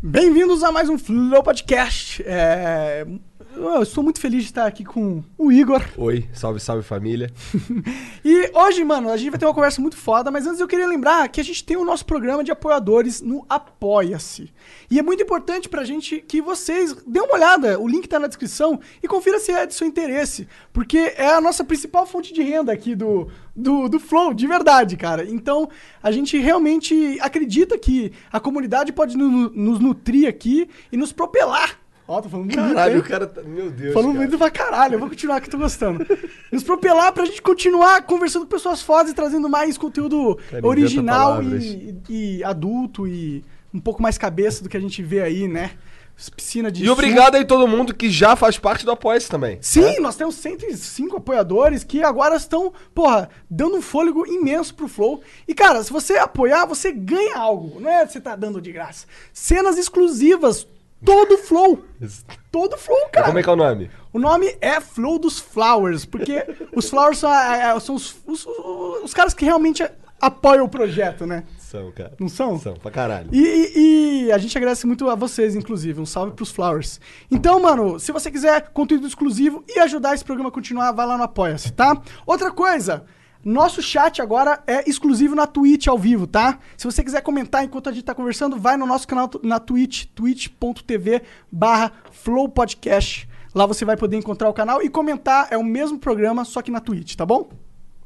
Bem-vindos a mais um Flow Podcast. É, Eu estou muito feliz de estar aqui com o Igor. Oi, salve, salve família. E hoje, mano, a gente vai ter uma conversa muito foda, mas antes eu queria lembrar que a gente tem o nosso programa de apoiadores no Apoia-se. E é muito importante pra gente que vocês dêem uma olhada, o link tá na descrição, e confira se é de seu interesse. Porque é a nossa principal fonte de renda aqui do, do, do Flow, de verdade, cara. Então, a gente realmente acredita que a comunidade pode nu- nos nutrir aqui e nos propelar. Ó, tô falando bonito, Caralho, o cara tá. Meu Deus. Falando cara. muito pra caralho, eu vou continuar que tô gostando. Nos propelar pra gente continuar conversando com pessoas fodas e trazendo mais conteúdo Cara, original e, e adulto e um pouco mais cabeça do que a gente vê aí, né? Piscina de E som. obrigado aí todo mundo que já faz parte do Apoia-se também. Sim, nós temos 105 apoiadores que agora estão, porra, dando um fôlego imenso pro Flow. E, cara, se você apoiar, você ganha algo. Não é você tá dando de graça. Cenas exclusivas. Todo Flow. Todo Flow, cara. Como é que é o nome? O nome é Flow dos Flowers, porque os Flowers são, é, é, são os, os, os- os caras que realmente apoiam o projeto, né? São, cara. Não são? São, pra caralho. E, e- e a gente agradece muito a vocês, inclusive. Um salve pros Flowers. Então, mano, se você quiser conteúdo exclusivo e ajudar esse programa a continuar, vai lá no Apoia-se, tá? Outra coisa. Nosso chat agora é exclusivo na Twitch ao vivo, tá? Se você quiser comentar enquanto a gente tá conversando, vai no nosso canal na Twitch, twitch.tv barra flowpodcast. Lá você vai poder encontrar o canal e comentar. É o mesmo programa, só que na Twitch, tá bom?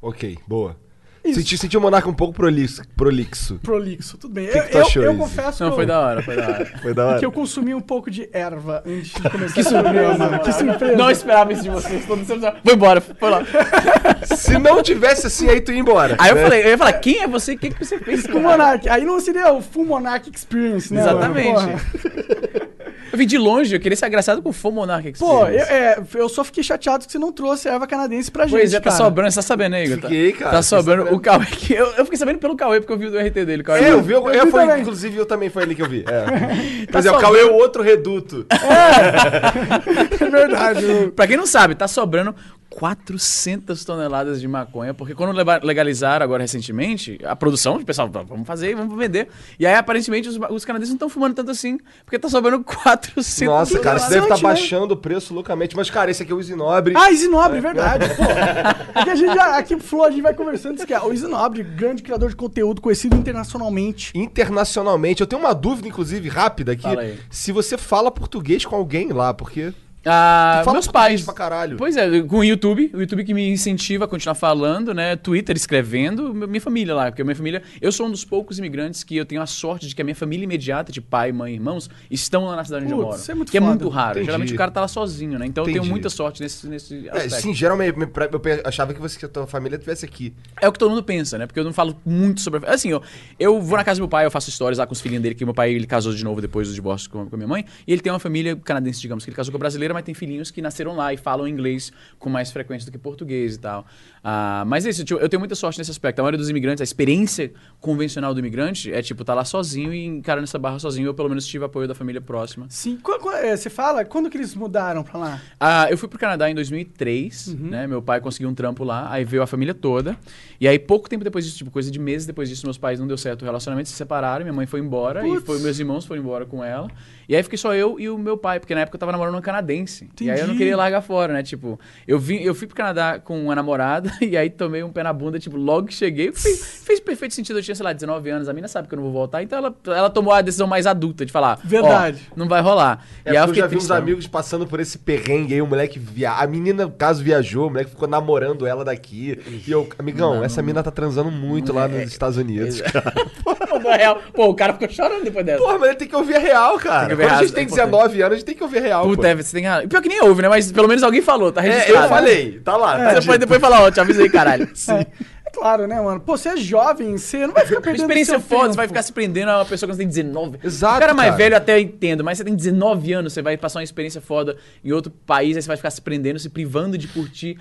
Ok, boa. Senti, senti o Monarca um pouco prolixo. prolixo. Prolixo, tudo bem. que eu tu achou, eu Izzy? confesso Não, que foi eu- da hora, foi da hora. Foi da hora. que eu consumi um pouco de erva antes de começar que surpresa, Que surpresa. Não esperava isso de vocês. Todo mundo Vou embora, foi lá. Se não tivesse assim, aí tu ia embora. Aí eu né? falei, eu ia falar, quem é você? O que, que você fez? Com o Monark. Aí não seria o Full Monarch Experience, né? mano? Exatamente. Eu vim de longe, eu queria ser agraciado com o Full Monarch Pô, eu, é, eu só fiquei chateado que você não trouxe erva canadense pra gente, Pois é, tá cara. sobrando, você tá sabendo aí, Igor? Tá- Fiquei, cara, Tá sobrando. sabendo. O Cauê, que eu, eu fiquei sabendo pelo Cauê, porque eu vi o do RT dele. Cauê. É, eu vi, eu, Eu vi foi, também. inclusive eu também foi ali que eu vi. É. Tá Mas é, o. Cauê é o outro reduto. É verdade. eu- Pra quem não sabe, tá sobrando 400 toneladas de maconha, porque quando legalizaram agora recentemente, a produção, o pessoal, vamos fazer, vamos vender. E aí, aparentemente, os, os canadenses não estão fumando tanto assim, porque tá sobrando 400 Nossa, cara, isso deve estar Interessante, né? baixando o preço loucamente. Mas, cara, esse aqui é o Isinobre. Ah, Isinobre, verdade. Pô, é que a gente já, aqui no Flow, a gente vai conversando, diz que é o Isinobre, grande criador de conteúdo, conhecido internacionalmente. Internacionalmente. Eu tenho uma dúvida, inclusive, rápida aqui. Se você fala português com alguém lá, porque. Ah, meus pais. pra caralho. Pois é, com o YouTube, o YouTube que me incentiva a continuar falando, né? Twitter escrevendo, minha família lá, porque minha família, eu sou um dos poucos imigrantes que eu tenho a sorte de que a minha família imediata, de pai, mãe, irmãos, estão lá na cidade onde eu Putz, moro. isso é muito que é foda. muito raro. Entendi. Geralmente o cara tá lá sozinho, né? Então eu tenho Entendi. muita sorte nesse, nesse É, aspecto. sim, geralmente eu achava que, você, que a tua família estivesse aqui. É o que todo mundo pensa, né? Porque eu não falo muito sobre. Assim, eu, eu vou na casa do meu pai, eu faço histórias lá com os filhinhos dele, que meu pai ele casou de novo depois do divórcio com, com a minha mãe. E ele tem uma família canadense, digamos, que ele casou com a brasileira, mas tem filhinhos que nasceram lá e falam inglês com mais frequência do que português e tal. Ah, mas é isso, tipo, eu tenho muita sorte nesse aspecto. A maioria dos imigrantes, a experiência convencional do imigrante é tipo, tá lá sozinho e encarando essa barra sozinho. Eu pelo menos tive apoio da família próxima. Sim. Qu- é, você fala, quando que eles mudaram pra lá? Ah, eu fui pro Canadá em 2003, Uhum. né? Meu pai conseguiu um trampo lá, aí veio a família toda. E aí, pouco tempo depois disso, tipo, coisa de meses depois disso, meus pais não deu certo o relacionamento, se separaram, minha mãe foi embora Putz. e foi, meus irmãos foram embora com ela. E aí fiquei só eu e o meu pai, porque na época eu tava namorando uma canadense. E aí eu não Entendi. queria largar fora, né? Tipo, eu, vim, eu fui pro Canadá com uma namorada e aí tomei um pé na bunda, tipo, logo que cheguei. Fez, fez perfeito sentido, eu tinha, sei lá, 19 anos, a mina sabe que eu não vou voltar, então ela, ela tomou a decisão mais adulta de falar: ó, Verdade. não vai rolar. É, e aí eu fiquei já vi uns tristão. amigos passando por esse perrengue aí, o moleque via... A menina, no caso, viajou, o moleque ficou namorando ela daqui. E eu, amigão, Não, essa não. mina tá transando muito lá É, nos Estados Unidos, é. cara. Pô, na real, pô, o cara ficou chorando depois dessa. Porra, mas ele tem que ouvir a real, cara. Quando a a gente tem é importante. 19 anos, a gente tem que ouvir a real, Puta, pô. é, você tem razão. Pior que nem ouve, né? Mas pelo menos alguém falou, tá É, registrado. eu falei, tá lá. tá Você pode depois falar, ó, te avisei, caralho. É, é claro, né, mano? Pô, você é jovem, você não vai ficar perdendo experiência seu foda, tempo. você vai ficar se prendendo a uma pessoa que você tem 19. Exato, O cara mais cara. velho até eu entendo, mas você tem 19 anos, você vai passar uma experiência foda em outro país, aí você vai ficar se prendendo, se privando de curtir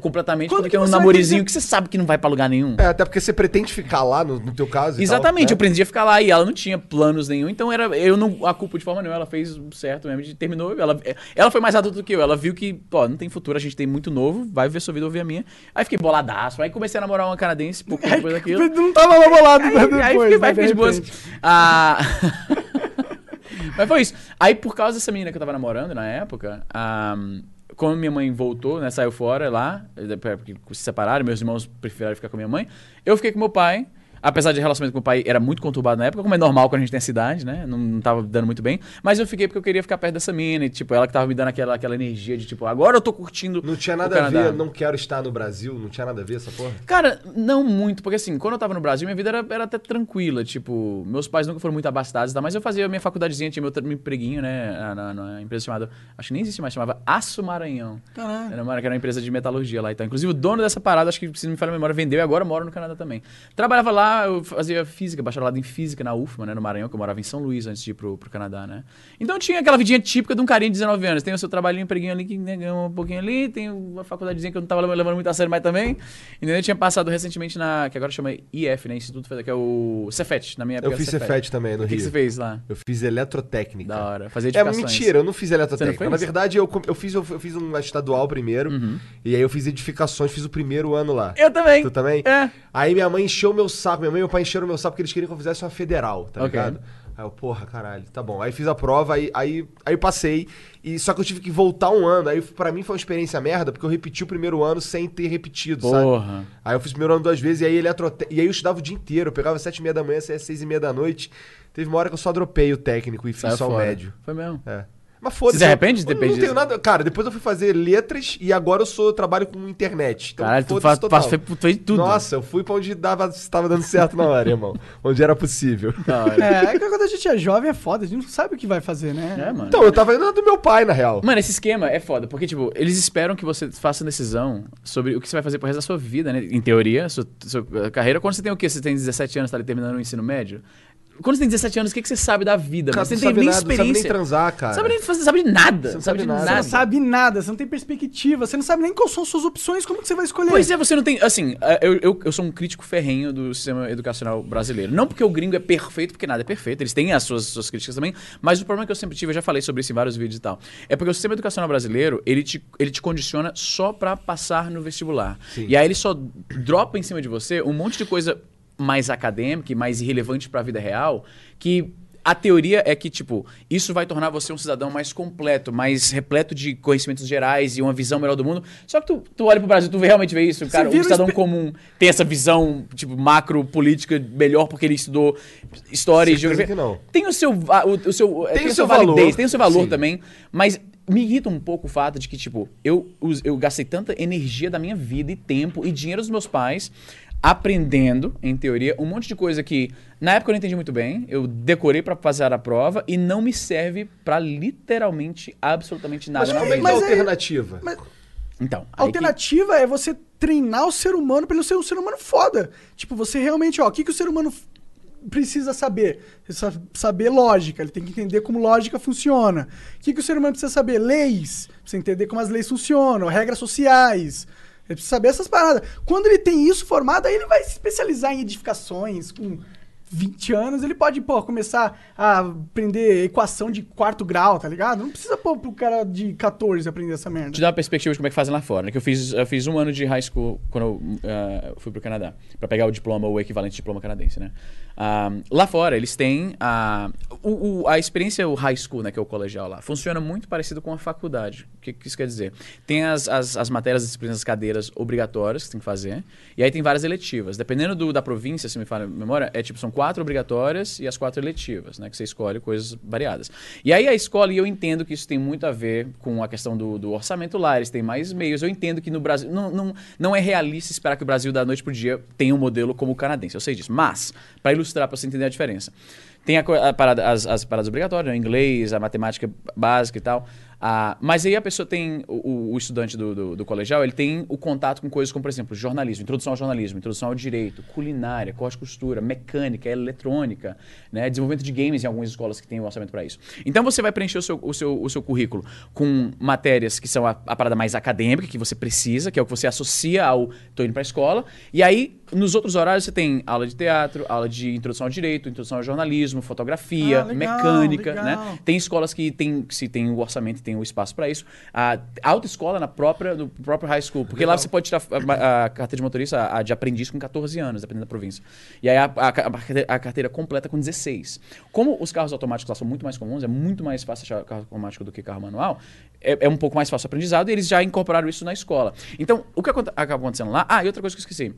completamente Quando porque que tem um vai namorizinho ter- que você sabe que não vai pra lugar nenhum. É, até porque você pretende ficar lá, no, no teu caso e Exatamente, tal, eu pretendia ficar lá e ela não tinha planos nenhum, então era eu não a culpa de forma nenhuma, ela fez certo mesmo, de- terminou, ela ela foi mais adulta do que eu, ela viu que, pô, não tem futuro, a gente tem muito novo, vai viver sua vida, ouvir a minha. Aí fiquei boladaço, aí comecei a namorar uma canadense pouco depois daquilo. Não tava lá bolado Aí, depois, aí fiquei, né, aí fiquei de boas. Ah, Mas foi isso. Aí, por causa dessa menina que eu tava namorando na época, ah, quando minha mãe voltou, né, saiu fora lá, eh, porque se separaram, meus irmãos preferiram ficar com minha mãe, eu fiquei com meu pai. Apesar de relacionamento com o pai era muito conturbado na época, como é normal quando a gente tem essa idade, né? Não, não tava dando muito bem. Mas eu fiquei porque eu queria ficar perto dessa mina. E, tipo, ela que tava me dando aquela, aquela energia de, tipo, agora eu tô curtindo. Não tinha o nada a ver, não quero estar no Brasil, não tinha nada a ver essa porra. Cara, não muito, porque assim, quando eu tava no Brasil, minha vida era, era até tranquila. Tipo, meus pais nunca foram muito abastados, tá? mas eu fazia a minha facudadezinha, tinha meu, meu empreguinho, né? Na, na- na empresa chamada. Acho que nem existe mais, chamava Aço Maranhão. Caralho. Era uma, era uma empresa de metalurgia lá e tal. Inclusive, o dono dessa parada, acho que se não me falha a memória, vendeu e agora mora no Canadá também. Trabalhava lá, eu fazia física, bacharelado em física na UFMA, né? No Maranhão, que eu morava em São Luís antes de ir pro, pro Canadá, né? Então tinha aquela vidinha típica de um carinha de 19 anos. Tem o seu trabalhinho, empreguinho ali, que né, ganhou um pouquinho ali, tem uma faculdadezinha que eu não tava levando muito a sério mais também. Entendeu? Eu tinha passado recentemente na. que agora chama IF, né? Instituto Federal, que é o Cefet, na minha época. Eu fiz Cefet também no O que, que Rio. você fez lá? Eu fiz eletrotécnica. Da hora. Fazia É mentira, eu não fiz eletrotécnica. Na verdade, eu, eu, fiz, eu, eu fiz um estadual primeiro. Uhum. E aí eu fiz edificações, fiz o primeiro ano lá. Eu também. Tu também? É. Aí minha mãe encheu meu saco, minha mãe e meu pai encheram meu saco porque eles queriam que eu fizesse uma federal, tá Ok. ligado? Aí eu, porra, caralho, tá bom. Aí fiz a prova, aí, aí, aí passei. E só que eu tive que voltar um ano. Aí pra mim foi uma experiência merda, porque eu repeti o primeiro ano sem ter repetido, sabe? Porra. Aí eu fiz o primeiro ano duas vezes, e aí eletrote... E aí eu estudava o dia inteiro. Eu pegava sete e meia da manhã, saía seis e meia da noite. Teve uma hora que eu só dropei o técnico e fiz Saiu só o médio. Foi mesmo. É. Mas foda-se. Você se arrepende de ter eu Não tenho nada. Cara, depois eu fui fazer letras e agora eu sou eu trabalho com internet. Então, Caralho, tu faz, total. faz, fez, tudo. Nossa, eu fui pra onde dava, estava dando certo na hora, irmão. Onde era possível. É, é que quando a gente é jovem é foda, a gente não sabe o que vai fazer, né? É, mano. Então, eu tava indo na do meu pai, na real. Mano, esse esquema é foda, porque, tipo, eles esperam que você faça decisão sobre o que você vai fazer pro resto da sua vida, né? Em teoria, sua, sua carreira. Quando você tem o quê? Você tem 17 anos, tá ali terminando o ensino médio? Quando você tem 17 anos, o que, que você sabe da vida? Cara? Você não tem nem nada, não sabe nem experiência. transar, cara. sabe nem fazer, sabe de nada. Você não sabe sabe de nada. nada. Você não sabe nada, você não tem perspectiva, você não sabe nem quais são suas opções, como que você vai escolher? Pois é, você não tem. Assim, eh, eu, eu, eu sou um crítico ferrenho do sistema educacional brasileiro. Não porque o gringo é perfeito, porque nada é perfeito. Eles têm as suas, suas críticas também. Mas o problema que eu sempre tive, eu já falei sobre isso em vários vídeos e tal, é porque o sistema educacional brasileiro, ele te, ele te condiciona só pra passar no vestibular. Sim. E aí ele só dropa em cima de você um monte de coisa mais acadêmica e mais irrelevante pra vida real, que. A teoria é que, tipo, isso vai tornar você um cidadão mais completo, mais repleto de conhecimentos gerais e uma visão melhor do mundo. Só que tu, tu olha pro Brasil, tu vê- realmente vê isso. Cara, um cidadão comum tem essa visão, tipo, macro política melhor porque ele estudou história e Certeza geografia. que não. Tem o seu, o, o seu, Tem a o sua seu valor, validez, tem o seu valor sim. também, mas me irrita um pouco o fato de que, tipo, eu, eu gastei tanta energia da minha vida e tempo e dinheiro dos meus pais aprendendo, em teoria, um monte de coisa que na época eu não entendi muito bem, eu decorei pra fazer a prova e não me serve pra literalmente absolutamente nada Mas como é que é a alternativa? Mas Então, a alternativa é você treinar o ser humano pra ele ser um ser humano foda. Tipo, você realmente, ó, o que, que o ser humano precisa saber? Precisa saber lógica, ele tem que entender como lógica funciona. O que, que o ser humano precisa saber? Leis, precisa entender como as leis funcionam, regras sociais. Ele precisa saber essas paradas. Quando ele tem isso formado, aí ele vai se especializar em edificações com 20 anos, ele pode, pô, começar a aprender equação de quarto grau, tá ligado? Não precisa, pô, pro cara de 14 aprender essa merda. te dar uma perspectiva de como é que fazem lá fora. né? Que eu fiz, eu fiz um ano de high school quando eu eh, fui pro Canadá, Pra pegar o diploma, o equivalente diploma canadense, né? Lá fora, eles têm a, o, o- a experiência, o high school, né, que é o colegial lá, funciona muito parecido com a faculdade. O que, que isso quer dizer? Tem as, as, as matérias, as disciplinas, as cadeiras obrigatórias que tem que fazer, e aí tem várias eletivas. Dependendo do- da província, se me fala a memória, é tipo, são quatro obrigatórias e as quatro eletivas, né? Que você escolhe coisas variadas. E aí a escola, e eu entendo que isso tem muito a ver com a questão do, do orçamento lá, eles têm mais meios. Eu entendo que no Brasil, não, não, não é realista esperar que o Brasil da noite pro dia tenha um modelo como o canadense, eu sei disso. Mas, para ilustrar, para você entender a diferença. Tem a, a parada- as, as paradas obrigatórias, né? o inglês, a matemática básica e tal. Ah, mas aí a pessoa tem, o, o estudante do, do, do colegial, ele tem o contato com coisas como, por exemplo, jornalismo, introdução ao jornalismo, introdução ao direito, culinária, corte costura, mecânica, eletrônica, né, desenvolvimento de games em algumas escolas que têm o orçamento para isso. Então você vai preencher o seu, o, seu, o seu currículo com matérias que são a, a parada mais acadêmica, que você precisa, que é o que você associa ao tô indo para a escola, e aí nos outros horários você tem aula de teatro, aula de introdução ao direito, introdução ao jornalismo, fotografia, Ah, legal, mecânica, legal. né? Tem escolas que tem, se tem o orçamento e tem o espaço para isso. A autoescola na própria, no próprio high school. Porque lá você pode tirar a, a carteira de motorista, a de aprendiz, com 14 anos, dependendo da província. E aí a, a, a carteira- a completa com 16. Como os carros automáticos lá são muito mais comuns, é muito mais fácil achar carro automático do que carro manual, é, é um pouco mais fácil o aprendizado e eles já incorporaram isso na escola. Então, o que acaba acontecendo lá? Ah, e outra coisa que eu esqueci.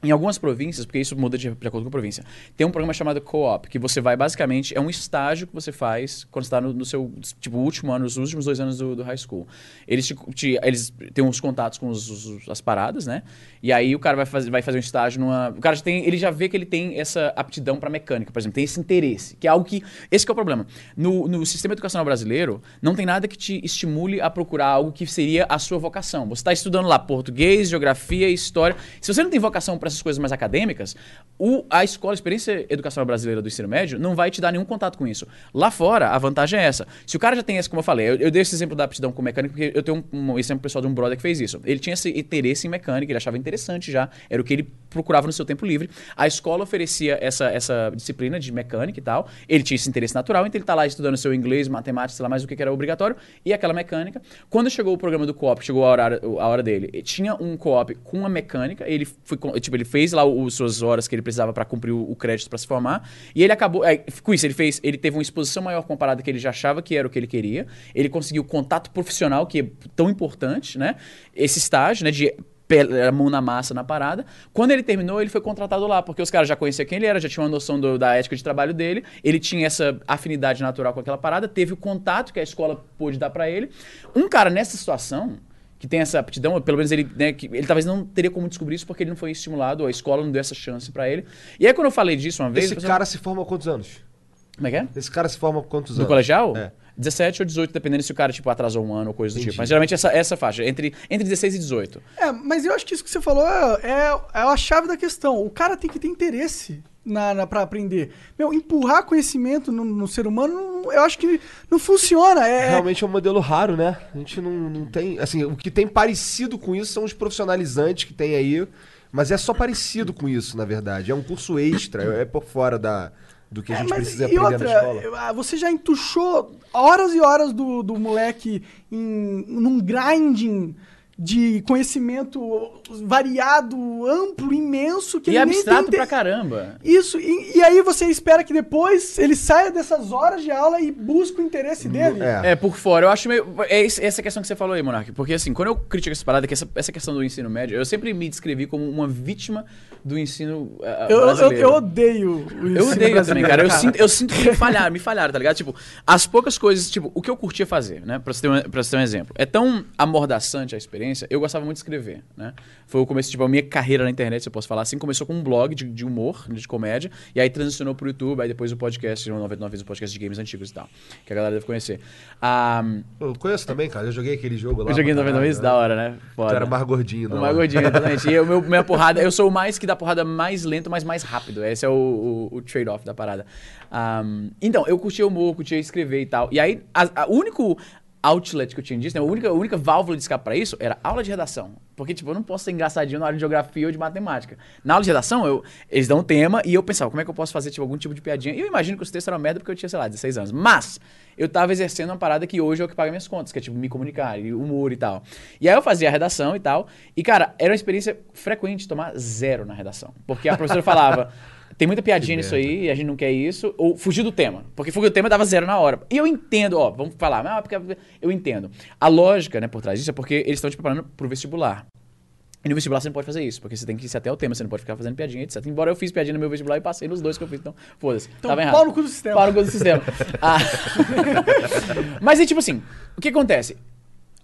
Em algumas províncias, porque isso muda de, de acordo com a província, tem um programa chamado Co-op, que você vai basicamente, é um estágio que você faz quando está no, no seu tipo, último ano, os últimos dois anos do, do high school. Eles, te, te- eles têm uns contatos com os- os- as paradas, né? E aí o cara vai fazer, vai fazer um estágio numa. O cara já tem, ele já vê que ele tem essa aptidão para mecânica, por exemplo, tem esse interesse, que é algo que. Esse que é o problema. No, no sistema educacional brasileiro, não tem nada que te estimule a procurar algo que seria a sua vocação. Você está estudando lá português, geografia, história. Se você não tem vocação para essas coisas mais acadêmicas, o, a escola, a experiência educacional brasileira do ensino médio, não vai te dar nenhum contato com isso. Lá fora, a vantagem é essa. Se o cara já tem esse, como eu falei, eu, eu dei esse exemplo da aptidão com mecânica, porque eu tenho um, um exemplo pessoal de um brother que fez isso. Ele tinha esse interesse em mecânica, ele achava interessante já, era o que ele procurava no seu tempo livre. A escola oferecia essa, essa disciplina de mecânica e tal. Ele tinha esse interesse natural, então ele tá lá estudando seu inglês, matemática, sei lá mais o que que era obrigatório, e aquela mecânica. Quando chegou o programa do co-op, chegou a hora, a hora dele, tinha um co-op com a mecânica, ele foi, tipo, ele fez lá as suas horas que ele precisava para cumprir o, o crédito para se formar, e ele acabou, é, com isso, ele fez, ele teve uma exposição maior comparada que ele já achava que era o que ele queria, ele conseguiu contato profissional, que é tão importante, né? Esse estágio, né, de a mão na massa na parada. Quando ele terminou, ele foi contratado lá, porque os caras já conheciam quem ele era, já tinham uma noção do- da ética de trabalho dele, ele tinha essa afinidade natural com aquela parada, teve o contato que a escola pôde dar pra ele. Um cara nessa situação, que tem essa aptidão, pelo menos ele, né, que ele talvez não teria como descobrir isso porque ele não foi estimulado, a escola não deu essa chance pra ele. E aí quando eu falei disso uma vez, Esse cara se forma há quantos anos? como é que é? Esse cara se forma há quantos No anos? colegial? É. 17 ou 18, dependendo se o cara tipo atrasou um ano ou coisa do Entendi. tipo. Mas geralmente essa essa faixa, entre entre 16 e 18. É, mas eu acho que isso que você falou é, é, é a chave da questão. O cara tem que ter interesse na, na, pra aprender. Meu, empurrar conhecimento no, no ser humano, não- eu acho que não funciona. É, Realmente é um modelo raro, né? A gente não, não tem. Assim, o que tem parecido com isso são os profissionalizantes que tem aí. Mas é só parecido com isso, na verdade. É um curso extra, é por fora da, do que a É, gente mas precisa aprender outra, na escola. ah, você já entuchou horas e horas do, do moleque em, num grinding de conhecimento variado, amplo, imenso, que E ele nem abstrato pra caramba. Isso, e, e aí você espera que depois ele saia dessas horas de aula e busque o interesse dele. É. É, por fora. Eu acho meio. É essa questão que você falou aí, Monark. Porque, assim, quando eu critico essa parada, que essa, essa questão do ensino médio, eu sempre me descrevi como uma vítima do ensino ah, Eu, eu, brasileiro. eu odeio o Eu ensino odeio também, brasileiro, cara. Eu sinto, eu sinto que me falharam, me falharam, tá ligado? Tipo, as poucas coisas, tipo, o que eu curtia fazer, né? Pra você ter um, pra você ter um exemplo. É tão amordaçante a experiência, eu gostava muito de escrever, né? Foi o começo, tipo, a minha carreira na internet, se eu posso falar assim, começou com um blog de, de humor, de comédia, e aí transicionou pro YouTube, aí depois o podcast, 99 vezes o podcast de games antigos e tal, que a galera deve conhecer. Ah, Eu conheço também, cara. Eu joguei aquele jogo lá. eu joguei pra 99 vezes, da hora, né? Tu Foda. era mais gordinho, O não. mais gordinho, exatamente. E eu, meu, minha porrada, eu sou o mais que dá porrada mais lento, mas mais rápido. Esse é o, o- o trade-off da parada. Ahm, então, eu curtia humor, curtia escrever e tal. E aí, a- a- o único outlet que eu tinha disso, né, a, única, a única válvula de escape pra isso era aula de redação. Porque, tipo, eu não posso ser engraçadinho na aula de geografia ou de matemática. Na aula de redação, eu, eles dão um tema e eu pensava, como é que eu posso fazer, tipo, algum tipo de piadinha? E eu imagino que os textos eram merda porque eu tinha, sei lá, 16 anos. Mas, eu tava exercendo uma parada que hoje é o que paga minhas contas, que é, tipo, me comunicar, e humor e tal. E aí eu fazia a redação e tal. E, cara, era uma experiência frequente tomar zero na redação. Porque a professora falava... Tem muita piadinha nisso aí, a gente não quer isso. Ou fugir do tema. Porque fugir do tema dava zero na hora. E eu entendo, ó, vamos falar, ah, porque eu entendo. A lógica, né, por trás disso é porque eles estão te preparando pro vestibular. E no vestibular você não pode fazer isso, porque você tem que ir até o tema, você não pode ficar fazendo piadinha, etc. Embora eu fiz piadinha no meu vestibular e passei nos dois que eu fiz, então foda-se. Então, tava errado. pau no cu do sistema. Pau no cu do sistema. Ah. Mas aí, tipo assim, o que acontece?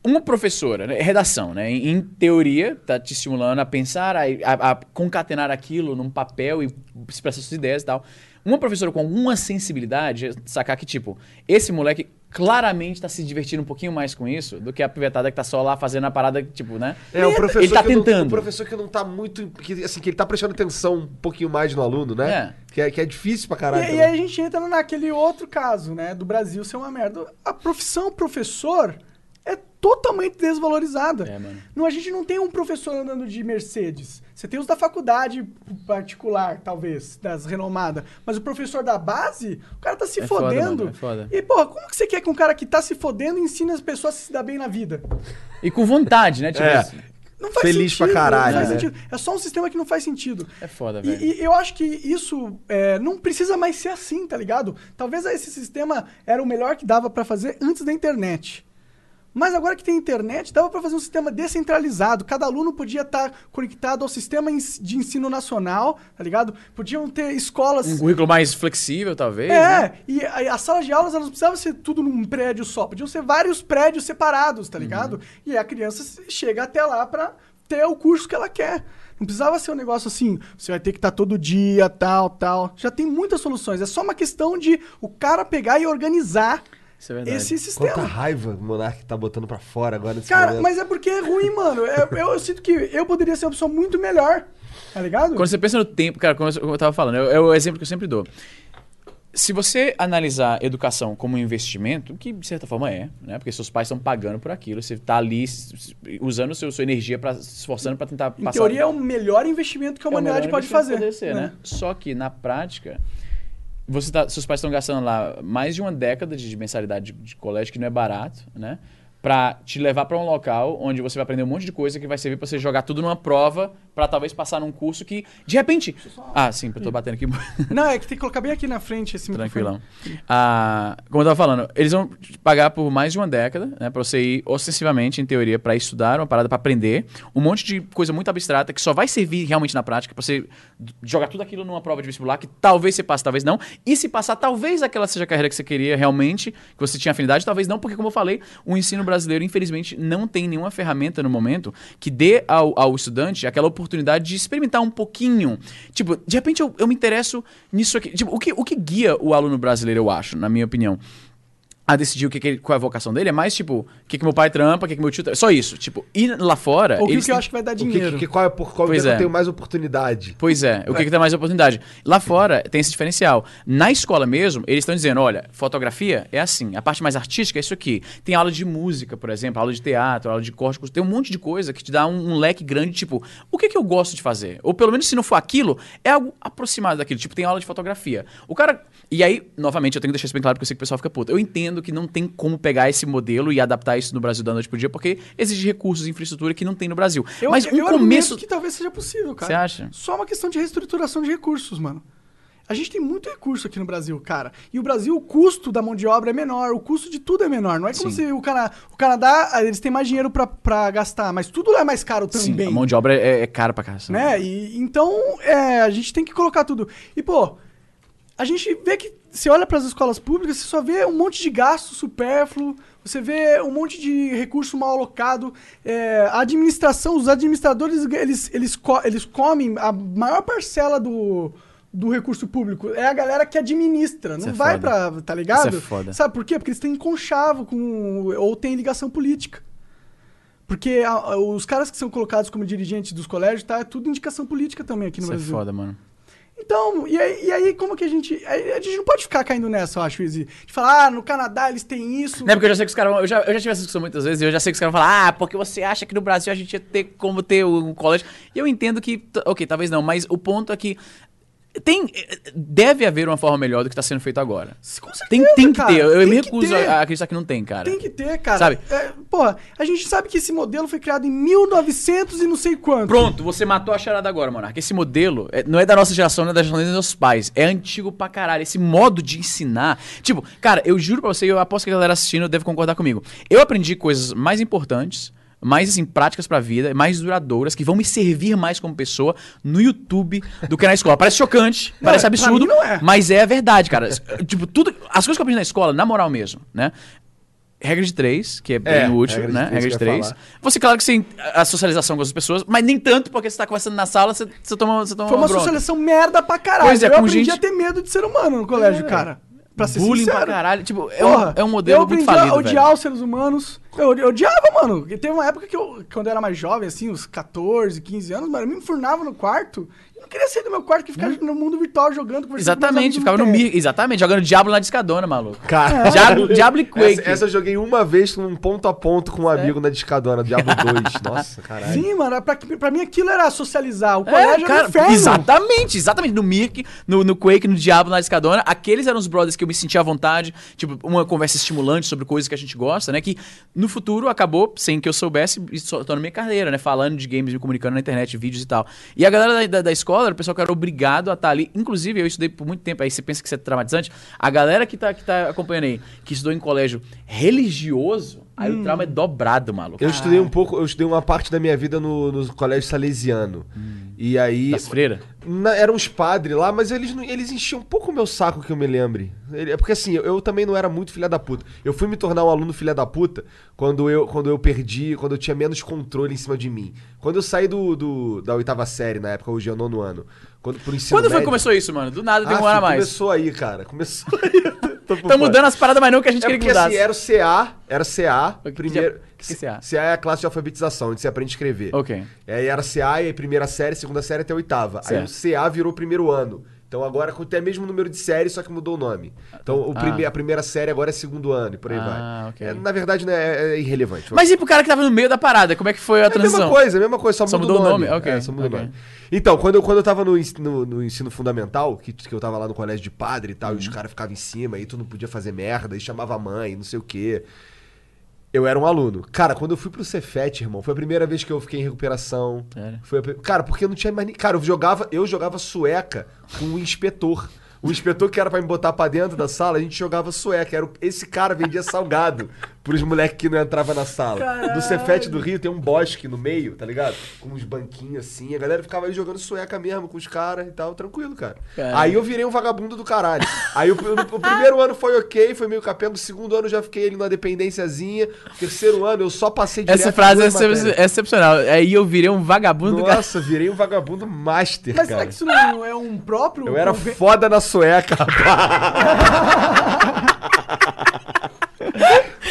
Uma professora, né, redação, né, em, em teoria, tá te estimulando a pensar, a, a- a concatenar aquilo num papel e expressar suas ideias e tal. Uma professora com alguma sensibilidade, sacar que, tipo, esse moleque claramente tá se divertindo um pouquinho mais com isso do que a pivetada que tá só lá fazendo a parada, tipo, né? É, o professor ele tá que não- tentando. o professor que não tá muito. Que, assim, que ele tá prestando atenção um pouquinho mais no aluno, né? É. Que, é, que é difícil pra E, caralho. e também. aí a gente entra naquele outro caso, né? Do Brasil ser uma merda. A profissão professor totalmente desvalorizada. É, mano. Não, a gente não tem um professor andando de Mercedes. Você tem os da faculdade particular, talvez, das renomadas. Mas o professor da base, o cara tá se É foda, fodendo. mano, é foda. E, porra, como que você quer que um cara que tá se fodendo ensine as pessoas a se dar bem na vida? E com vontade, né? Tipo, É. assim, Não faz Feliz sentido. pra caralho, Não faz né? É só um sistema que não faz sentido. é foda, E, velho. e eu acho que isso é, não precisa mais ser assim, tá ligado? Talvez esse sistema era o melhor que dava pra fazer antes da internet. Mas agora que tem internet, dava pra fazer um sistema descentralizado. Cada aluno podia estar conectado ao sistema de ensino nacional, tá ligado? Podiam ter escolas. Um currículo mais flexível, talvez, É, né? e as salas de aulas elas não precisavam ser tudo num prédio só, podiam ser vários prédios separados, tá ligado? E aí a criança chega até lá pra ter o curso que ela quer. Não precisava ser um negócio assim, você vai ter que estar todo dia, tal, tal. Já tem muitas soluções. É só uma questão de o cara pegar e organizar Isso é verdade. esse Quanta sistema. raiva o Monark tá botando pra fora agora nesse Cara, momento. mas é porque é ruim, mano. É- eu, eu sinto que eu poderia ser uma pessoa muito melhor, tá ligado? Quando você pensa no tempo, cara, como eu, eu tava falando, é, é o exemplo que eu sempre dou. Se você analisar educação como um investimento, que de certa forma é, né? Porque seus pais estão pagando por aquilo, você tá ali usando seu, sua energia para se esforçando para tentar Em passar teoria é o melhor investimento que a É o humanidade melhor pode investimento fazer. que poder ser, né? Só que na prática, você tá, seus pais estão gastando lá mais de uma década de mensalidade de, de colégio, que não é barato, né? Pra te levar pra um local onde você vai aprender um monte de coisa que vai servir pra você jogar tudo numa prova, pra talvez passar num curso que, de repente. Ah, sim, eu tô batendo aqui. Não, é que tem que colocar bem aqui na frente esse Tranquilão. Ah, como eu tava falando, eles vão pagar por mais de uma década, né? Pra você ir ostensivamente, em teoria, pra estudar, uma parada pra aprender. Um monte de coisa muito abstrata que só vai servir realmente na prática pra você jogar tudo aquilo numa prova de vestibular que talvez você passe, talvez não. E se passar, talvez aquela seja a carreira que você queria realmente, que você tinha afinidade, talvez não, porque como eu falei, o ensino brasileiro, infelizmente, não tem nenhuma ferramenta no momento que dê ao, ao estudante aquela oportunidade de experimentar um pouquinho. Tipo, de repente eu, eu me interesso nisso aqui. Tipo, o que, o que guia o aluno brasileiro, eu acho, na minha opinião, a decidir o que, que ele- qual é a vocação dele é mais tipo, o que, que meu pai trampa, o que, que meu tio trampa. Só isso. Tipo, e lá fora. Ou que, que eu acho que vai dar O que, dinheiro. que, qual é, por qual Pois que é. eu tenho mais oportunidade? Pois é, o que, que dá mais oportunidade? Lá fora tem esse diferencial. Na escola mesmo, eles estão dizendo: olha, fotografia é assim, a parte mais artística é isso aqui. Tem aula de música, por exemplo, aula de teatro, aula de corte, tem um monte de coisa que te dá um, um leque grande, tipo, o que, que eu gosto de fazer? Ou pelo menos se não for aquilo, é algo aproximado daquilo. Tipo, tem aula de fotografia. O cara. E aí, novamente, eu tenho que deixar isso bem claro porque eu sei que o pessoal fica puto. Eu entendo que não tem como pegar esse modelo e adaptar isso no Brasil da noite pro dia, porque exige recursos e infraestrutura que não tem no Brasil. Eu, Mas eu um argumento começo. que talvez seja possível, cara. Você acha? Só uma questão de reestruturação de recursos, mano. A gente tem muito recurso aqui no Brasil, cara. E o Brasil, o custo da mão de obra é menor, o custo de tudo é menor. Não é como Sim. se o, Cana o Canadá, ah, eles têm mais dinheiro pra gastar, mas tudo é mais caro também. Sim, a mão de obra é, é cara pra caramba. né? E, então, é, a gente tem que colocar tudo. E, pô, a gente vê que você olha para as escolas públicas, você só vê um monte de gasto supérfluo, você vê um monte de recurso mal alocado. É, a administração, os administradores, eles, eles, co- eles comem a maior parcela do, do recurso público. É a galera que administra, Isso não é vai pra. Tá ligado? Isso é foda. Sabe por quê? Porque eles têm conchavo com, ou têm ligação política. Porque a- a- os caras que são colocados como dirigentes dos colégios, tá? É tudo indicação política também aqui no Isso é Brasil. foda, mano. Então, e aí, e aí, como que a gente. A gente não pode ficar caindo nessa, eu acho, Izzy. De falar, ah, no Canadá eles têm isso. Não é porque eu já sei que os caras. Eu já, eu já tive essa discussão muitas vezes e eu já sei que os caras vão falar, ah, porque você acha que no Brasil a gente ia ter como ter um colégio. E eu entendo que. Ok, talvez não, mas o ponto é que. Tem, deve haver uma forma melhor do que está sendo feito agora. Com certeza, Tem, tem que cara, ter. Eu, eu me recuso ter. a, acreditar que não tem, cara. Tem que ter, cara. Sabe? É, porra, a gente sabe que esse modelo foi criado em 1900 e não sei quanto. Pronto, você matou a charada agora, Monarca. Esse modelo é- não é da nossa geração, não é da geração dos nossos pais. É antigo pra caralho. Esse modo de ensinar. Tipo, cara, eu juro pra você, eu aposto que a galera assistindo deve concordar comigo. Eu aprendi coisas mais importantes, mais assim, práticas pra vida, mais duradouras, que vão me servir mais como pessoa no YouTube do que na escola. Parece chocante, Não, parece pra absurdo, é. mas é a verdade, cara. tipo, tudo. As coisas que eu aprendi na escola, na moral mesmo, né? Regra de três, que é bem É, útil, regra de né? três Regra de três. Você, claro que você a socialização com as pessoas, mas nem tanto porque você tá conversando na sala, você, você toma, você toma Foi uma bronca. socialização merda pra caralho. Pois é, eu aprendi gente- a ter medo de ser humano no colégio, É, cara. Pra ser bullying sincero. pra caralho. Tipo, é, Porra, um, é um modelo eu muito falido, a odiar os seres humanos. Eu, eu odiava, mano. Teve uma época que eu, quando eu era mais jovem, assim, uns 14, 15 anos, mano, eu me enfurnava no quarto. Eu não queria sair do meu quarto, que ficar no mundo virtual jogando, conversando Exatamente, ficava no. Mir. Exatamente, jogando Diablo na discadona, maluco. Cara, Diablo, Diablo e Quake. essa, essa eu joguei uma vez com um ponto a ponto com um amigo na discadona, Diablo 2. Nossa, caralho. Sim, mano, pra, pra mim aquilo era socializar. O É, colégio era cara, um inferno. exatamente, exatamente. No Mirk, no, no Quake, no Diablo, na Discadona, aqueles eram os brothers que eu me sentia à vontade, tipo, uma conversa estimulante sobre coisas que a gente gosta, né? Que no futuro acabou, sem que eu soubesse, isso tô na minha carreira, né? Falando de games, me comunicando na internet, vídeos e tal. E a galera da, da, da escola, era o pessoal que era obrigado a estar ali. Inclusive, eu estudei por muito tempo, aí você pensa que isso é traumatizante. A galera que tá, que tá acompanhando aí, que estudou em colégio religioso, aí o trauma é dobrado, maluco. Eu estudei um pouco, eu estudei uma parte da minha vida no, no colégio salesiano. E aí. Das freiras. Na- eram uns padres lá, mas eles, eles enchiam um pouco o meu saco que eu me lembre. É porque assim, eu, eu também não era muito filha da puta. Eu fui me tornar um aluno filha da puta quando eu, quando eu perdi, quando eu tinha menos controle em cima de mim. Quando eu saí do, do- da oitava série, na época, hoje é o nono ano. Quando, por ensino Quando foi que médio- começou isso, mano? Do nada Ah, ano a filho, mais. Começou aí, cara. Começou aí. Tô por fora. mudando as paradas, mas não que a gente É queria que porque assim, era o CA, era CA, O que primeiro... que é CA? CA é a classe de alfabetização, onde você aprende a escrever. Ok. E aí era CA, e aí primeira série, segunda série até oitava. Aí o CA virou primeiro ano. Então agora tem o mesmo número de séries, só que mudou o nome. Então o Ah. prime- a primeira série agora é segundo ano e por aí Ah, vai. ok. É, na verdade, né, é, é irrelevante. Mas e pro cara que tava no meio da parada, como é que foi a É a transição? mesma coisa, é a mesma coisa, só, Só mudou o nome. nome? Ok, É, só muda ok. o nome. Então, quando eu, quando eu tava no, no- no ensino fundamental, que, que eu tava lá no colégio de padre e tal, e Uhum. os caras ficavam em cima, e tu não podia fazer merda, e chamava a mãe, não sei o quê. Eu era um aluno. Cara, quando eu fui pro Cefet, irmão, foi a primeira vez que eu fiquei em recuperação. Sério? Foi a Cara, porque eu não tinha mais. Cara, eu jogava, eu jogava sueca com o inspetor. O inspetor que era pra me botar pra dentro da sala, a gente jogava sueca. Era o- Esse cara vendia salgado pros moleques que não entravam na sala. No Cefet do Rio tem um bosque no meio, tá ligado? Com uns banquinhos assim. A galera ficava aí jogando sueca mesmo com os caras e tal, tranquilo, cara. Caralho. Aí eu virei um vagabundo do caralho. Aí o, o- o primeiro ano foi ok, foi meio capenga. O segundo ano eu já fiquei ali numa dependênciazinha. O terceiro ano eu só passei direto Essa frase é matérias. é excepcional. Aí eu virei um vagabundo do cara. Nossa, virei um vagabundo master, Mas cara. será que isso não é um próprio... Eu era foda na sueca, rapaz.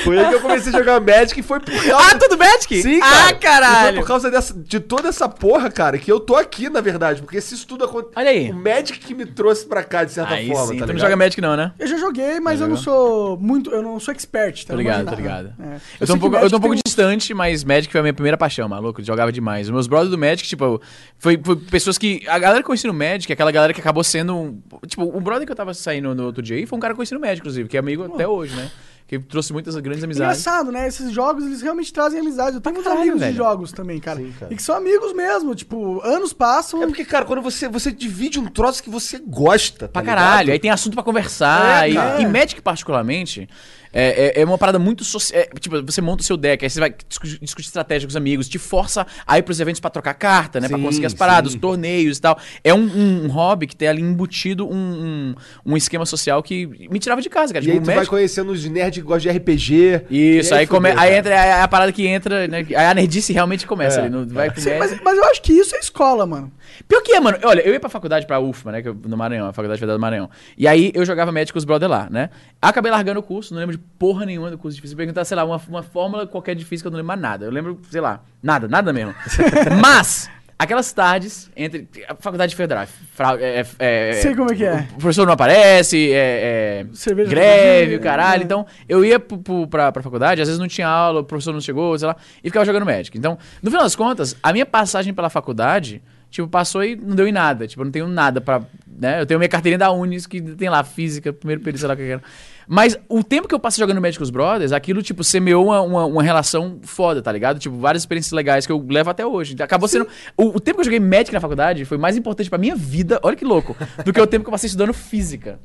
Foi aí que eu comecei a jogar Magic e foi por causa... Ah, tudo Magic? Sim, cara. Ah, E caralho. foi por causa dessa, de toda essa porra, cara, que eu tô aqui, na verdade. Porque se isso tudo aconteceu... Olha aí. O Magic que me trouxe pra cá, de certa Aí forma, sim, tá tu não joga Magic não, né? Eu já joguei, mas Já eu não sou muito... Eu não sou expert, tá? Ligado, nada. ligado. É. Eu, sei tô um pouco, eu tô um pouco distante, mas Magic foi a minha primeira paixão, maluco. Eu jogava demais. Os meus brothers do Magic, tipo, foi, foi pessoas que. A galera que conhecia no Magic, aquela galera que acabou sendo. Tipo, o brother que eu tava saindo no outro dia aí foi um cara que conheci no Magic, inclusive, que é amigo até hoje, né? Que trouxe muitas grandes amizades. Engraçado, né? Esses jogos, eles realmente trazem amizade. Eu tenho muitos amigos velho. de jogos também, cara. Sim, cara. E que são amigos mesmo. Tipo, anos passam... É porque, cara, quando você, você divide um troço que você gosta, tá Pra ligado? caralho, aí tem assunto pra conversar. É, e, cara. e Magic, particularmente, é, é, é uma parada muito social. tipo, você monta o seu deck, aí você vai discutir, discutir estratégia com os amigos, te força a ir pros eventos pra trocar carta, né? pra Sim, conseguir as paradas, sim. os torneios e tal. É um, um hobby que tem ali embutido um, um, um esquema social que me tirava de casa, cara. E Tipo, aí tu vai Magic. conhecendo os nerds que gostam de RPG. Isso, E aí, come, aí entra é a parada que entra, né? Aí a nerdice realmente começa É, ali. No, vai Sim, mas, mas eu acho que isso é escola, mano. Pior que é, mano. Olha, eu ia pra faculdade pra UFMA, né? que eu- no Maranhão, a Faculdade Federal do Maranhão. E aí eu jogava médico com os brother lá, né? Acabei largando o curso, não lembro de porra nenhuma do curso difícil. Perguntar, sei lá, uma, uma fórmula qualquer difícil que eu não lembro mais nada. Eu lembro, sei lá, nada, nada mesmo. Mas, aquelas tardes entre. A Faculdade Federal. fra- é, é, é- Sei como é que é. O professor não aparece, é, é Cerveja greve, o caralho. é. Então, eu ia pro, pro, pra, pra faculdade, às vezes não tinha aula, o professor não chegou, sei lá, e ficava jogando Magic. Então, no final das contas, a minha passagem pela faculdade, tipo, passou e não deu em nada. Tipo, eu não tenho nada pra. Né? Eu tenho minha carteirinha da Unis, que tem lá, física, primeiro período, sei lá o que era. Mas o tempo que eu passei jogando Magic com os Brothers, aquilo, tipo, semeou uma, uma, uma relação foda, tá ligado? Tipo, várias experiências legais que eu levo até hoje. Acabou sendo. O, o tempo que eu joguei Magic na faculdade foi mais importante pra minha vida, olha que louco, do que o tempo que eu passei estudando física.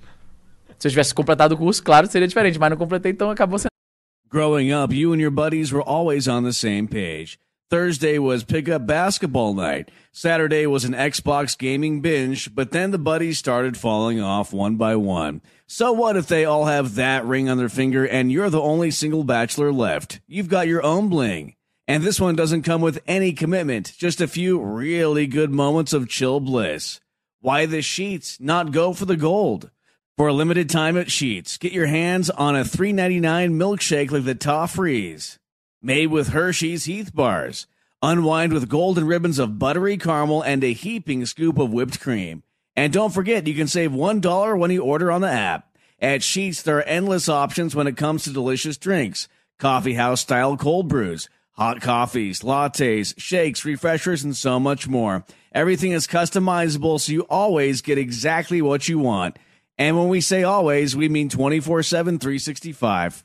Se eu tivesse completado o curso, claro, seria diferente, mas não completei, então acabou sendo. Growing up, you and your buddies were always on the same page. Thursday was pickup basketball night. Saturday was an Xbox gaming binge, but then the buddies started falling off one by one. So what if they all have that ring on their finger and you're the only single bachelor left? You've got your own bling. And this one doesn't come with any commitment, just a few really good moments of chill bliss. Why the sheets not go for the gold? For a limited time at Sheets, get your hands on a $3.99 milkshake like the Toffrees, made with Hershey's Heath bars. Unwind with golden ribbons of buttery caramel and a heaping scoop of whipped cream. And don't forget, you can save $1 when you order on the app. At Sheets, there are endless options when it comes to delicious drinks. Coffee house style cold brews, hot coffees, lattes, shakes, refreshers, and so much more. Everything is customizable so you always get exactly what you want. And when we say always, we mean 24 7, 365.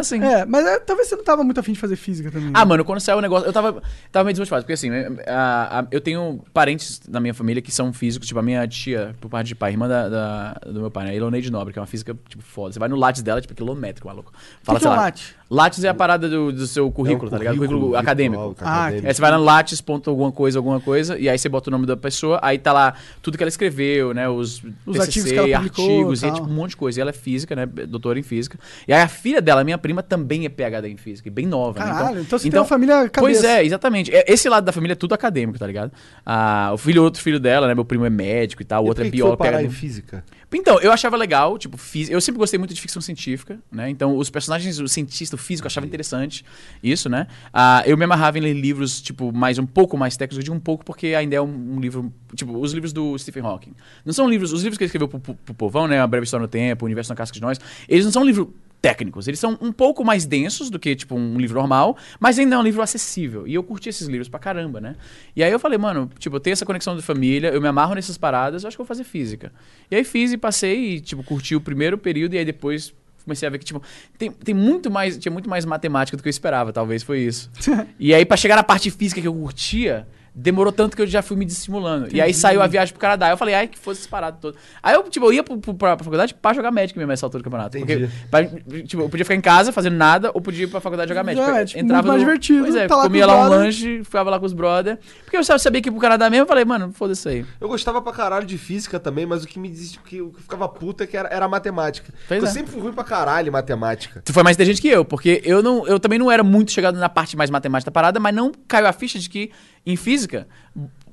Assim. É, mas é, talvez você não tava muito afim de fazer física também. Ah, né? mano, quando saiu o negócio, eu tava, tava meio desmotivado, porque assim, a- a- eu tenho parentes na minha família que são físicos, tipo, a minha tia, por parte de pai, irmã da, da- do meu pai, né? Iloneide Nobre, que é uma física, tipo, foda. Você vai no Lattes dela, tipo, quilométrico, maluco. Fala, que é sei um lá. Lattes é a parada do, do seu currículo, tá ligado? Currículo, acadêmico. Ah, acadêmico. Aí você vai lá no lattes, ponto alguma coisa, alguma coisa, e aí você bota o nome da pessoa, aí tá lá tudo que ela escreveu, né? Os, Os TCC, artigos que ela publicou, artigos, e é tipo um monte de coisa. E ela é física, né? Doutora em física. E aí a filha dela, minha prima, também é PhD em física, bem nova, né? Caralho, então você tem uma família Pois cabeça. é, exatamente. É, Esse lado da família é tudo acadêmico, tá ligado? Ah, o filho, outro filho dela, né? Meu primo é médico e tal, o outro é biólogo. em física? Então, eu achava legal, tipo, fis- eu sempre gostei muito de ficção científica, né? Então, os personagens, o cientista, o físico, eu achava interessante isso, né? Ah, eu me amarrava em ler livros, tipo, mais um pouco mais técnicos, eu digo um pouco porque ainda é um, um livro, tipo, os livros do Stephen Hawking. Não são livros, os livros que ele escreveu pro, pro, pro povão, né? A Breve História no Tempo, O Universo na Casca de Nós, eles não são livros técnicos, eles são um pouco mais densos do que, tipo, um livro normal, mas ainda é um livro acessível. E eu curti esses livros pra caramba, né? E aí eu falei, mano, tipo, eu tenho essa conexão de família, eu me amarro nessas paradas, eu acho que eu vou fazer física. E aí fiz e passei e, tipo, curti o primeiro período e aí depois comecei a ver que, tipo, tem, tem muito mais, tinha muito mais matemática do que eu esperava, talvez foi isso. e aí, pra chegar na parte física que eu curtia, demorou tanto que eu já fui me desestimulando. E aí saiu a viagem pro Canadá. Eu falei, ai, que fosse esse parado todo. Aí eu, tipo, eu ia pro, pro, pra, pra faculdade pra jogar Magic mesmo nessa altura do campeonato. Entendi. Porque, pra- tipo, eu podia ficar em casa fazendo nada, ou podia ir pra faculdade jogar Magic. É, tipo, muito mais divertido, Pois é, tá lá com comia os lá um lanche, ficava lá com os brother. Porque eu sabia que ia pro Canadá mesmo, eu falei, mano, foda-se aí. Eu gostava pra caralho de física também, mas o que me dizia que eu ficava puta é que era, era matemática. Pois eu é. sempre fui ruim pra caralho em matemática. Tu foi mais inteligente que eu, porque eu, não, eu também não era muito chegado na parte mais matemática da parada, mas não caiu a ficha de que em física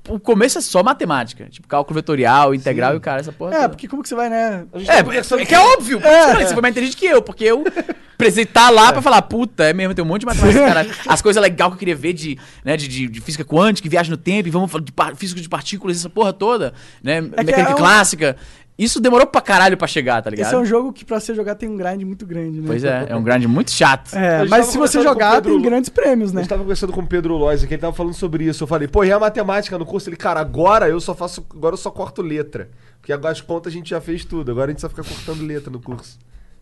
o começo é só matemática. Tipo, cálculo vetorial, integral e o cara, essa porra. É, toda. porque como que você vai, né? É, tava conversando é que é óbvio. que falei, Você foi mais inteligente que eu, porque eu precisei estar lá pra falar, puta, é mesmo, tem um monte de matemática, cara. As coisas legais que eu queria ver de, né, de, de, de física quântica, viagem no tempo, e vamos falar de par- física de partículas, essa porra toda, né? Mecânica é um- clássica. Isso demorou pra caralho pra chegar, tá ligado? Esse é um jogo que pra você jogar tem um grind muito grande, né? Pois é, é um grind muito chato. É, A mas se você jogar, Pedro tem grandes prêmios, A né? gente tava conversando com o Pedro Lois aqui, ele tava falando sobre isso. Eu falei, pô, e a matemática no curso? Ele, cara, agora eu só faço. Agora eu só corto letra. Porque agora as contas a gente já fez tudo. Agora a gente só fica cortando letra no curso.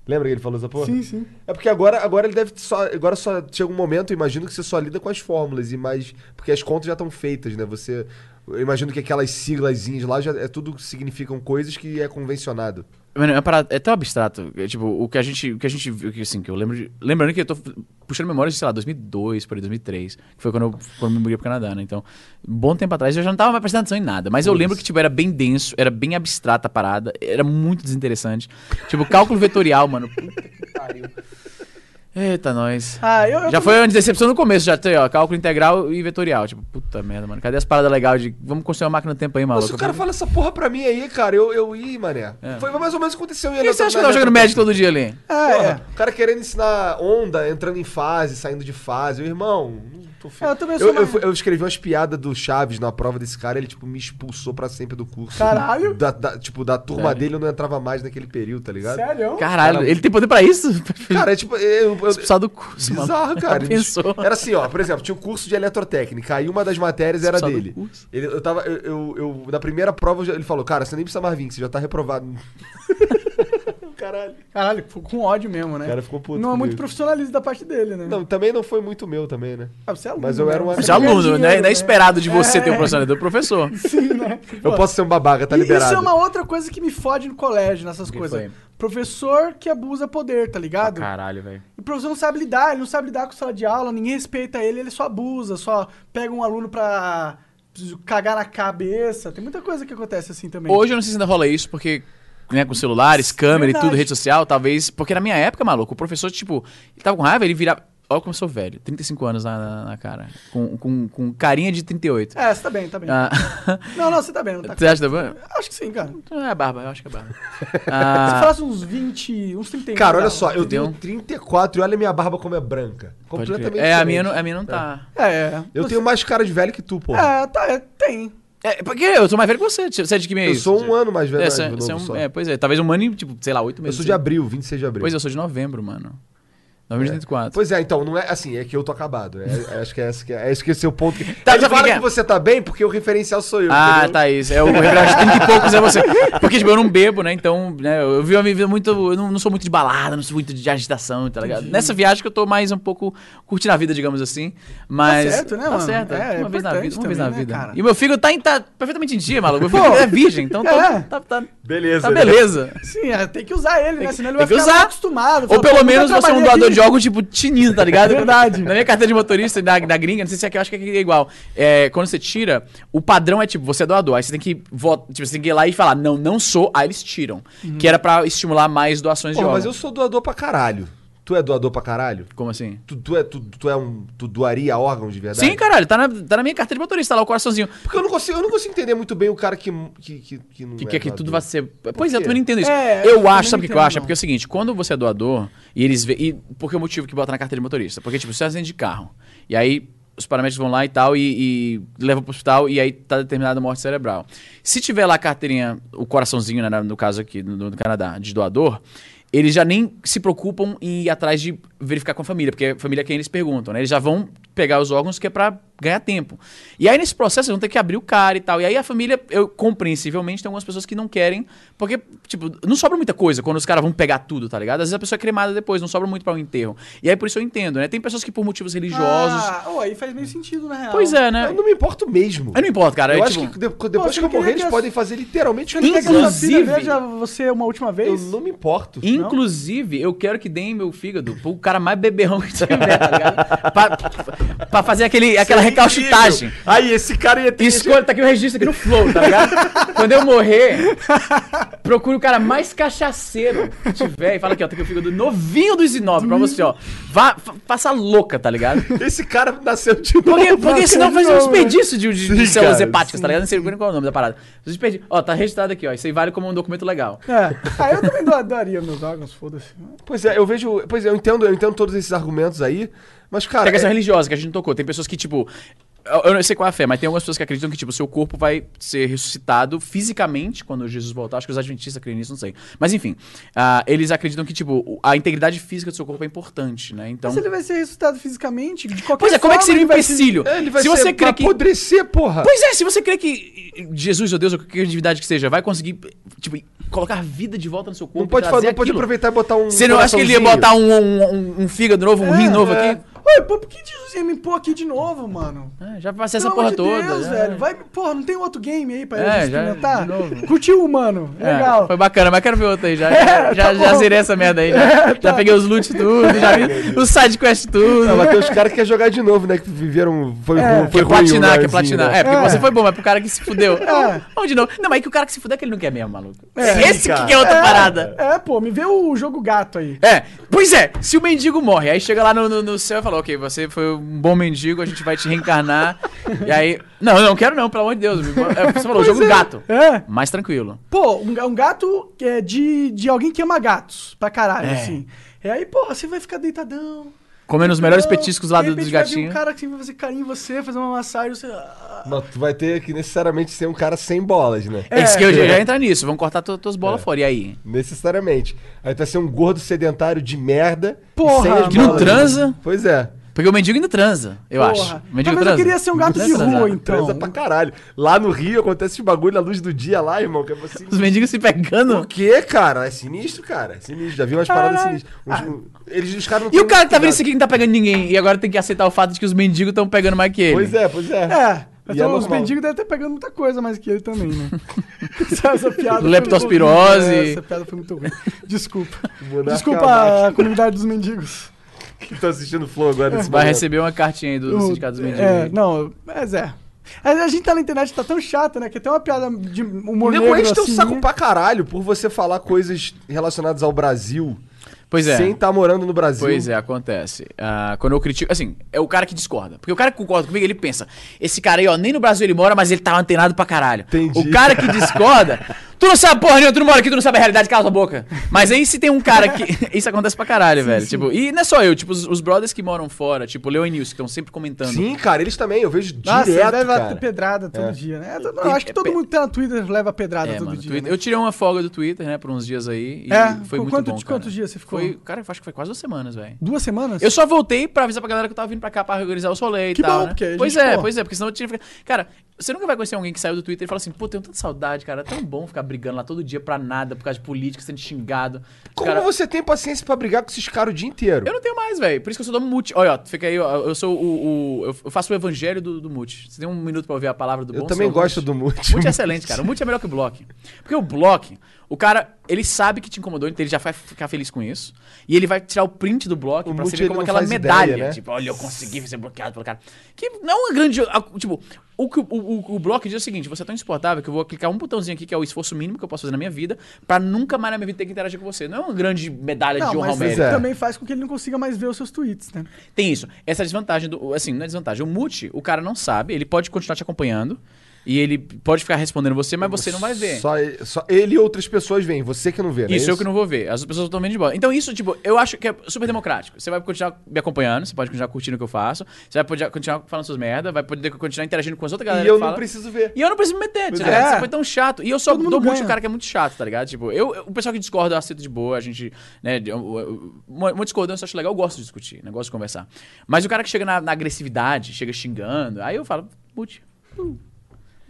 Lembra que ele falou essa porra? Sim, sim. É porque agora, agora ele deve só. Agora só chega um momento, eu imagino que você só lida com as fórmulas e mais. Porque as contas já estão feitas, né? Você. Eu imagino que aquelas siglazinhas lá já é tudo significam coisas que é convencionado. Mano, é, uma parada- é tão abstrato. é, tipo, o que a gente, o que a gente viu, que, assim, que eu lembro de, Lembrando que eu tô puxando memórias de, sei lá, 2002, por aí, 2003. Que foi quando eu, quando eu me mudei pro Canadá, né? Então, um bom tempo atrás eu já não tava mais prestando atenção em nada. Mas eu lembro que, tipo, era bem denso, era bem abstrata a parada, era muito desinteressante. Tipo, cálculo vetorial, mano. Puta que pariu. Eita, nós. Ah, eu, eu Já foi uma decepção no começo, já tem, ó, cálculo integral e vetorial. Tipo, puta merda, mano. Cadê as paradas legais de. Vamos construir uma máquina do tempo aí, maluco? se o cara fala essa porra pra mim aí, cara, eu, eu ia, mané. É. Foi mais ou menos o que aconteceu que você acha que eu tava jogando Magic todo dia ali? É, Porra, é. O cara querendo ensinar onda, entrando em fase, saindo de fase. Eu, irmão, não tô É, eu também eu, sou eu, mais- fui- eu escrevi umas piadas do Chaves na prova desse cara, ele, tipo, me expulsou pra sempre do curso. Caralho. Da, da- tipo, da turma Sério? dele eu não entrava mais naquele período, tá ligado? Sério? Caralho, Cara, ele tem poder pra isso? Cara, é tipo. Eu, eu, Expulsar do curso, Bizarro, mano. cara. Pensou? Era assim, ó, por exemplo, tinha um curso de eletrotécnica, aí uma das matérias era Expulsar do dele. curso. Ele, eu tava. Eu, eu, eu- na primeira prova, eu ele falou, cara, você nem precisa mais vir, você já tá reprovado. caralho. Caralho, ficou com ódio mesmo, né? O cara ficou puto Não é muito profissionalismo da parte dele, né? Não, também não foi muito meu também, né? Ah, você é aluno, Mas eu era um né? Você é ganha aluno, né? Não é esperado de você ter um É. profissional, é do professor. Sim, né? Eu posso ser um babaca, tá E liberado. Isso é uma outra coisa que me fode no colégio, nessas que coisas. foi? Professor que abusa poder, tá ligado? Caralho, velho. E o professor não sabe lidar, ele não sabe lidar com sala de aula, ninguém respeita ele, ele só abusa, só pega um aluno pra cagar na cabeça. Tem muita coisa que acontece assim também. Hoje eu não sei se ainda rola isso, porque, né, com celulares, câmera e Verdade. tudo, rede social, talvez. Porque na minha época, maluco, o professor, tipo, ele tava com raiva, ele virava. Olha como eu sou velho, 35 anos na, na, na cara. Com, com, com carinha de 38. É, você tá bem, tá bem. Ah, Não, não, você tá bem, não tá você acha que tá bom? Acho que sim, cara. Se É barba, eu acho que é barba. você Ah, falasse uns 20, uns 31. Cara, olha só, eu tenho 34 e olha minha barba como é branca. pode. Completamente é, a minha, não, a minha não tá. É, é. Eu tenho mais cara de velho que tu, pô. É, tá, é, tem. É, porque eu sou mais velho que você. Você é de que mês? eu sou um ano mais velho É, mais novo você é um- é, pois é, talvez um ano e, tipo, sei lá, oito Eu meses. sou de abril, 26 de abril. Pois é, eu sou de novembro, mano. 2034. Pois é, então, não é assim, é que eu tô acabado. É, é- acho que é esse que é, é esse que é o seu ponto. Que... Tá, Ele sabe o fala que que, é? você tá bem porque o referencial sou eu. Ah, entendeu? tá isso. É o revelado de 30 e poucos é você. Porque, tipo, eu não bebo, né? Então, né, eu vi uma vida muito. Eu não, não sou muito de balada, não sou muito de agitação, tá ligado? Nessa viagem que eu tô mais um pouco curtindo a vida, digamos assim. Mas. Tá certo, né, Tá mano? certo. É, é uma vez na vida, uma vez na também, né, vida. cara? E o meu fígado tá, tá perfeitamente em dia, maluco. Meu fígado é virgem, então tô- É. tá, tá, Beleza. tá né? beleza. Sim, é, tem que usar ele, né? Senão ele vai ficar acostumado. Ou pelo menos você é um doador de órgãos, tipo, tinindo, tá ligado? Verdade. Na minha carteira de motorista da, da gringa, não sei se aqui, eu acho que aqui é igual. É, quando você tira, o padrão é tipo, você é doador. Aí você tem que votar, tipo, você tem que ir lá e falar, não, não sou, aí eles tiram. Uhum. Que era pra estimular mais doações de Pô, órgãos. mas eu sou doador pra caralho. Tu é doador pra caralho? Como assim? Tu, tu é, tu, tu é um. Tu doaria órgãos de verdade? Sim, caralho, tá na, tá na minha carteira de motorista, tá lá o coraçãozinho. Porque eu não consigo, eu não consigo entender muito bem o cara que, que, que, que não Que é quer que tudo vai ser. Pois é, eu também não entendo isso. É, eu eu acho, sabe o que, eu acho? É porque é o seguinte, quando você é doador, e eles vê. E por que o motivo que bota na carteira de motorista? Porque, tipo, você é acidente de carro. E aí os paramédicos vão lá e tal, e, e levam pro hospital, e aí tá determinada a morte cerebral. Se tiver lá a carteirinha, o coraçãozinho, né, no caso aqui no, no Canadá, de doador, eles já nem se preocupam em ir atrás de verificar com a família, porque a família é quem eles perguntam, né? Eles já vão pegar os órgãos que é pra ganhar tempo. E aí nesse processo eles vão ter que abrir o cara e tal. E aí a família, eu compreensivelmente, tem algumas pessoas que não querem, porque, tipo, não sobra muita coisa quando os caras vão pegar tudo, tá ligado? Às vezes a pessoa é cremada depois, não sobra muito pra um enterro. E aí por isso eu entendo, né? Tem pessoas que por motivos religiosos. Ah, oh, aí faz meio sentido, na real. Pois é, né? Eu não me importo mesmo. Eu não importa, cara. Eu é, acho tipo, que de- depois Pô, que eu não morrer, eles podem fazer literalmente o que Inclusive- veja você uma última Eu vez? não me importo. Inclusive, eu quero que deem meu fígado pro cara mais beberrão que tiver, tá ligado? pra, pra fazer aquele, aquela recalchutagem. Aí, esse cara ia ter. Escolha, tá aqui o registro aqui no Flow, tá ligado? Quando eu morrer, procure o cara mais cachaceiro que tiver e fala aqui, ó, tá aqui o fígado novinho do Isinove pra você, ó. Vá, fa- faça louca, tá ligado? Esse cara nasceu de novo. Porque, porque senão faz um desperdício de, de, de células cara, hepáticas, tá ligado? Não sei qual é o nome da parada. Desperdício. Ó, tá registrado aqui, ó. Isso aí vale como um documento legal. É. Ah, eu também doa- doaria meus órgãos, foda-se. Pois é, eu vejo. Pois é, eu entendo, eu entendo todos esses argumentos aí. Mas, cara. Tem a questão é- religiosa que a gente não tocou. Tem pessoas que, tipo. Eu não sei qual é a fé, mas tem algumas pessoas que acreditam que, tipo, seu corpo vai ser ressuscitado fisicamente quando Jesus voltar. Acho que os adventistas creem nisso, não sei. Mas enfim, ah, eles acreditam que, tipo, a integridade física do seu corpo é importante, né? Então. Mas ele vai ser ressuscitado fisicamente? De qualquer Pois é, como é que forma, seria um vai empecilho? É, ele vai Se ser, você crê que. apodrecer, porra. Pois é, se você crê que Jesus, ou Deus, ou qualquer divindade que seja, vai conseguir, tipo, colocar vida de volta no seu corpo. não pode, fazer, não pode aproveitar e botar um. Você não acha que ele ia botar um, um, um- um fígado novo, um rim novo É. aqui? Oi, pô, por que Jesus ia me impor aqui de novo, mano? É, já passei essa porra de toda. Deus, já. velho. Vai, porra, não tem outro game aí pra É, já- experimentar? de novo. Curtiu mano? É, Legal. Foi bacana, mas quero ver outro aí. Já, É, já, tá já zerei essa merda aí. Já, já peguei os loot tudo, já vi os sidequest tudo. Não, mas tem os caras que querem jogar de novo, né? Que viveram. Foi, É, ruim, foi Quer ruim platinar, o quer lugarzinho, platinar. né? É, porque É. você foi bom, mas pro cara que se fudeu. É. Vamos de novo. Não, mas é que o cara que se fudeu é que ele não quer mesmo, maluco. É. Esse Sim, que é outra parada. É, pô, me vê o jogo gato aí. É, pois é, se o mendigo morre, aí chega lá no, no, no céu e fala, ok, você foi um bom mendigo, a gente vai te reencarnar. e aí. Não, eu não quero não, pelo amor de Deus. É, Você falou, jogo gato. É. Mais tranquilo. Pô, um, um gato é de, de alguém que ama gatos, pra caralho, É. assim. E aí, porra, você vai ficar deitadão. Comendo os melhores petiscos lá do- dos gatinhos. um cara que vai fazer carinho em você, fazer uma massagem, você... Mas tu vai ter que necessariamente ser um cara sem bolas, né? É, isso que eu já, já entra nisso. Vamos cortar tu, tuas bolas fora. E aí? Necessariamente. Aí tu vai ser um gordo sedentário de merda. Porra, sem as Que não transa. né? Pois é. Porque o mendigo ainda transa, eu Porra. acho. O mendigo eu transa. queria ser um gato de rua, então. Transa pra caralho. Lá no Rio acontece esse bagulho na luz do dia lá, irmão. Que é assim. Os mendigos se pegando. Por quê, cara? É sinistro, cara. É sinistro. Já vi umas paradas Caralho. sinistras. Uns- um- eles, os caras não E o cara que tá vendo isso aqui que não tá pegando ninguém e agora tem que aceitar o fato de que os mendigos estão pegando mais que ele. Pois é, pois é. É. Então, é os mendigos devem estar pegando muita coisa mais que ele também, né? Essa piada. foi Leptospirose. muito ruim. É, Essa piada foi muito ruim. Desculpa. Monarca Desculpa a comunidade dos mendigos. que tá assistindo o Flow agora Vai momento. receber uma cartinha aí do, do Sindicato dos Mendigos. É, não, mas é. A gente tá na internet, tá tão chata, né? Que tem uma piada de humor O nego negro enche teu assim. saco pra caralho por você falar coisas relacionadas ao Brasil Pois é. sem estar morando no Brasil. Pois é, acontece. Ah, quando eu critico. Assim, é o cara que discorda. Porque o cara que concorda comigo, ele pensa: esse cara aí, ó, nem no Brasil ele mora, mas ele tá antenado pra caralho. Entendi. O cara que discorda, tu não sabe porra nenhuma, tu não mora aqui, tu não sabe a realidade, cala a boca. Mas aí se tem um cara que. Isso acontece pra caralho, velho. Tipo, e não é só eu, tipo, os, os brothers que moram fora, tipo, o Leo e Nilson, que estão sempre comentando. Sim, cara, eles também, eu vejo Nossa, direto, deve cara. ter pedrada todo É. dia, né? Eu, eu acho que todo é, mundo que tá no Twitter leva pedrada É, todo mano, dia. Twitter- né? eu tirei uma folga do Twitter, né, por uns dias aí. E É? foi muito quanto- bom. de cara. quantos dias você ficou? Foi, cara, eu acho que foi quase duas semanas, velho. Duas semanas? Eu só voltei pra avisar pra galera que eu tava vindo pra cá pra organizar o solê e Que tal, bom, né? pois é, pô- pois é, porque senão eu tinha. Cara, você nunca vai conhecer alguém que saiu do Twitter e fala assim, pô, tenho tanta saudade, cara, é tão bom ficar brigando lá todo dia pra nada, por causa de política, sendo xingado. Como cara, você tem paciência pra brigar com esses caras o dia inteiro? eu não tenho mais, velho. Por isso que eu sou do Mute. Olha, ó, fica aí, ó, eu sou o... o- eu faço o evangelho do, do Mute. Você tem um minuto pra ouvir a palavra do Eu bom também senhor gosto Mute? do Mute. Mute é excelente, cara. O Mute é melhor que o Block. Porque o Block, o cara, ele sabe que te incomodou, então ele já vai ficar feliz com isso. E ele vai tirar o print do Block O pra você ver como aquela medalha. ideia, né? Tipo, olha, eu consegui ser bloqueado pelo cara. Que não é uma grande. Tipo, o o, o, o Block diz é o seguinte: você é tão insuportável que eu vou clicar um botãozinho aqui, que é o esforço mínimo que eu posso fazer na minha vida, pra nunca mais na minha vida ter que interagir com você. Não é uma grande medalha Não, de honra ao mas mérito. isso é. também faz com que ele não consiga mais ver os seus tweets, né? Tem isso. Essa é a desvantagem do. Assim, não é desvantagem. O mute, o cara não sabe, ele pode continuar te acompanhando. E ele pode ficar respondendo você, mas você não vai ver. Só, ele- só ele e outras pessoas veem, você que não vê, né? Isso, eu que não vou ver. As pessoas estão vendo de bola. Então, isso, tipo, eu acho que é super democrático. Você vai continuar me acompanhando, você pode continuar curtindo o que eu faço, você vai poder continuar falando suas merda, vai poder continuar interagindo com as outras galera E eu que não fala. preciso ver. E eu não preciso me meter, tá é. Você foi tão chato. E eu só Todo mundo dou muito o cara que é muito chato, tá ligado? Tipo, eu, eu- o pessoal que discorda eu aceito de boa, a gente, né, uma, uma discordância eu acho legal, eu gosto de discutir, né, gosto de conversar. Mas o cara que chega na, na agressividade, chega xingando, aí eu falo, mute.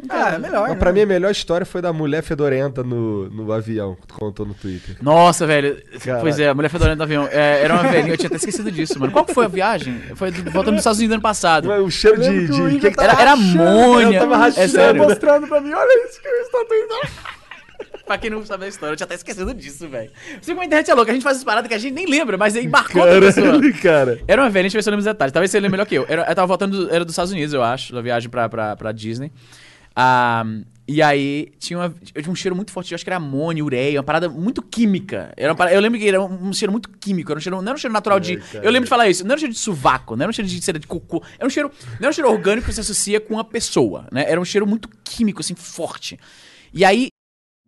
Ah, é melhor. Mas né? pra mim a melhor história foi da mulher fedorenta no, no avião, que tu contou no Twitter. Nossa, velho. Caralho. Pois é, a mulher fedorenta do avião. É, era uma velhinha, eu tinha até esquecido disso, mano. Qual que foi a viagem? Foi do- voltando dos Estados Unidos ano passado. O cheiro de. o de Igor que que tava Era, era rachando, amônia. eu tava É rachando, sério. mostrando pra mim, olha isso que eu estou tentando. Pra quem não sabe a história, eu tinha até esquecido disso, velho. Você como a internet é louca, a gente faz essas paradas que a gente nem lembra, mas aí marcou a pessoa. Caralho, cara. Era uma velha, deixa eu ver se eu lembro os detalhes. Talvez você lembre melhor que eu. Era, eu tava voltando, do- era dos Estados Unidos, eu acho, da viagem pra, pra, pra Disney. Ah, e aí tinha, uma- tinha um cheiro muito forte, eu acho que era amônia, ureia, uma parada muito química. Era uma parada- eu lembro que era um, um cheiro muito químico, era um cheiro, não era um cheiro natural de. cara. Eu lembro de falar isso, não era um cheiro de sovaco, não era um cheiro de cera de cocô. Era um cheiro. Não era um cheiro orgânico que você associa com uma pessoa, né? Era um cheiro muito químico, assim, forte. E aí,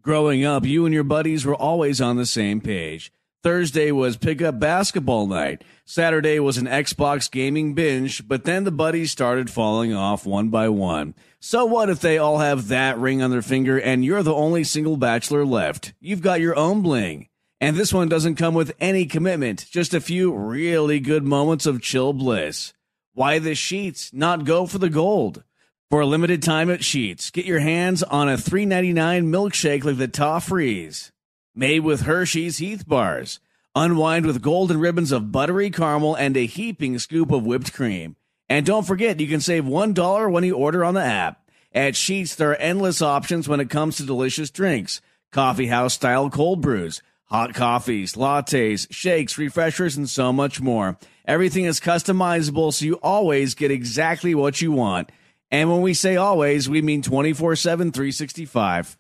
Growing up, you and your buddies were always on the same page. Thursday was pickup basketball night. Saturday was an Xbox gaming binge, but then the buddies started falling off one by one. So what if they all have that ring on their finger and you're the only single bachelor left? You've got your own bling. And this one doesn't come with any commitment, just a few really good moments of chill bliss. Why the sheets not go for the gold? For a limited time at Sheets, get your hands on a $3.99 milkshake like the Toffrees. Made with Hershey's Heath bars. Unwind with golden ribbons of buttery caramel and a heaping scoop of whipped cream. And don't forget, you can save $1 when you order on the app. At Sheets, there are endless options when it comes to delicious drinks. Coffee house style cold brews, hot coffees, lattes, shakes, refreshers, and so much more. Everything is customizable so you always get exactly what you want. And when we say always, we mean 24 7, 365.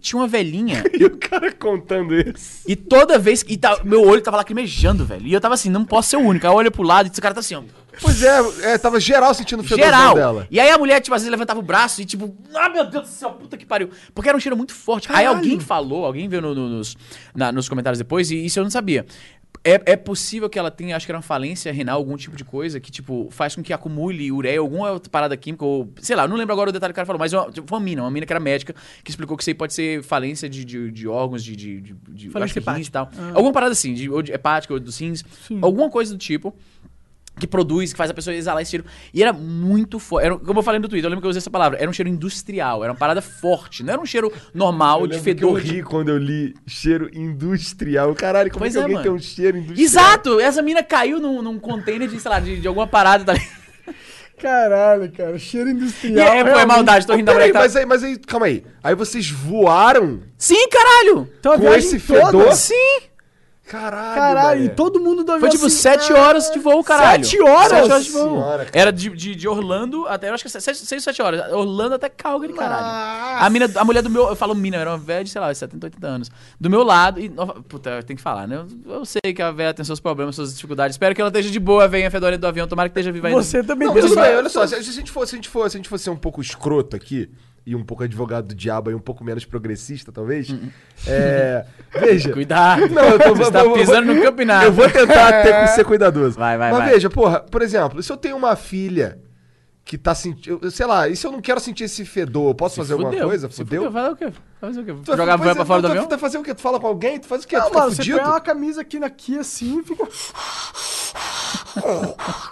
tinha uma velhinha E o cara contando isso. E toda vez que. E tá- meu olho tava lacrimejando, velho. E eu tava assim, não posso ser o único. Aí eu olho pro lado e esse cara tá assim, ó. Pois é, é, tava geral sentindo o fedorzão Geral. dela. E aí a mulher, tipo, às vezes levantava o braço e, tipo, ah, meu Deus do céu, puta que pariu. Porque era um cheiro muito forte. Aí Caralho. alguém falou, alguém veio no- no- nos, na- nos comentários depois, e isso eu não sabia. É, é possível que ela tenha, acho que era uma falência renal, algum tipo de coisa que, tipo, faz com que acumule ureia, alguma outra parada química, ou sei lá, eu não lembro agora o detalhe que o cara falou, mas uma, tipo, foi uma mina, uma mina que era médica, que explicou que isso aí pode ser falência de, de, de órgãos, de. de, de, de Falência acho que rins e tal. Alguma parada assim, de, ou de hepática, ou dos rins, alguma coisa do tipo. Que produz, que faz a pessoa exalar esse cheiro. E era muito forte. Era, como eu falei no Twitter, eu lembro que eu usei essa palavra. Era um cheiro industrial, era uma parada forte. Não era um cheiro normal, Eu de que eu fedor. de- ri quando eu li cheiro industrial. Caralho, como Pois é que é, alguém mano. tem um cheiro industrial? Exato! Essa mina caiu num, num container de, sei lá, de, de alguma parada. Tá... ligado? Caralho, cara. Cheiro E industrial. é, foi maldade, tô rindo da mulher que mas tá... aí, mas aí, calma aí. Aí vocês voaram Sim, caralho! Então com esse toda- fedor? Sim! Caralho, Caralho, e todo mundo do avião Foi tipo assim, sete horas de voo, caralho. Sete horas? Sete horas de voo. Senhora, cara. Era de, de, de Orlando até, eu acho que sete, seis, sete horas. Orlando até Calgary, caralho. Nossa. A, mina, a mulher do meu, eu falo mina, era uma velha de, sei lá, 70, 80 anos. Do meu lado, e, puta, eu tenho que falar, né? Eu, eu sei que a velha tem seus problemas, suas dificuldades. Espero que ela esteja de boa, venha fedorenta do avião, tomara que esteja viva ainda. Você também Não, tudo bem, olha só, se a gente for, se a gente for, se a gente fosse um pouco escroto aqui, e um pouco advogado do diabo e um pouco menos progressista, talvez. É, veja. Cuidado. Não, eu tô, Você tá vou- pisando no campeonato. Eu vou tentar ter, ser cuidadoso. Vai, vai, Mas vai. veja, porra, por exemplo, se eu tenho uma filha que tá sentindo. Sei lá, e se eu não quero sentir esse fedor, eu posso fazer alguma Fudeu. coisa? Se Fudeu? Fudeu, vai o quê? Vai fazer o quê? Tu- Jogar é, pra fora do tu- avião? Tu vai fazer o quê? Tu fala com alguém? Tu faz o quê? Não, tu fica mano, você põe uma camisa aqui, aqui assim e fica.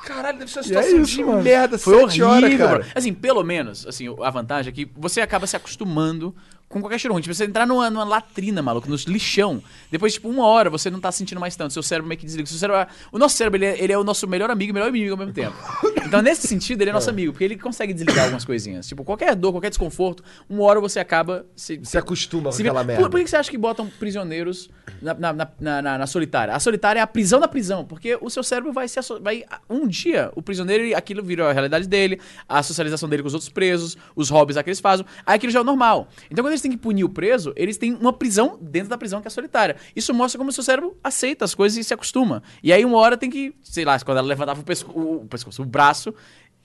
Caralho, deve ser uma é situação isso, de mano. merda, Foi sete horrível, horas, cara. Assim, pelo menos, assim, a vantagem é que você acaba se acostumando com qualquer cheiro ruim. Tipo, você entrar numa, numa latrina, maluco, nos lixão, depois, tipo, uma hora você não tá sentindo mais tanto, seu cérebro meio que desliga. Seu cérebro, é- o nosso cérebro, ele é, ele é o nosso melhor amigo e melhor inimigo ao mesmo tempo. Então, nesse sentido, ele é nosso amigo, porque ele consegue desligar algumas coisinhas. Tipo, qualquer dor, qualquer desconforto, uma hora você acaba se, Se acostuma com se aquela vê- merda. Por, por que você acha que botam prisioneiros na, na, na, na- na- solitária? A solitária é a prisão da prisão, porque o seu cérebro vai se vai Um dia, o prisioneiro, aquilo vira a realidade dele, a socialização dele com os outros presos, os hobbies que eles fazem, aí aquilo já é o normal. Então, quando eles têm que punir o preso, eles têm uma prisão dentro da prisão que é solitária. Isso mostra como o seu cérebro aceita as coisas e se acostuma. E aí, uma hora tem que, sei lá, quando ela levantava o, pesco, o pescoço, o braço,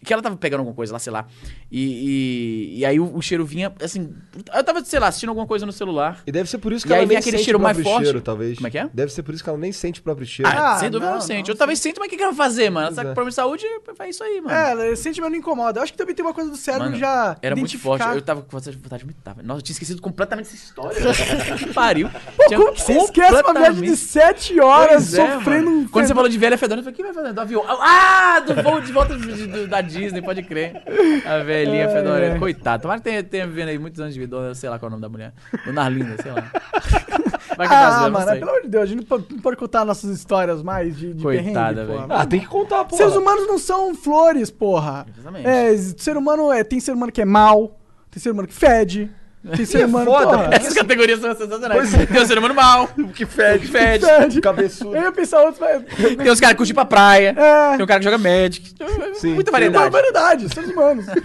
que ela tava pegando alguma coisa lá, sei lá. E, e, e aí o, o cheiro vinha, assim. Eu tava, sei lá, assistindo alguma coisa no celular. E deve ser por isso que E ela nem aquele sente cheiro o mais próprio forte. cheiro, talvez. Como é que é? Deve ser por isso que ela nem sente o próprio cheiro. Ah, Ah, sem dúvida não, não, sente. não, Eu talvez sente, mas o que, que ela vai fazer, mano? Ela tá Pois com é. problema de saúde, faz isso aí, mano. É, esse sentimento não incomoda. Eu acho que também tem uma coisa do cérebro Mano, já. era muito forte. Eu tava com vontade vontade de vomitar. velho. Nossa, eu tinha esquecido completamente essa história. que pariu. Pô, Tinha como que você esquece uma viagem de completamente- 7 horas Pois é, sofrendo mano. um. Quando você falou de velha fedorenta, eu falei, quem vai fazer? Do avião. Ah, do voo de volta da Disney, pode crer. A velhinha fedorenta. Coitado. Tomara que tenha, tenha vivendo aí muitos anos de vida. dona- Sei lá qual é o nome da mulher. Dona Arlinda, sei lá. Vai que Ah, mano, pelo amor de Deus, a gente não pode, não pode contar nossas histórias mais de, de Coitada, perrengue, velho. porra. Ah, tem que contar, pô. Seres humanos não são flores, porra. Exatamente. É, ser humano é, tem ser humano que é mal, tem ser humano que fede, tem ser é humano, foda, porra. Essas categorias são sensacionais. É. Tem o ser humano mal, que fede. que fede. Fede. Cabeçudo. Eu ia pensar outros, mas... Tem os caras que curtem pra praia. É. Tem um cara que joga Magic. Sim. Muita Tem uma variedade. variedade, seres humanos.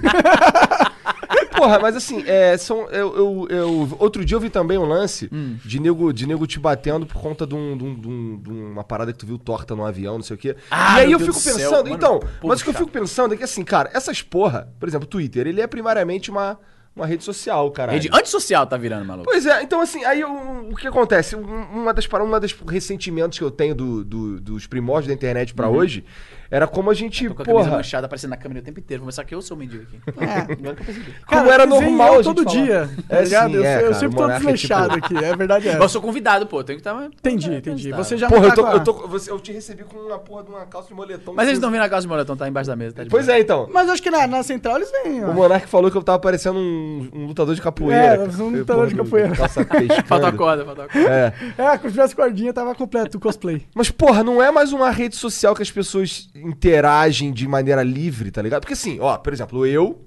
Porra, mas assim, é, são, eu, eu- eu- outro dia eu vi também um lance Hum. de, nego, de nego te batendo por conta de, um- de um- de um- de uma parada que tu viu torta no avião, não sei o quê. Ah, e aí eu Deus fico do céu, pensando, mano, então, povo mas o que eu fico pensando é que assim, cara, essas porra, por exemplo, o Twitter, ele é primariamente uma, uma rede social, cara. Rede antissocial tá virando, maluco. Pois é, então assim, aí eu- o que acontece? Um- Uma das, para- uma das ressentimentos que eu tenho do- do- dos primórdios da internet pra hoje era como a gente, Tô com a camisa porra, manchada aparecendo na câmera o tempo inteiro. Vou mostrar que eu sou o mendigo aqui. Agora que eu percebi. como era normal eu a gente todo falar. dia, tá É, ligado? sim, eu, é, eu cara, sempre tô é desleixado tipo- aqui, é verdade é. Eu sou convidado, pô. Tenho que estar. Entendi, entendi. Você já Porra, não eu, tá tô, com a- eu, tô, você- eu te recebi com uma porra de uma calça de moletom. Mas eles estão vendo a casa de moletom, tá embaixo da mesa. Tá de Pois é, então. Mas eu acho que na, na central eles vêm, ó. O Monark falou que eu tava parecendo um, um lutador de capoeira. É, cara. um lutador de capoeira. Calça. Falta a corda, falta a corda. É. É, quando tivesse cordinha tava completo o cosplay. Mas, porra, não é mais uma rede social que as pessoas interagem de maneira livre, tá ligado? Porque assim, ó, por exemplo, eu.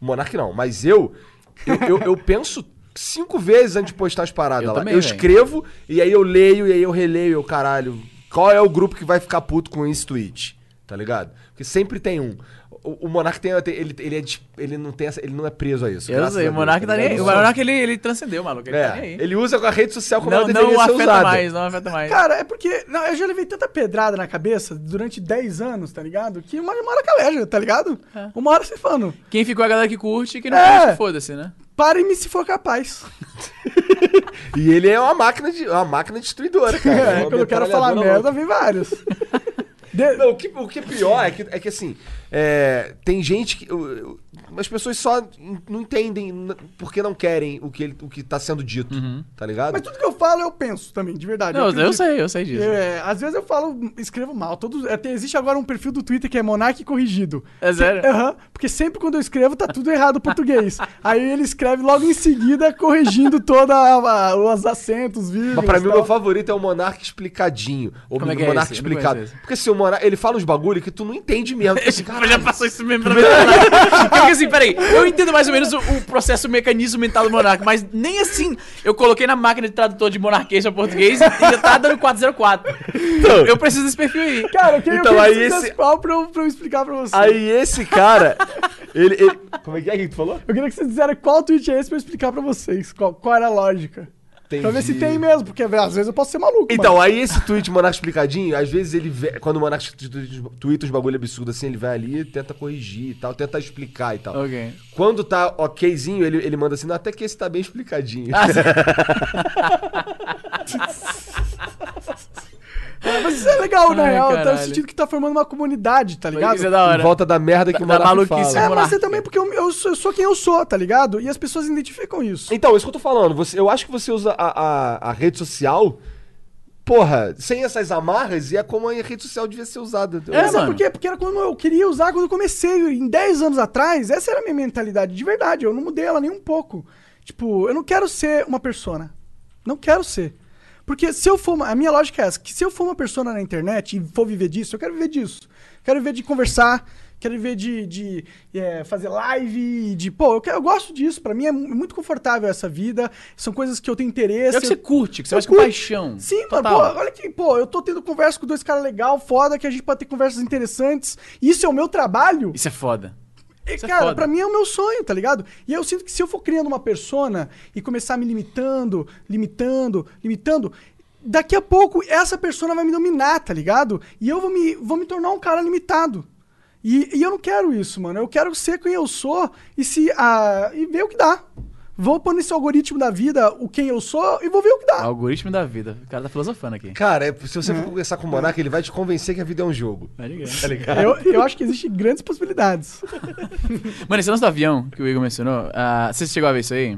Monark não, mas eu. Eu, eu, eu penso cinco vezes antes de postar as paradas Eu lá. também, eu escrevo e aí eu leio e aí eu releio, eu, caralho. Qual é o grupo que vai ficar puto com esse tweet? Tá ligado? Porque sempre tem um. O, o Monark tem, ele, ele, é ele, não tem essa- ele não é preso a isso. Eu sei, o Monark tá nem ligado? O Monark ele, ele transcendeu, maluco. Ele É, tá nem aí. ele usa a rede social como Não, ela deveria não ser afeta usada. mais, não afeta mais. Cara, é porque não, eu já levei tanta pedrada na cabeça durante 10 anos, tá ligado? Que uma, uma hora caleja, tá ligado? É. Uma hora você falando, Quem ficou é a galera que curte e quem não É. curte, foda-se, né? parem-me se for capaz. E ele é uma máquina, de, uma máquina destruidora, cara. É, Uma quando eu quero falar merda, vem vários. De- Não, o que, o que é pior é que, é que assim, é, tem gente que. eu- eu- as pessoas só não entendem porque não querem o que, ele, o que tá sendo dito, tá ligado? Mas tudo que eu falo, eu penso também, de verdade. Não, eu, acredito. sei, eu sei disso. É, às vezes eu falo, escrevo mal. Todos, até existe agora um perfil do Twitter que é Monark Corrigido. É sério? Que- Aham, porque sempre quando eu escrevo tá tudo errado o português. Aí ele escreve logo em seguida, corrigindo toda a- a- os acentos, vírgulas. Mas pra mim, o meu favorito é o Monark explicadinho. Ou Como é o que é? Eu não explicado. Porque se o Monark, ele fala uns bagulho que tu não entende mesmo. Assim, Mas "Caralho, já passou isso mesmo pra mim. Porque assim, peraí, eu entendo mais ou menos o, o processo, o mecanismo mental do Monark, mas nem assim. Eu coloquei na máquina de tradutor de monarquês pra português e já tá dando 404. Então. eu preciso desse perfil aí. Cara, eu queria, Então, eu aí esse- qual pra eu, pra eu explicar pra você. Aí esse cara, ele, ele- Como é que é que tu falou? Eu queria que vocês disseram qual tweet é esse pra eu explicar pra vocês. Qual, qual era a lógica. Pra ver se Entendi. tem mesmo, porque às vezes eu posso ser maluco. Então, mano. aí esse tweet Monark explicadinho, às vezes ele vê, quando o Monark twitta uns bagulho absurdo assim, ele vai ali e tenta corrigir e tal, tenta explicar e tal. Ok. Quando tá okzinho, ele, ele manda assim, "Não, até que esse tá bem explicadinho. É, mas isso é legal, na Ai, real. Tá no caralho. sentido que tá formando uma comunidade, tá ligado? Isso é da hora. Em volta da merda que o Da Monark maluquice. fala. É, mas você também, porque eu, eu sou, eu sou quem eu sou, tá ligado? E as pessoas identificam isso. Então, isso que eu tô falando. Você, eu acho que você usa a, a, a rede social, porra, sem essas amarras, e é como a rede social devia ser usada. É, É, sabe mano. por quê? Porque era quando eu queria usar quando eu comecei. Em 10 anos atrás, essa era a minha mentalidade, de verdade. Eu não mudei ela nem um pouco. Tipo, eu não quero ser uma persona. Não quero ser. Porque se eu for. uma- A minha lógica é essa: que se eu for uma persona na internet e for viver disso, eu quero viver disso. Quero viver de conversar. Quero viver de, de é, fazer live, de. Pô, eu, quero- eu gosto disso. Pra mim é mu- muito confortável essa vida. São coisas que eu tenho interesse. É o que você curte, que você faz com curto. paixão. Sim, Total. mano, pô, olha que, pô, eu tô tendo conversa com dois caras legal, foda, que a gente pode ter conversas interessantes. Isso é o meu trabalho. Isso é foda. E, é cara, foda. pra mim é o meu sonho, tá ligado? E eu sinto que se eu for criando uma persona e começar me limitando, limitando, limitando, daqui a pouco essa persona vai me dominar, tá ligado? E eu vou me, vou me tornar um cara limitado. E, e eu não quero isso, mano. Eu quero ser quem eu sou e se ah, e ver o que dá. Vou pôr nesse algoritmo da vida o quem eu sou e vou ver o que dá. Algoritmo da vida. O cara tá filosofando aqui. Cara, é- se você for conversar com o Monark, ele vai te convencer que a vida é um jogo. Tá ligado? Tá ligado? Eu, eu acho que existem grandes possibilidades. Mano, esse lance do avião que o Igor mencionou, ah, você chegou a ver isso aí?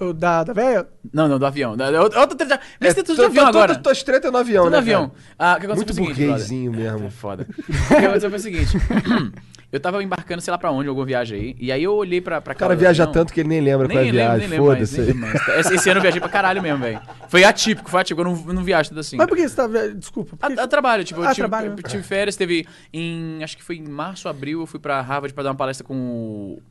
O Da, da velha? Não, não, do avião. Da, da, outra treta. Vê se tem tudo de avião tô- agora. tô- Tuas treta é no avião, Tudo né? no avião. cara? Ah, o que aconteceu Muito foi o seguinte, burguesinho mesmo. É foda. O que aconteceu foi o seguinte. eu tava embarcando, sei lá pra onde, alguma viagem aí. E aí eu olhei pra, pra O cara viaja tanto que ele nem lembra qual é a Nem nem viagem. nem Foda-se. Esse, esse ano eu viajei pra caralho mesmo, velho. Foi atípico, foi atípico. Eu não, não viajo tudo assim. Mas por que você tá. Desculpa. A, que- a trabalho, tipo, eu Ah, tive, trabalho. eu tive férias, teve em. Acho que foi em março, abril, eu fui pra Harvard pra dar uma palestra com o.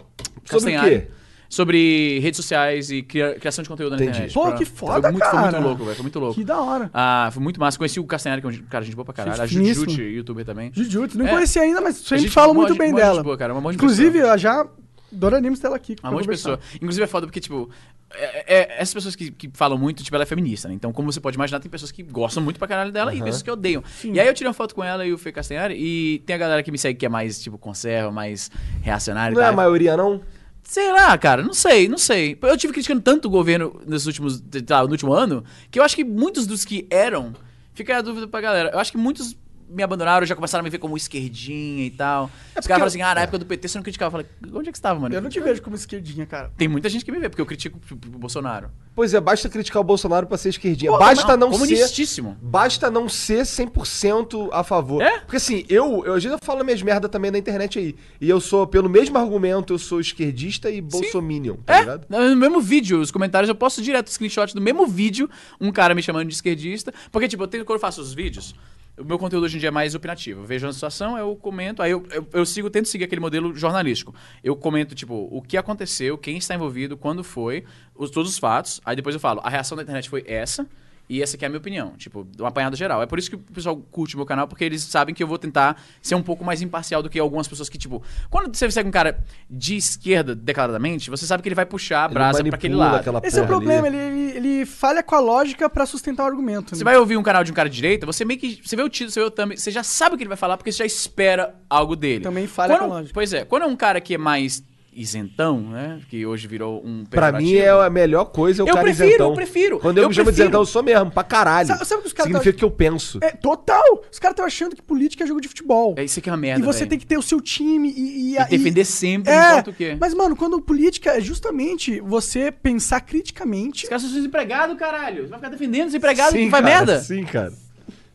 Sobre o quê? Sobre redes sociais e cria- criação de conteúdo na Entendi. internet. Pô, Pra- que foda, foi muito, Foi cara. muito louco, velho. Foi muito louco. Que da hora. Ah, foi muito massa. Conheci o Castanhari, que é um cara, gente boa pra caralho. A Gente finíssima. Jujutsu, youtuber também. Jujutsu, não É. conheci ainda, mas sempre gente falo muito bem dela. gente boa, cara, uma mão de Inclusive, pessoa. eu já adoraríamos ter ela aqui. Uma monte de pessoa. Inclusive é foda porque, tipo, é- é- essas pessoas que, que falam muito, tipo, ela é feminista, né? Então, como você pode imaginar, tem pessoas que gostam muito pra caralho dela e pessoas que odeiam. E aí eu tirei uma foto com ela e o Fê Castanhari e tem a galera que me segue que é mais, tipo, conserva, mais reacionária Não é a maioria, não? Sei lá, cara, não sei, não sei. Eu tive criticando tanto o governo nesses últimos, lá, no último ano, que eu acho que muitos dos que eram, fica a dúvida pra galera. Eu acho que muitos me abandonaram, já começaram a me ver como esquerdinha e tal. Os porque caras falam assim, ah, na época do PT você não criticava. Eu falei, onde é que você tava, mano? Eu não te vejo como esquerdinha, cara. Tem muita gente que me vê, porque eu critico o Bolsonaro. Pois é, basta criticar o Bolsonaro pra ser esquerdinha. Pô, basta não, ser. Comunistíssimo. Basta não ser 100% a favor. É? Porque assim, eu, eu às vezes eu falo minhas merda também na internet aí. E eu sou, pelo mesmo argumento, eu sou esquerdista e bolsominion, tá É, ligado? no mesmo vídeo, os comentários, eu posto direto screenshot do mesmo vídeo, um cara me chamando de esquerdista. Porque, tipo, eu tenho, quando eu faço os vídeos, o meu conteúdo hoje em dia é mais opinativo. Eu vejo uma situação, eu comento, aí eu, eu, eu sigo, tento seguir aquele modelo jornalístico. Eu comento, tipo, o que aconteceu, quem está envolvido, quando foi, os, todos os fatos. Aí depois eu falo, a reação da internet foi essa. E essa aqui é a minha opinião, tipo, um apanhado geral. É por isso que o pessoal curte o meu canal, porque eles sabem que eu vou tentar ser um pouco mais imparcial do que algumas pessoas que, tipo, quando você segue um cara de esquerda declaradamente, você sabe que ele vai puxar a Ele brasa pra aquele lado. aquela Esse é o problema, ele, ele, ele falha com a lógica pra sustentar o argumento. Você né? vai ouvir um canal de um cara de direita, você meio que. Você vê o título, você vê o thumb, você já sabe o que ele vai falar, porque você já espera algo dele. Também falha Quando- com a lógica. Pois é, quando é um cara que é mais isentão, né? Que hoje virou um Pra mim é a melhor coisa é o Eu cara prefiro, isentão. eu prefiro. Quando eu, Eu me chamo de prefiro. isentão, eu sou mesmo, pra caralho. Sabe- sabe o que os caras Significa tão- que eu penso. É, total. Os caras estão achando que política é jogo de futebol. É isso aqui é uma merda, e você velho. tem que ter o seu time e... e, que defender sempre, não é, importa o quê. Mas, mano, quando política é justamente você pensar criticamente... Os caras são desempregados, caralho. Você vai ficar defendendo desempregado que Sim, faz cara, merda. Sim, cara.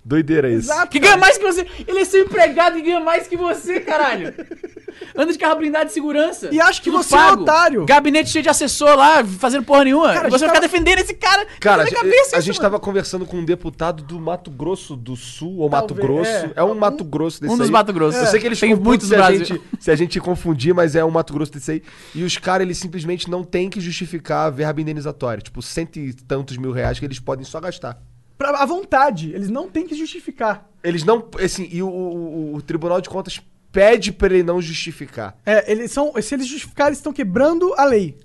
Doideira isso. Exato. Que ganha mais que você. Ele é seu empregado e ganha mais que você, caralho. Anda de carro blindado de segurança. E acha que você é otário. Gabinete cheio de assessor lá, fazendo porra nenhuma. Cara, a você gente vai ficar tava- defendendo esse cara. Cara, a, cabeça, a isso, gente mano. tava conversando com um deputado do Mato Grosso do Sul, ou Mato Talvez, Grosso. é. É, um Mato Grosso desse Um dos aí. Mato Grosso. Eu sei que eles Tem confundem muitos se a, gente, se a gente confundir, mas é um Mato Grosso desse aí. E os caras, eles simplesmente não têm que justificar a verba indenizatória. Tipo, cento e tantos mil reais que eles podem só gastar. Pra, à vontade. Eles não têm que justificar. Eles não. Assim, e o, o- o Tribunal de Contas pede pra ele não justificar. É, eles são... Se eles justificarem, eles estão quebrando a lei.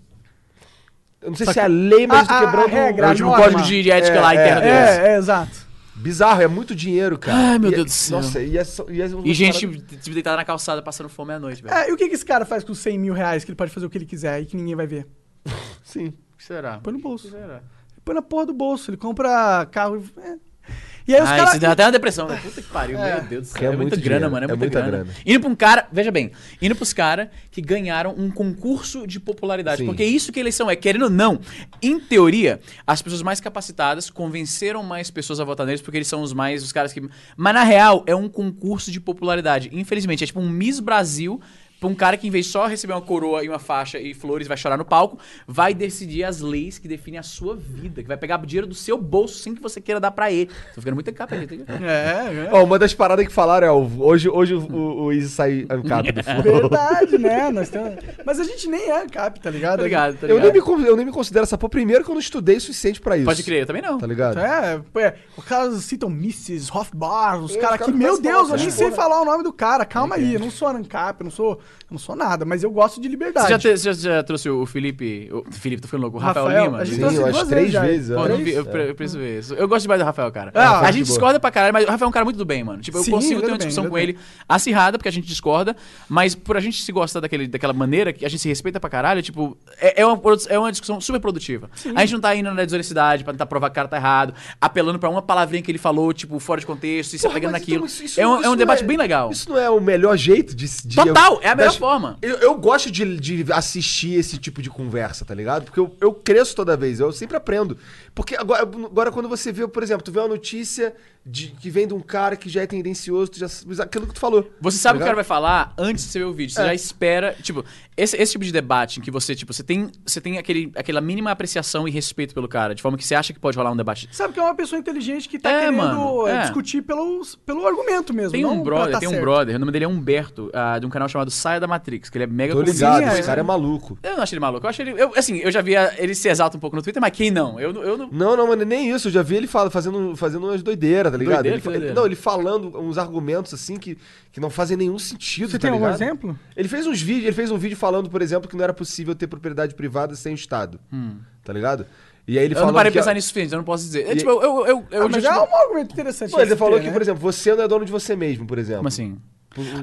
Eu não sei se é a lei, mas A- tô quebrando a regra, É a o tipo norma. código de, ética É, lá interno é, deles. É, é, exato. Bizarro, é muito dinheiro, cara. Ai, meu E é- Deus do céu. Nossa, e, é, só- e, é umas E gente paradas- tipo, deitada na calçada passando fome à noite, velho. É, e o que, que esse cara faz com os 100 mil reais que ele pode fazer o que ele quiser e que ninguém vai ver? Sim. O que será? Põe no bolso. será? Põe na porra do bolso. Ele compra carro. é. E aí os Ah, isso deu até uma depressão, né? Puta que pariu, É. meu Deus do Porque céu. é É, muita muito grana, dinheiro, mano. É, é muita, muita grana. grana. Indo pra um cara, veja bem, indo pros caras que ganharam um concurso de popularidade. Sim. Porque é isso que eles são, é querendo ou não. Em teoria, as pessoas mais capacitadas convenceram mais pessoas a votar neles porque eles são os mais, os caras que. Mas na real, é um concurso de popularidade. Infelizmente, é tipo um Miss Brasil. Pra um cara que, em vez de só receber uma coroa e uma faixa e flores, vai chorar no palco, vai decidir as leis que definem a sua vida, que vai pegar dinheiro do seu bolso sem que você queira dar pra ele. Tô ficando muito capa aqui, ligado? É, é. Ó, uma das paradas que falaram é: hoje, hoje o, o, o Easy sai ancap do flow. Verdade, né? Nós temos... Mas a gente nem é cap, tá ligado? Tá ligado, tá Eu ligado? nem, me, eu nem me considero essa porra. Primeiro que eu não estudei o suficiente pra isso. Pode crer, eu também não. Tá ligado? É, pô, é, os caras citam Mrs. Hofbar, os É, caras os que, meu Deus, eu nem essas sei falar o nome do cara. Calma aí, eu não sou ANCAP, eu não sou, eu não sou nada, mas eu gosto de liberdade. Você já, te- você já, já trouxe o Felipe. O Felipe, tô ficando louco. O Rafael, Rafael, Lima? a gente Sim, eu acho três vezes. Pô, ó. eu, eu, Três? pre- eu preciso ver isso. Eu gosto demais do Rafael, cara. Ah, a gente boa. discorda pra caralho, mas o Rafael é um cara muito do bem, mano. Tipo, eu Sim, consigo ter é uma bem, discussão ele é com ele acirrada, porque a gente discorda, mas por a gente se gostar daquele, daquela maneira, que a gente se respeita pra caralho, tipo, é, é, uma, é uma discussão super produtiva. A gente não tá indo na desonestidade pra tentar provar que o cara tá errado, apelando pra uma palavrinha que ele falou, tipo, fora de contexto, e se Porra, apegando mas naquilo. então isso- isso é um, é um debate não bem legal. Isso não é o melhor jeito de. de Total, é a melhor forma. Eu, eu gosto de, de assistir esse tipo de conversa, tá ligado? Porque eu, eu cresço toda vez, eu sempre aprendo. Porque agora, agora quando você vê, por exemplo, tu vê uma notícia de, que vem de um cara que já é tendencioso, tu já, aquilo que tu falou. Você sabe o tá que o cara vai falar antes de você ver o vídeo. Você É. já espera. Tipo, esse, esse tipo de debate em que você, tipo, você tem, você tem aquele, aquela mínima apreciação e respeito pelo cara, de forma que você acha que pode rolar um debate. Sabe que é uma pessoa inteligente que tá É, querendo mano, é, é. discutir pelo, pelo argumento mesmo. Tem um brother, tá tem um certo. brother, o nome dele é Humberto, ah, de um canal chamado Saia da Matrix, que ele é mega Tô ligado, esse é. cara é maluco. Eu não acho ele maluco, eu acho ele. Eu, assim, eu já vi ele se exalta um pouco no Twitter, mas quem não? Eu, não- eu não. Não, não, mano, nem isso. Eu já vi ele fala, fazendo, fazendo umas doideiras, tá ligado? Doideira? Ele doideira? não, ele falando uns argumentos assim que, que não fazem nenhum sentido, Você tá tem algum ligado? exemplo? Ele fez uns vídeos, ele fez um vídeo falando, por exemplo, que não era possível ter propriedade privada sem o Estado. Tá ligado? E aí ele Hum. Eu falou não parei pra pensar nisso suficiente, eu não posso dizer. É, tipo, eu. eu, eu, eu Ah, mas já- é um argumento interessante. Pô, ele falou ter, que, né? por exemplo, você não é dono de você mesmo, por exemplo. Como assim?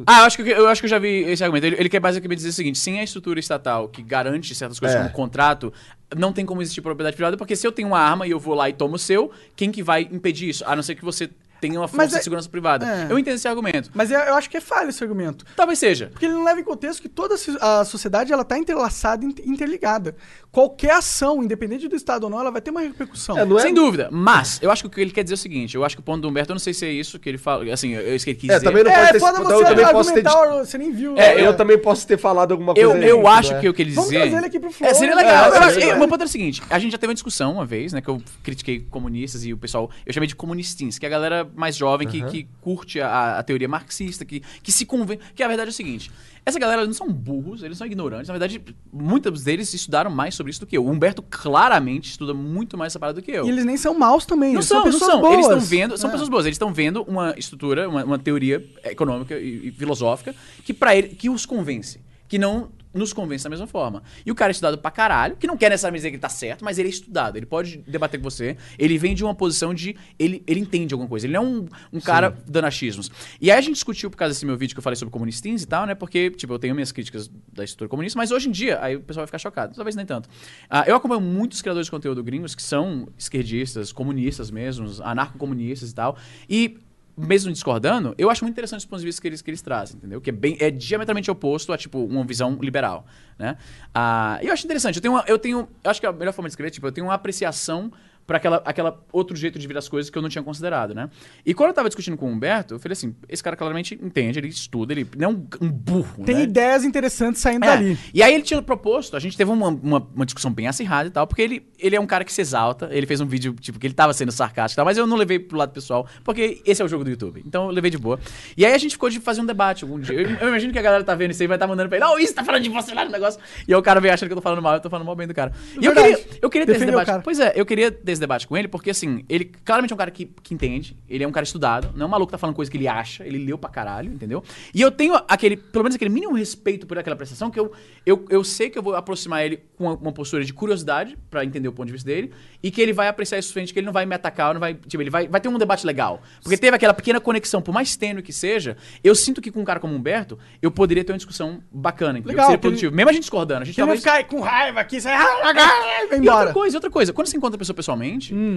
Ah, eu acho, que, eu acho que eu já vi esse argumento. Ele, ele quer basicamente dizer o seguinte: sem a estrutura estatal que garante certas coisas É. como contrato, não tem como existir propriedade privada, porque se eu tenho uma arma e eu vou lá e tomo o seu, quem que vai impedir isso? A não ser que você tenha uma força é- de segurança privada. é. Eu entendo esse argumento. Mas eu acho que é falho esse argumento. Talvez seja. Porque ele não leva em contexto que toda a so- a sociedade ela tá interlaçada e inter- interligada. Qualquer ação, independente do Estado ou não, ela vai ter uma repercussão. É, é- Sem dúvida. Mas, eu acho que o que ele quer dizer é o seguinte: eu acho que o ponto do Humberto, eu não sei se é isso que ele fala. Assim, é isso que ele quis É, dizer. também não É, pode ter... foda então você eu também posso ter... argumentar, você nem viu. É, né? eu também posso ter falado alguma coisa Eu, aí eu acho não é. que o que ele Vamos dizer. trazer ele aqui pro Flow, É, seria né? legal. É, Eu acho-. Meu ponto era o seguinte: a gente já teve uma discussão uma vez, né? Que eu critiquei comunistas e o pessoal. Eu chamei de comunistins, que é a galera mais jovem que, que curte a, a teoria marxista, que, que se convence. Que a verdade é o seguinte: essa galera eles não são burros, eles são ignorantes. Na verdade, muitos deles estudaram mais sobre isso do que eu. O Humberto claramente estuda muito mais essa parada do que eu. E eles nem são maus também. Não eles são, não pessoas são. boas. Eles estão vendo, são É. pessoas boas. Eles estão vendo uma estrutura, uma, uma teoria econômica e, e filosófica que para ele que os convence, que não nos convence da mesma forma. E o cara é estudado pra caralho, que não quer necessariamente dizer que ele tá certo, mas ele é estudado. Ele pode debater com você. Ele vem de uma posição de. Ele, ele entende alguma coisa. Ele não é um, um cara dando achismos. E aí a gente discutiu por causa desse meu vídeo que eu falei sobre comunistins e tal, né? Porque, tipo, eu tenho minhas críticas da estrutura comunista, mas hoje em dia, aí o pessoal vai ficar chocado. Talvez nem tanto. Ah, eu acompanho muitos criadores de conteúdo gringos que são esquerdistas, comunistas mesmo, anarcocomunistas e tal. E mesmo discordando, eu acho muito interessante os pontos de vista que eles, que eles trazem, entendeu? Que é, bem, é diametralmente oposto a, tipo, uma visão liberal, né? Ah, e eu acho interessante. Eu tenho, uma- eu tenho, eu acho que a melhor forma de escrever, tipo, eu tenho uma apreciação para aquela, aquela outro jeito de ver as coisas que eu não tinha considerado, né? E quando eu tava discutindo com o Humberto, eu falei assim, esse cara claramente entende, ele estuda, ele não é um, um burro, Tem né? ideias interessantes saindo É. dali. E aí ele tinha proposto, a gente teve uma, uma, uma discussão bem acirrada e tal, porque ele, ele é um cara que se exalta, ele fez um vídeo, tipo, que ele tava sendo sarcástico e tal, mas eu não levei pro lado pessoal, porque esse é o jogo do YouTube. Então eu levei de boa. E aí a gente ficou de fazer um debate algum dia. Eu, eu imagino que a galera tá vendo isso aí, vai estar mandando pra ele, não, isso tá falando de você lá no negócio. E aí o cara veio achando que eu tô falando mal, eu tô falando mal bem do cara. E eu queria, eu queria ter esse Defendeu o debate. Pois é, eu queria ter esse debate com ele, porque assim, ele claramente é um cara que, que entende, ele é um cara estudado, não é um maluco que tá falando coisa que ele acha, ele leu pra caralho, entendeu? E eu tenho aquele, pelo menos aquele mínimo respeito por aquela prestação, que eu, eu, eu sei que eu vou aproximar ele com uma, uma postura de curiosidade, pra entender o ponto de vista dele, e que ele vai apreciar isso frente, que ele não vai me atacar, não vai, tipo, ele vai, vai ter um debate legal. Porque teve aquela pequena conexão, por mais tênue que seja, eu sinto que com um cara como Humberto, eu poderia ter uma discussão bacana, entendeu? Legal, seria que ele- produtivo. Mesmo a gente discordando, a gente Que ele vai talvez... ficar com raiva aqui, sai, vai E embora. outra coisa, outra coisa. Quando você encontra a pessoa pessoalmente,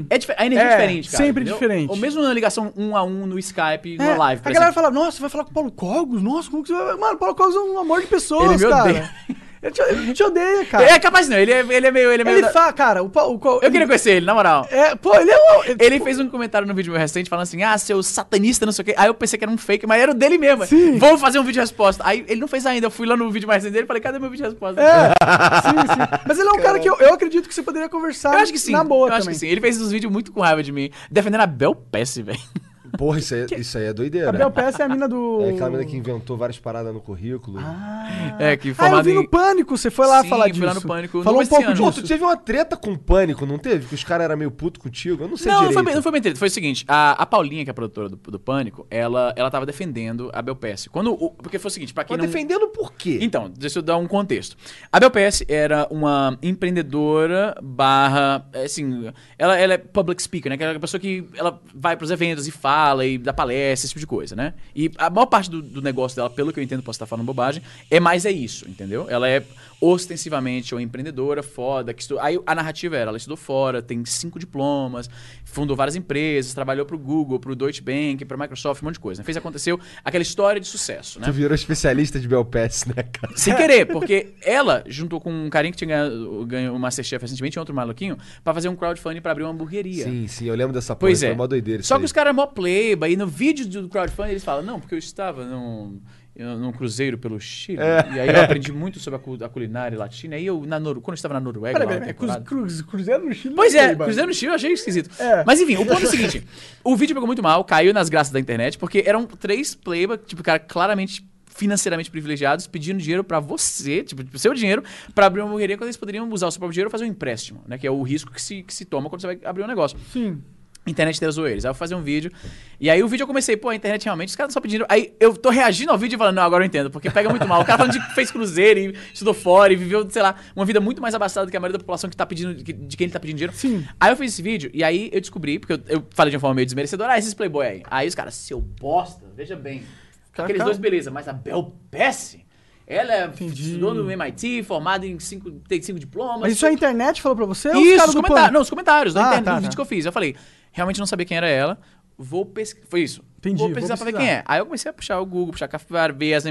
é dife- a energia é É, diferente, cara. sempre entendeu? diferente. Ou mesmo na ligação um a um no Skype, É, numa live, a galera exemplo. fala, nossa, você vai falar com o Paulo Cogos? Nossa, como que você vai... Mano, o Paulo Cogos é um amor de pessoas, Ele me cara. odeia. Ele te, ele te odeia, cara. É capaz não, ele é, ele é meio... Ele é meio ele da- fala, cara, o o Cogos- Eu queria conhecer ele, na moral. É, pô, ele é um... Ele, Ele fez um comentário no vídeo meu recente falando assim, ah, seu satanista, não sei o quê. Aí eu pensei que era um fake, mas era o dele mesmo. Sim. Vou fazer um vídeo de resposta. Aí ele não fez ainda, eu fui lá no vídeo mais recente dele e falei, cadê meu vídeo de resposta? É, sim, sim. Mas ele é um cara que eu, eu acredito que você poderia conversar Eu acho que sim. na boa eu também. acho que sim. Ele fez uns vídeos muito com raiva de mim, defendendo a Bel Pesce, velho. Porra, isso aí, isso aí é doideira. A Bel Pass é a mina do... É aquela menina que inventou várias paradas no currículo. É, que Ah, eu vi em... no Pânico, você foi lá Sim, falar disso. lá no Pânico Falou no um pouco. Pô, disso. tu teve uma treta com o Pânico, não teve? Que os caras eram meio puto contigo? Eu não sei Não, não direito. foi, bem, não foi bem treta. Foi o seguinte, a, a Paulinha, que é a produtora do, do Pânico, ela, ela tava defendendo a Belpass. Quando o- porque foi o seguinte, pra quem Mas não... defendendo por quê? Então, deixa eu dar um contexto. A Belpass era uma empreendedora barra, é, assim, ela, ela é public speaker, né? Que é a pessoa que ela vai pros eventos e fala e dá palestra, esse tipo de coisa, né? E a maior parte do, do negócio dela, pelo que eu entendo, posso estar falando bobagem, é mais é isso, entendeu? Ela é ostensivamente uma empreendedora foda, que estudou, aí a narrativa era, ela estudou fora, tem cinco diplomas, fundou várias empresas, trabalhou pro Google, pro Deutsche Bank, pra Microsoft, um monte de coisa. né? Fez aconteceu aquela história de sucesso, né? Tu virou especialista de Belpass, né, cara? Sem querer, porque ela, juntou com um carinha que tinha ganhado, ganhou o Masterchef recentemente, e outro maluquinho, pra fazer um crowdfunding pra abrir uma hamburgueria. Sim, sim, eu lembro dessa porra. Pois é. Foi uma doideira. Só que os caras é mó pleba, e no vídeo do crowdfunding eles falam, não, porque eu estava num, eu- num cruzeiro pelo Chile, É. e aí eu aprendi muito sobre a, a culinária latina, e eu, na Noru, quando eu estava na Noruega, Peraí, lá na peraí, cruz, Cruzeiro no Chile. Pois é, sei. Cruzeiro no Chile eu achei esquisito. É. Mas enfim, o ponto é o seguinte: o vídeo pegou muito mal, caiu nas graças da internet, porque eram três playba, tipo, cara, claramente financeiramente privilegiados, pedindo dinheiro pra você, tipo, seu dinheiro, pra abrir uma hamburgueria, quando eles poderiam usar o seu próprio dinheiro e fazer um empréstimo, né? Que é o risco que se, que se toma quando você vai abrir um negócio. Sim. Internet deu eles. Aí eu vou fazer um vídeo. E aí o vídeo eu comecei, pô, a internet realmente, os caras só pedindo. Aí eu tô reagindo ao vídeo e falando, não, agora eu entendo, porque pega muito mal. O cara falando de que fez cruzeiro e estudou fora e viveu, sei lá, uma vida muito mais abastada do que a maioria da população que tá pedindo, de quem ele tá pedindo dinheiro. Sim. Aí eu fiz esse vídeo e aí eu descobri, porque eu, eu falei de uma forma meio desmerecedora, ah, esses playboy aí. Aí os caras, seu bosta, veja bem. Aqueles dois, beleza, mas a Bel Pesce, ela é, estudou no MIT, formada em cinco, tem cinco diplomas. Mas isso a internet falou pra você? os Isso, os do comentários. Não, os comentários da Ah, internet, tá, tá. vídeo que eu fiz. Eu falei, realmente não sabia quem era ela. Vou pesquisar. Foi isso. Entendi, Vou vou pesquisar pra ver quem é. Aí eu comecei a puxar o Google, puxar a Capivara, ver as,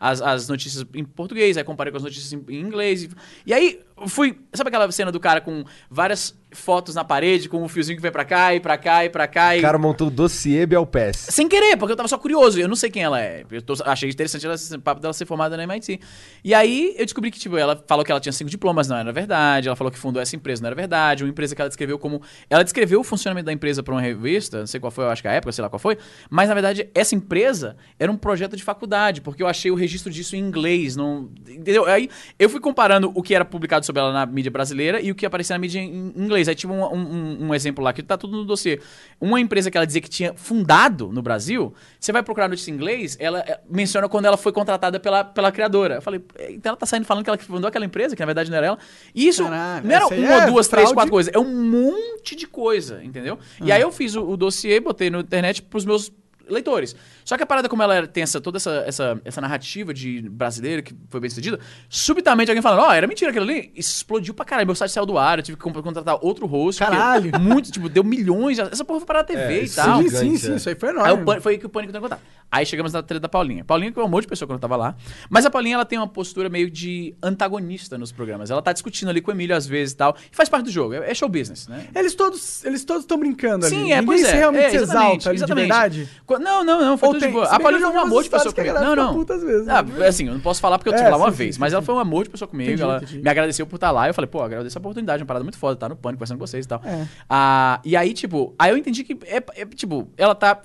as, as notícias em português, aí comparei com as notícias em, em inglês. E, aí fui. Sabe aquela cena do cara com várias fotos na parede, com um fiozinho que vem pra cá e pra cá e pra cá? O E... cara montou o dossiê Belpass. Sem querer, porque eu tava só curioso. Eu não sei quem ela é. Eu tô- achei interessante ela, esse papo dela ser formada na MIT. E aí eu descobri que, tipo, ela falou que ela tinha cinco diplomas, não era verdade. Ela falou que fundou essa empresa, não era verdade. Uma empresa que ela descreveu como. Ela descreveu o funcionamento da empresa pra uma revista, não sei qual foi, eu acho que a época, sei lá qual foi. Mas, na verdade, essa empresa era um projeto de faculdade, porque eu achei o registro disso em inglês. Não, entendeu? Aí eu fui comparando o que era publicado sobre ela na mídia brasileira e o que aparecia na mídia em inglês. Aí tive um, um- um exemplo lá que tá tudo no dossiê. Uma empresa que ela dizia que tinha fundado no Brasil, você vai procurar notícia em inglês, ela eh, menciona quando ela foi contratada pela, pela criadora. Eu falei, "É, então ela tá saindo falando que ela fundou aquela empresa, que na verdade não era ela. E isso Caralho, não era uma, é duas, três, fraude. quatro coisas. É um monte de coisa, entendeu? E aí eu fiz o, o dossiê, botei na internet pros meus leitores. Só que a parada, como ela era- tem essa, toda essa, essa, essa narrativa de brasileiro que foi bem sucedida, subitamente alguém falando, ó, era mentira aquilo ali, explodiu pra caralho. Meu site saiu do ar, eu tive que contratar outro host. Caralho. Muito, tipo, deu milhões. de- Essa porra foi para a TV É, e tal. Sim, gigante, sim, sim, é. isso aí foi Aí enorme. o Pânico- foi aí que o Pânico em contato. Aí chegamos na treta da Paulinha. Paulinha, que é um monte de pessoa quando eu tava lá. Mas a Paulinha, ela tem uma postura meio de antagonista nos programas. Ela tá discutindo ali com o Emílio às vezes e tal. E faz parte do jogo. É, é show business, né? Eles todos eles todos estão brincando ali. Sim, é, Ninguém pois é. realmente é, se exalta ali de exatamente. verdade. Não, não, não, foi Ou tudo tem- de boa. A eu foi um amor de pessoa comigo. Não, não. vezes, né? Ah, assim, eu não posso falar porque eu É, tive lá uma sim, vez. sim, mas sim, ela foi um amor de pessoa comigo. Entendi, ela entendi. me agradeceu por estar lá. Eu falei, pô, agradeço a oportunidade, uma parada muito foda, tá no pânico, conversando com vocês e tal. É. Ah, e aí, tipo, aí eu entendi que, é, é, tipo, ela tá.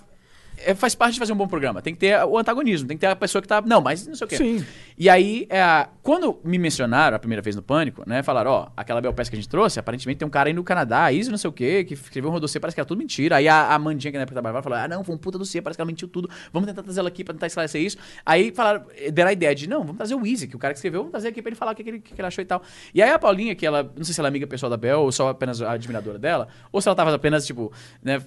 É, faz parte de fazer um bom programa. Tem que ter o antagonismo, tem que ter a pessoa que tá. Não, mas não sei o quê. Sim. E aí, é, quando me mencionaram a primeira vez no Pânico, né? Falaram, ó, aquela Belpass que a gente trouxe, aparentemente tem um cara aí no Canadá, isso não sei o quê, que escreveu um rodossê, parece que era tudo mentira. Aí a, a Mandinha, que na época trabalhava, falou, ah, não, foi um puta dossiê, parece que ela mentiu tudo, vamos tentar trazer ela aqui pra tentar esclarecer isso. Aí falaram, deram a ideia de, não, vamos trazer o Easy, que o cara que escreveu, vamos trazer aqui pra ele falar o que, que ele, que ele achou e tal. E aí a Paulinha, que ela, não sei se ela é amiga pessoal da Bel, ou só apenas a admiradora dela, ou se ela tava apenas, tipo, né,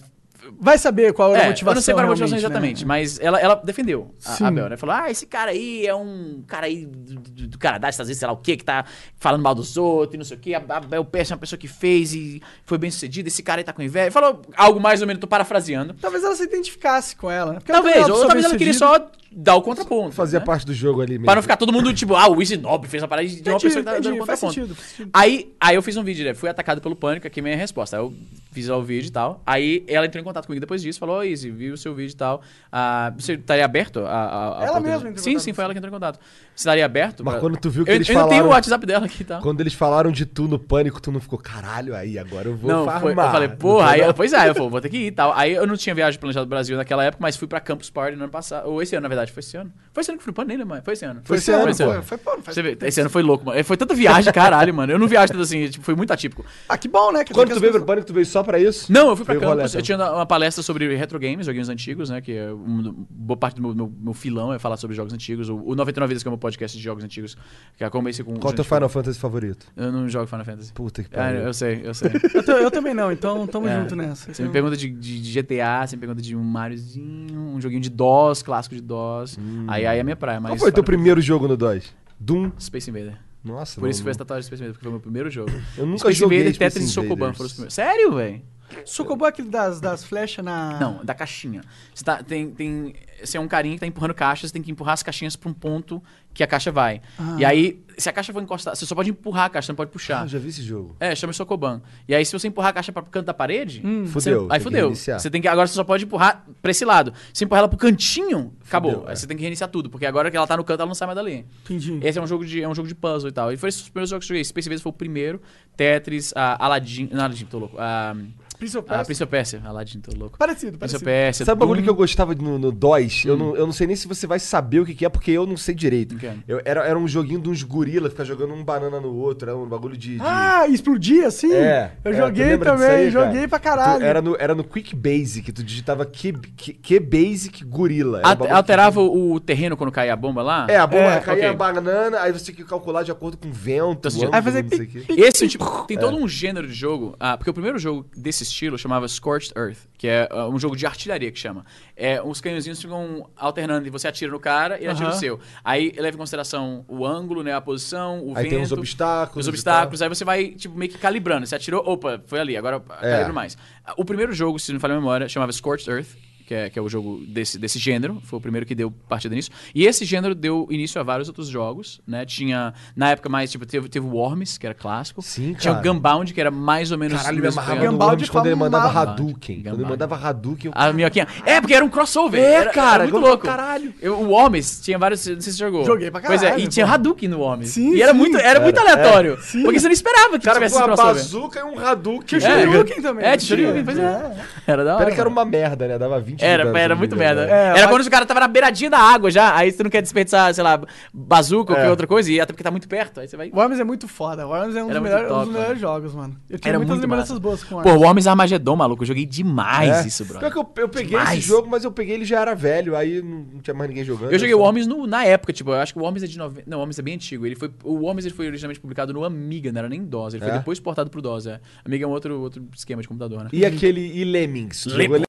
Vai saber qual era a é, motivação. eu não sei qual era a motivação né? exatamente, mas ela, ela defendeu a, Sim. a Bel, né? Falou, ah, esse cara aí é um cara aí do, do, do Canadá, Estados Unidos, sei lá o quê, que tá falando mal dos outros e não sei o quê. A, a Bel Pass é uma pessoa que fez e foi bem sucedida, esse cara aí tá com inveja. Falou algo mais ou menos, tô parafraseando. Talvez ela se identificasse com ela. né? Porque ela Talvez, uma ou talvez ela queria só dar o contraponto. Fazia né? parte do jogo ali mesmo. Pra não ficar todo mundo, tipo, ah, o Easy Nobre fez a parada de uma Entendi, pessoa que tá entendi, dando faz contraponto. sentido, faz sentido. Aí, aí eu fiz um vídeo, né? Fui atacado pelo pânico, aqui é a minha resposta. Aí eu fiz lá o vídeo e tal. Aí ela entrou em contato comigo depois disso, falou, ô Easy, vi o seu vídeo e tal. Ah, você estaria aberto a, a, a Ela oportunidade?" mesma entrou em Sim, contato sim, foi ela que entrou em contato. Você estaria aberto? Mas pra- quando tu viu que eu, eles eu ainda tenho o falaram- WhatsApp dela aqui e tal. Quando eles falaram de tu no pânico, tu não ficou, caralho, aí agora eu vou Não, farmar. foi, eu falei, Não porra, aí, eu- pois é, eu falei, vou ter que ir e tal. Aí eu não tinha viagem planejada do Brasil naquela época, mas fui pra Campus Party no ano passado. Ou esse ano, na verdade, foi esse ano. Foi esse ano que fui pro Pânico, nem lembro mais. Foi esse ano. Foi esse ano, Foi esse ano. Foi, pô, não faz Você vê, esse ano foi louco, mano. Foi tanta viagem, caralho, mano. Eu não viajo tanto assim, tipo, foi muito atípico. Ah, que bom, né? Quer Quando tu que veio pro pânico, tu veio só pra isso? Não, eu fui pra Campus, eu tinha uma palestra sobre retro games, joguinhos antigos, né? Que é uma boa parte do meu, meu, meu filão é falar sobre jogos antigos. O, o 99 Vidas, que é o meu podcast de jogos antigos, que é comecei com... Qual é o teu Final Fantasy favorito? Eu não jogo Final Fantasy. Puta que Ah, pariu. eu sei, eu sei. eu, eu também não, então tamo É. junto nessa. Você me pergunta de, de- de GTA, você me pergunta de um Mariozinho, um joguinho de DOS, clássico de DOS. Aí, aí é minha praia, mas... Qual foi teu Final primeiro jogo no DOS? Doom? Space Invader. Nossa, Por isso que foi não, essa tatuagem de Space Invader, porque foi o meu primeiro jogo. Eu nunca Space joguei Invader, Space Tetris e Sokoban Invaders. foram os primeiros. Sério, velho? Socobo é aquele das, das flechas na. Não, da caixinha. Você, tá, tem, tem, você é um carinha que tá empurrando caixas, você tem que empurrar as caixinhas pra um ponto que a caixa vai. E aí, se a caixa for encostar, você só pode empurrar a caixa, você não pode Ah, puxar. eu já vi esse jogo. É, chama Sokoban. E aí, se você empurrar a caixa para pro canto da parede, você- Fudeu, tem aí que fudeu. Você tem que agora você só pode empurrar pra esse lado. Se empurrar ela pro cantinho, acabou. Fudeu, aí é. você tem que reiniciar tudo, porque agora que ela tá no canto, ela não sai mais dali. Entendi. Esse é um jogo de é um jogo de puzzle e tal. E foi esses os primeiros jogos que eu joguei. Space Invaders foi o primeiro. Tetris, a Aladdin, não, Aladdin, tô louco. A, Prince of a Persia. Prince of Persia, Aladdin, tô louco. Parecido, Prince of parecido. Persia. Sabe o bagulho que eu gostava no, no DOS? Hum. Eu, não, eu não sei nem se você vai saber o que, que é, porque eu não sei direito. Que é? Eu, era, era um joguinho de uns gorila, ficar jogando um banana no outro, era um bagulho de... de- Ah, explodia assim? É, Eu é, tu joguei disso também, aí, cara? joguei pra Tu- caralho. era, no, era no Quick Basic, tu digitava Q, Q, Q Basic gorila. Era um Al- bagulho Alterava o, o terreno quando caía a bomba lá? que- É, a bomba É, caía ok. a banana, aí você tinha que calcular de acordo com o vento, Então, ângulo, Aí fazer não sei o quê. Esse tipo, tem É. todo um gênero de jogo. Ah, porque o primeiro jogo desse estilo chamava Scorched Earth, que é ah, um jogo de artilharia que chama. É, os canhõezinhos ficam alternando e você atira no cara e ele atira no seu. Aí leva em consideração o ângulo, né, a posição, o Aí vento. tem os obstáculos. Os obstáculos, aí você vai, tipo, meio que calibrando. Você atirou, opa, foi ali, agora É. calibra mais. O primeiro jogo, se não me falha a memória, chamava Scorched Earth, que é, que é o jogo desse, desse gênero. Foi o primeiro que deu partida nisso. E esse gênero deu início a vários outros jogos, né? Tinha, na época mais, tipo, teve, teve o Worms, que era clássico. Sim, Tinha o cara. Gunbound, que era mais ou menos... Caralho, o me amarrava no quando ele mandava. Hadouken. Quando ele mandava Hadouken, eu... A minhoquinha. É, porque era um crossover. É, era, cara, Era muito louco. caralho. Eu- o Worms tinha vários. Não sei se você jogou. Joguei pra Pois é, caralho, e tinha. Hadouken no Worms. Sim, e era sim. muito, era muito Era, aleatório. sim. Porque você não esperava que Cara, tivesse com esse uma crossover. bazuca e um Hadouken. Tinha o É. Shoryuken também. É, Shoryuken, tinha? pois é. É. Era da hora. Pera que era uma merda, né? Dava 20 20 Era, era muito merda. né? É, era mas- quando o cara tava na beiradinha da água já, aí você não quer desperdiçar, sei lá, bazuca ou É. qualquer outra coisa, e até porque tá muito perto, aí você vai... Worms é muito foda. Worms é um dos muito melhores, um top, dos melhores mano. jogos, mano. Eu tenho Era muitas lembranças massa. boas com Pô, Worms. Worms Armageddon, maluco, eu joguei demais É. isso, Pior brother. que eu, eu peguei Demais. esse jogo, mas eu peguei ele já era velho, aí não, tinha mais ninguém jogando. Eu joguei só- o Worms no- na época, tipo, eu acho que o Worms é de 90. Não, o Worms é bem antigo. Ele foi, o Worms ele foi originalmente publicado no Amiga, não era nem DOS. Ele foi É? depois portado pro DOS, é. Amiga é um outro, outro esquema de computador, né? E aquele e Lemmings. Tu Lemmings?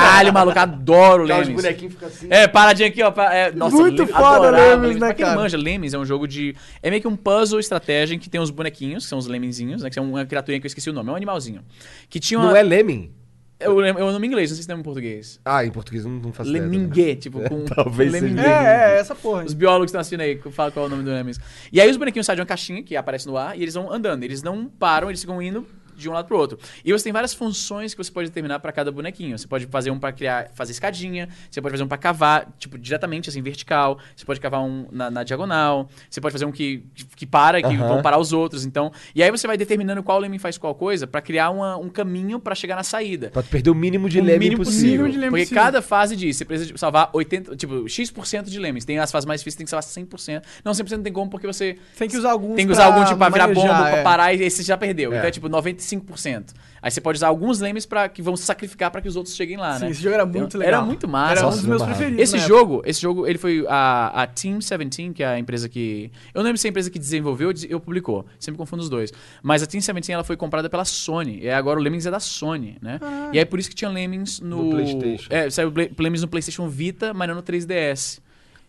Caralho, maluco, adoro Aquelas Lemmings. bonequinhos ficam assim. É, paradinha aqui, ó. pa- é, nossa, Muito foda adorava Lemmings, né, Pra quem cara? manja, Lemmings é um jogo de... É meio que um puzzle estratégia em que tem uns bonequinhos, que são os lemminzinhos, né? Que são uma criaturinha que eu esqueci o nome, é um animalzinho. Que tinha uma... Não é Lemming? É é o nome em inglês, não sei se tem nome em português. Ah, em português eu não, não ideia. Lemingue, tipo, com... Talvez seja. É, é, essa porra. Os biólogos estão assistindo aí, fala qual é o nome do Lemmings. E aí os bonequinhos saem de uma caixinha que aparece no ar e eles vão andando. Eles não param, eles ficam indo de um lado pro outro. E você tem várias funções que você pode determinar para cada bonequinho. Você pode fazer um para criar, fazer escadinha, você pode fazer um para cavar, tipo, diretamente assim, vertical, você pode cavar um na, na diagonal, você pode fazer um que, que para, que Aham. vão parar os outros. Então, e aí você vai determinando qual lemming faz qual coisa para criar uma- um caminho para chegar na saída. Pra tu perder o mínimo de O Lemming mínimo possível. mínimo de Lemming Porque possível. cada fase diz, você precisa de salvar 80, tipo, X% de lemmings. Tem as fases mais difíceis, tem que salvar 100%. Não, 100% não tem como porque você Tem que usar alguns tem que usar pra algum tipo pra virar manejar, bomba, pra é. parar e esse já perdeu. É. Então é tipo 95%. Aí você pode usar alguns lemmings para que vão se sacrificar pra que os outros cheguem lá, Sim, né? esse jogo era Então, muito legal. Era muito massa. Era um dos meus preferidos. Esse jogo, esse jogo, ele foi a, a Team 17, que é a empresa que. Eu não lembro se é a empresa que desenvolveu ou publicou. Sempre confundo os dois. Mas a Team 17 ela foi comprada pela Sony. E agora o Lemmings é da Sony, né? Ah. E aí por isso que tinha Lemmings no. No PlayStation. É, saiu Lemmings no PlayStation Vita, mas não no 3DS.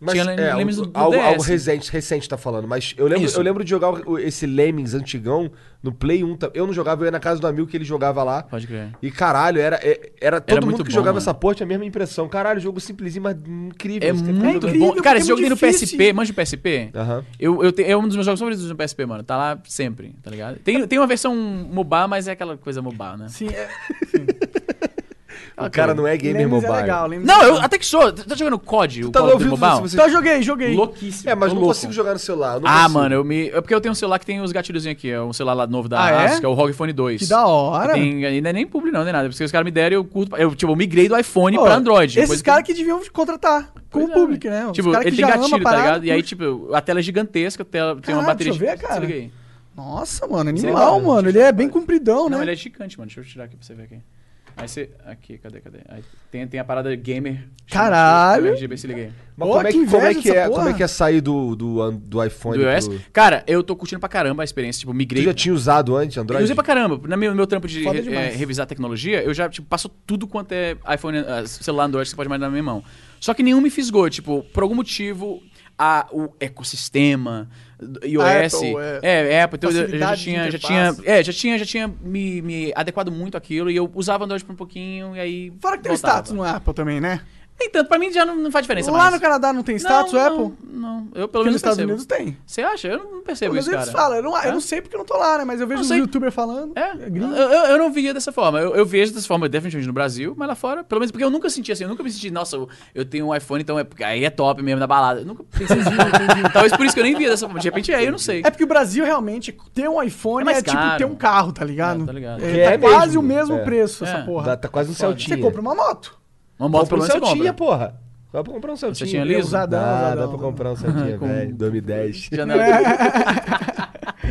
Mas tinha é, Lemmings algo, no, no algo, DS. algo recente, recente tá falando. Mas eu lembro, Isso. eu lembro de jogar esse Lemmings antigão no Play 1. tá- Eu não jogava, eu ia na casa do amigo que ele jogava lá. Pode crer. E caralho, era, é- era todo mundo muito que bom, jogava mano. essa porra tinha a mesma impressão. Caralho, jogo simplesinho, mas incrível. É muito incrível, bom. Cara, esse é jogo tem no. PSP. Manja o PSP? Aham. Eu, eu te- é um dos meus jogos favoritos no PSP, mano. Tá lá sempre, tá ligado? Tem, tem uma versão mobile, mas é aquela coisa mobile, né? Sim, é. O cara não é gamer Lemmings mobile. é legal. Não, é eu até que sou. Tá jogando COD, o Tá Call of ouvindo Duty Mobile? você- Então eu joguei, joguei. Louquíssimo. É, mas não louco. consigo jogar no celular. não Ah, consigo. mano, eu me. É porque eu tenho um celular que tem os gatilhozinhos aqui. É um celular lá novo da Ah, é? Asus, que é o ROG Phone 2. Que da hora. Tem, ainda é nem publi, não, nem nada. Porque os caras me deram, eu curto. Eu, tipo, eu migrei do iPhone Pô, pra Android. Esses caras que deviam contratar com Pois o é, público, né? Os Tipo, cara ele que tem gatilho, tá ligado? E aí, tipo, a tela é gigantesca, a tela tem uma bateria. deixa eu ver, cara. Nossa, mano, animal, mano. Ele é bem compridão, Não, né? ele é gigante, mano. Deixa eu tirar aqui pra você ver aqui. Aí você. Aqui, cadê, cadê? Aí tem, tem a parada gamer. Caralho. RGB, se liga aí. Mas Pô, como, é que que, como, é que é, como é que é sair do, do, do iPhone Do iOS? pro- Cara, eu tô curtindo pra caramba a experiência. Tipo, Tu migrei. já tinha usado antes Android? Eu usei pra caramba. No meu, meu trampo de re- é, revisar tecnologia, eu já, tipo, passo tudo quanto é iPhone, ah, celular Android que você pode imaginar na minha mão. Só que nenhum me fisgou. Tipo, por algum motivo, a, o ecossistema iOS... Apple, é, é, Apple. Então, eu- já tinha, já tinha... É, já tinha, já tinha me, me adequado muito àquilo. E eu usava Android por um pouquinho, e aí Fora que tem voltava. status no Apple também, né? Nem tanto. Pra mim já não, não faz diferença Lá mais. no Canadá não tem status, o não, Apple? Não, eu pelo Porque menos nos Estados percebo. Unidos tem. Você acha? Eu não percebo Mas isso, eles cara. falam, eu não, eu É? não sei porque eu não tô lá, né? Mas eu vejo Não os youtubers falando. É, gringo. eu, eu, eu não via dessa forma. Eu, eu vejo dessa forma definitivamente no Brasil, mas lá fora, pelo menos porque eu nunca senti assim, eu nunca me senti, nossa, eu, eu tenho um iPhone, então é, aí é top mesmo na balada. Eu nunca pensei assim. Talvez por isso que eu nem via dessa forma. De repente é, eu não sei. É porque o Brasil realmente ter um iPhone É é, tipo ter um carro, tá ligado? É, tá ligado. É, É tá quase mesmo, o mesmo é. preço, É. essa porra. Tá, quase um Foda. Celtinha. Você compra uma moto. Uma moto pelo um menos você compra. porra. Dá pra comprar um Celtinha. Celtinha liso? Usadão, Dá, usadão. dá pra comprar um Celtinha, velho. 2010. Janela.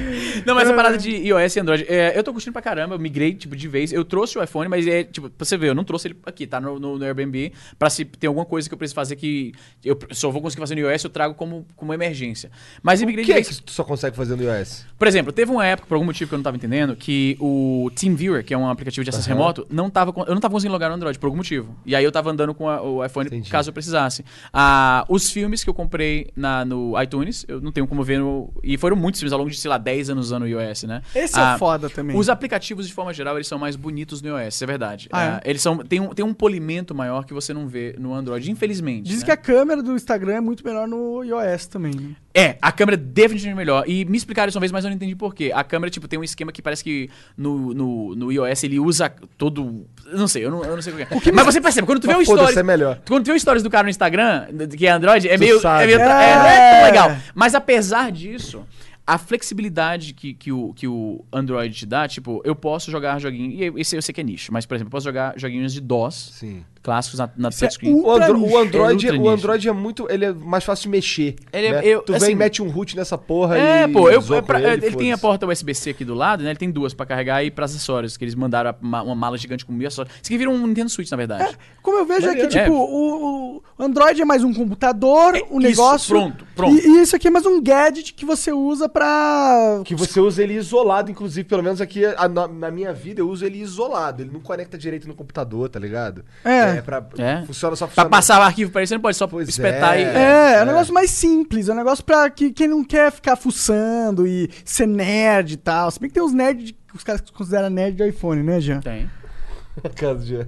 Não, mas essa parada de iOS e Android, é, eu tô curtindo pra caramba, eu migrei, tipo, de vez. Eu trouxe o iPhone, mas é, tipo, pra você ver, eu não trouxe ele aqui, tá no, no, no Airbnb, pra se tem alguma coisa que eu preciso fazer que eu só vou conseguir fazer no iOS, eu trago como, como emergência. Mas eu O migrei que de é vez. que tu só consegue fazer no iOS? Por exemplo, teve uma época, por algum motivo que eu não tava entendendo, que o TeamViewer, que é um aplicativo de acesso Aham. remoto, não tava, eu não tava conseguindo logar no Android, por algum motivo. E aí eu tava andando com a- o iPhone Entendi. caso eu precisasse. Ah, os filmes que eu comprei na, no iTunes, eu não tenho como ver no. E foram muitos filmes ao longo de, sei lá, 10 anos usando o iOS, né? Esse é Ah, o foda também. Os aplicativos, de forma geral, eles são mais bonitos no iOS, é verdade. Ah, é? Ah, Eles são. Tem um, tem um polimento maior que você não vê no Android, infelizmente. Diz né? que a câmera do Instagram é muito melhor no iOS também, né? É, a câmera é definitivamente melhor. E me explicaram isso uma vez, mas eu não entendi por quê. A câmera, tipo, tem um esquema que parece que no, no, no iOS ele usa todo. Não sei, eu não, eu não sei o que é. Mas você percebe, quando tu vê o stories. é melhor. Quando tu vê o stories do cara no Instagram, que é Android, é Tu meio. sabe. É meio É. é, é tão legal. Mas apesar disso. A flexibilidade que, que, o, que o Android te dá, tipo, eu posso jogar joguinho. E esse eu sei que é nicho, mas, por exemplo, eu posso jogar joguinhos de DOS Sim. Clássicos na, na é touchscreen. ultra O, Andro- nicho. o Android, É o. Android é muito. Ele é mais fácil de mexer. Ele é- né? eu- tu vem assim- e mete um root nessa porra É, e. pô, eu, é pra- com ele, tem a porta USB-C aqui do lado, né? Ele tem duas pra carregar e pra acessórios, que eles mandaram uma, uma mala gigante com mil acessórios. Isso aqui vira um Nintendo Switch, na verdade. Como eu vejo é que, tipo, É. o, o Android é mais um computador, É, um isso, negócio. pronto, pronto. E, e isso aqui é mais um gadget que você usa pra. Que você usa ele isolado, inclusive, pelo menos aqui a- na, na minha vida eu uso ele isolado. Ele não conecta direito no computador, tá ligado? É. pra, É. Funciona só Pra funciona. passar o arquivo pra ele, você não pode só Pois espetar é. e. É, é, É. um negócio mais simples, é um negócio pra que, quem não quer ficar fuçando e ser nerd e tal. Se bem que tem uns nerds que os caras consideram nerd de iPhone, né, Jean? Tem. Caso de...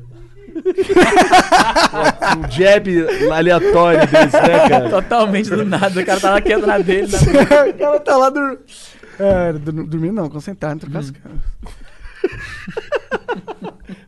um jab aleatório desse, né, cara? Totalmente do nada, o cara tá lá quieto na dele. Na... o cara tá lá dur... é, dormindo não, concentrado, trocar as caras.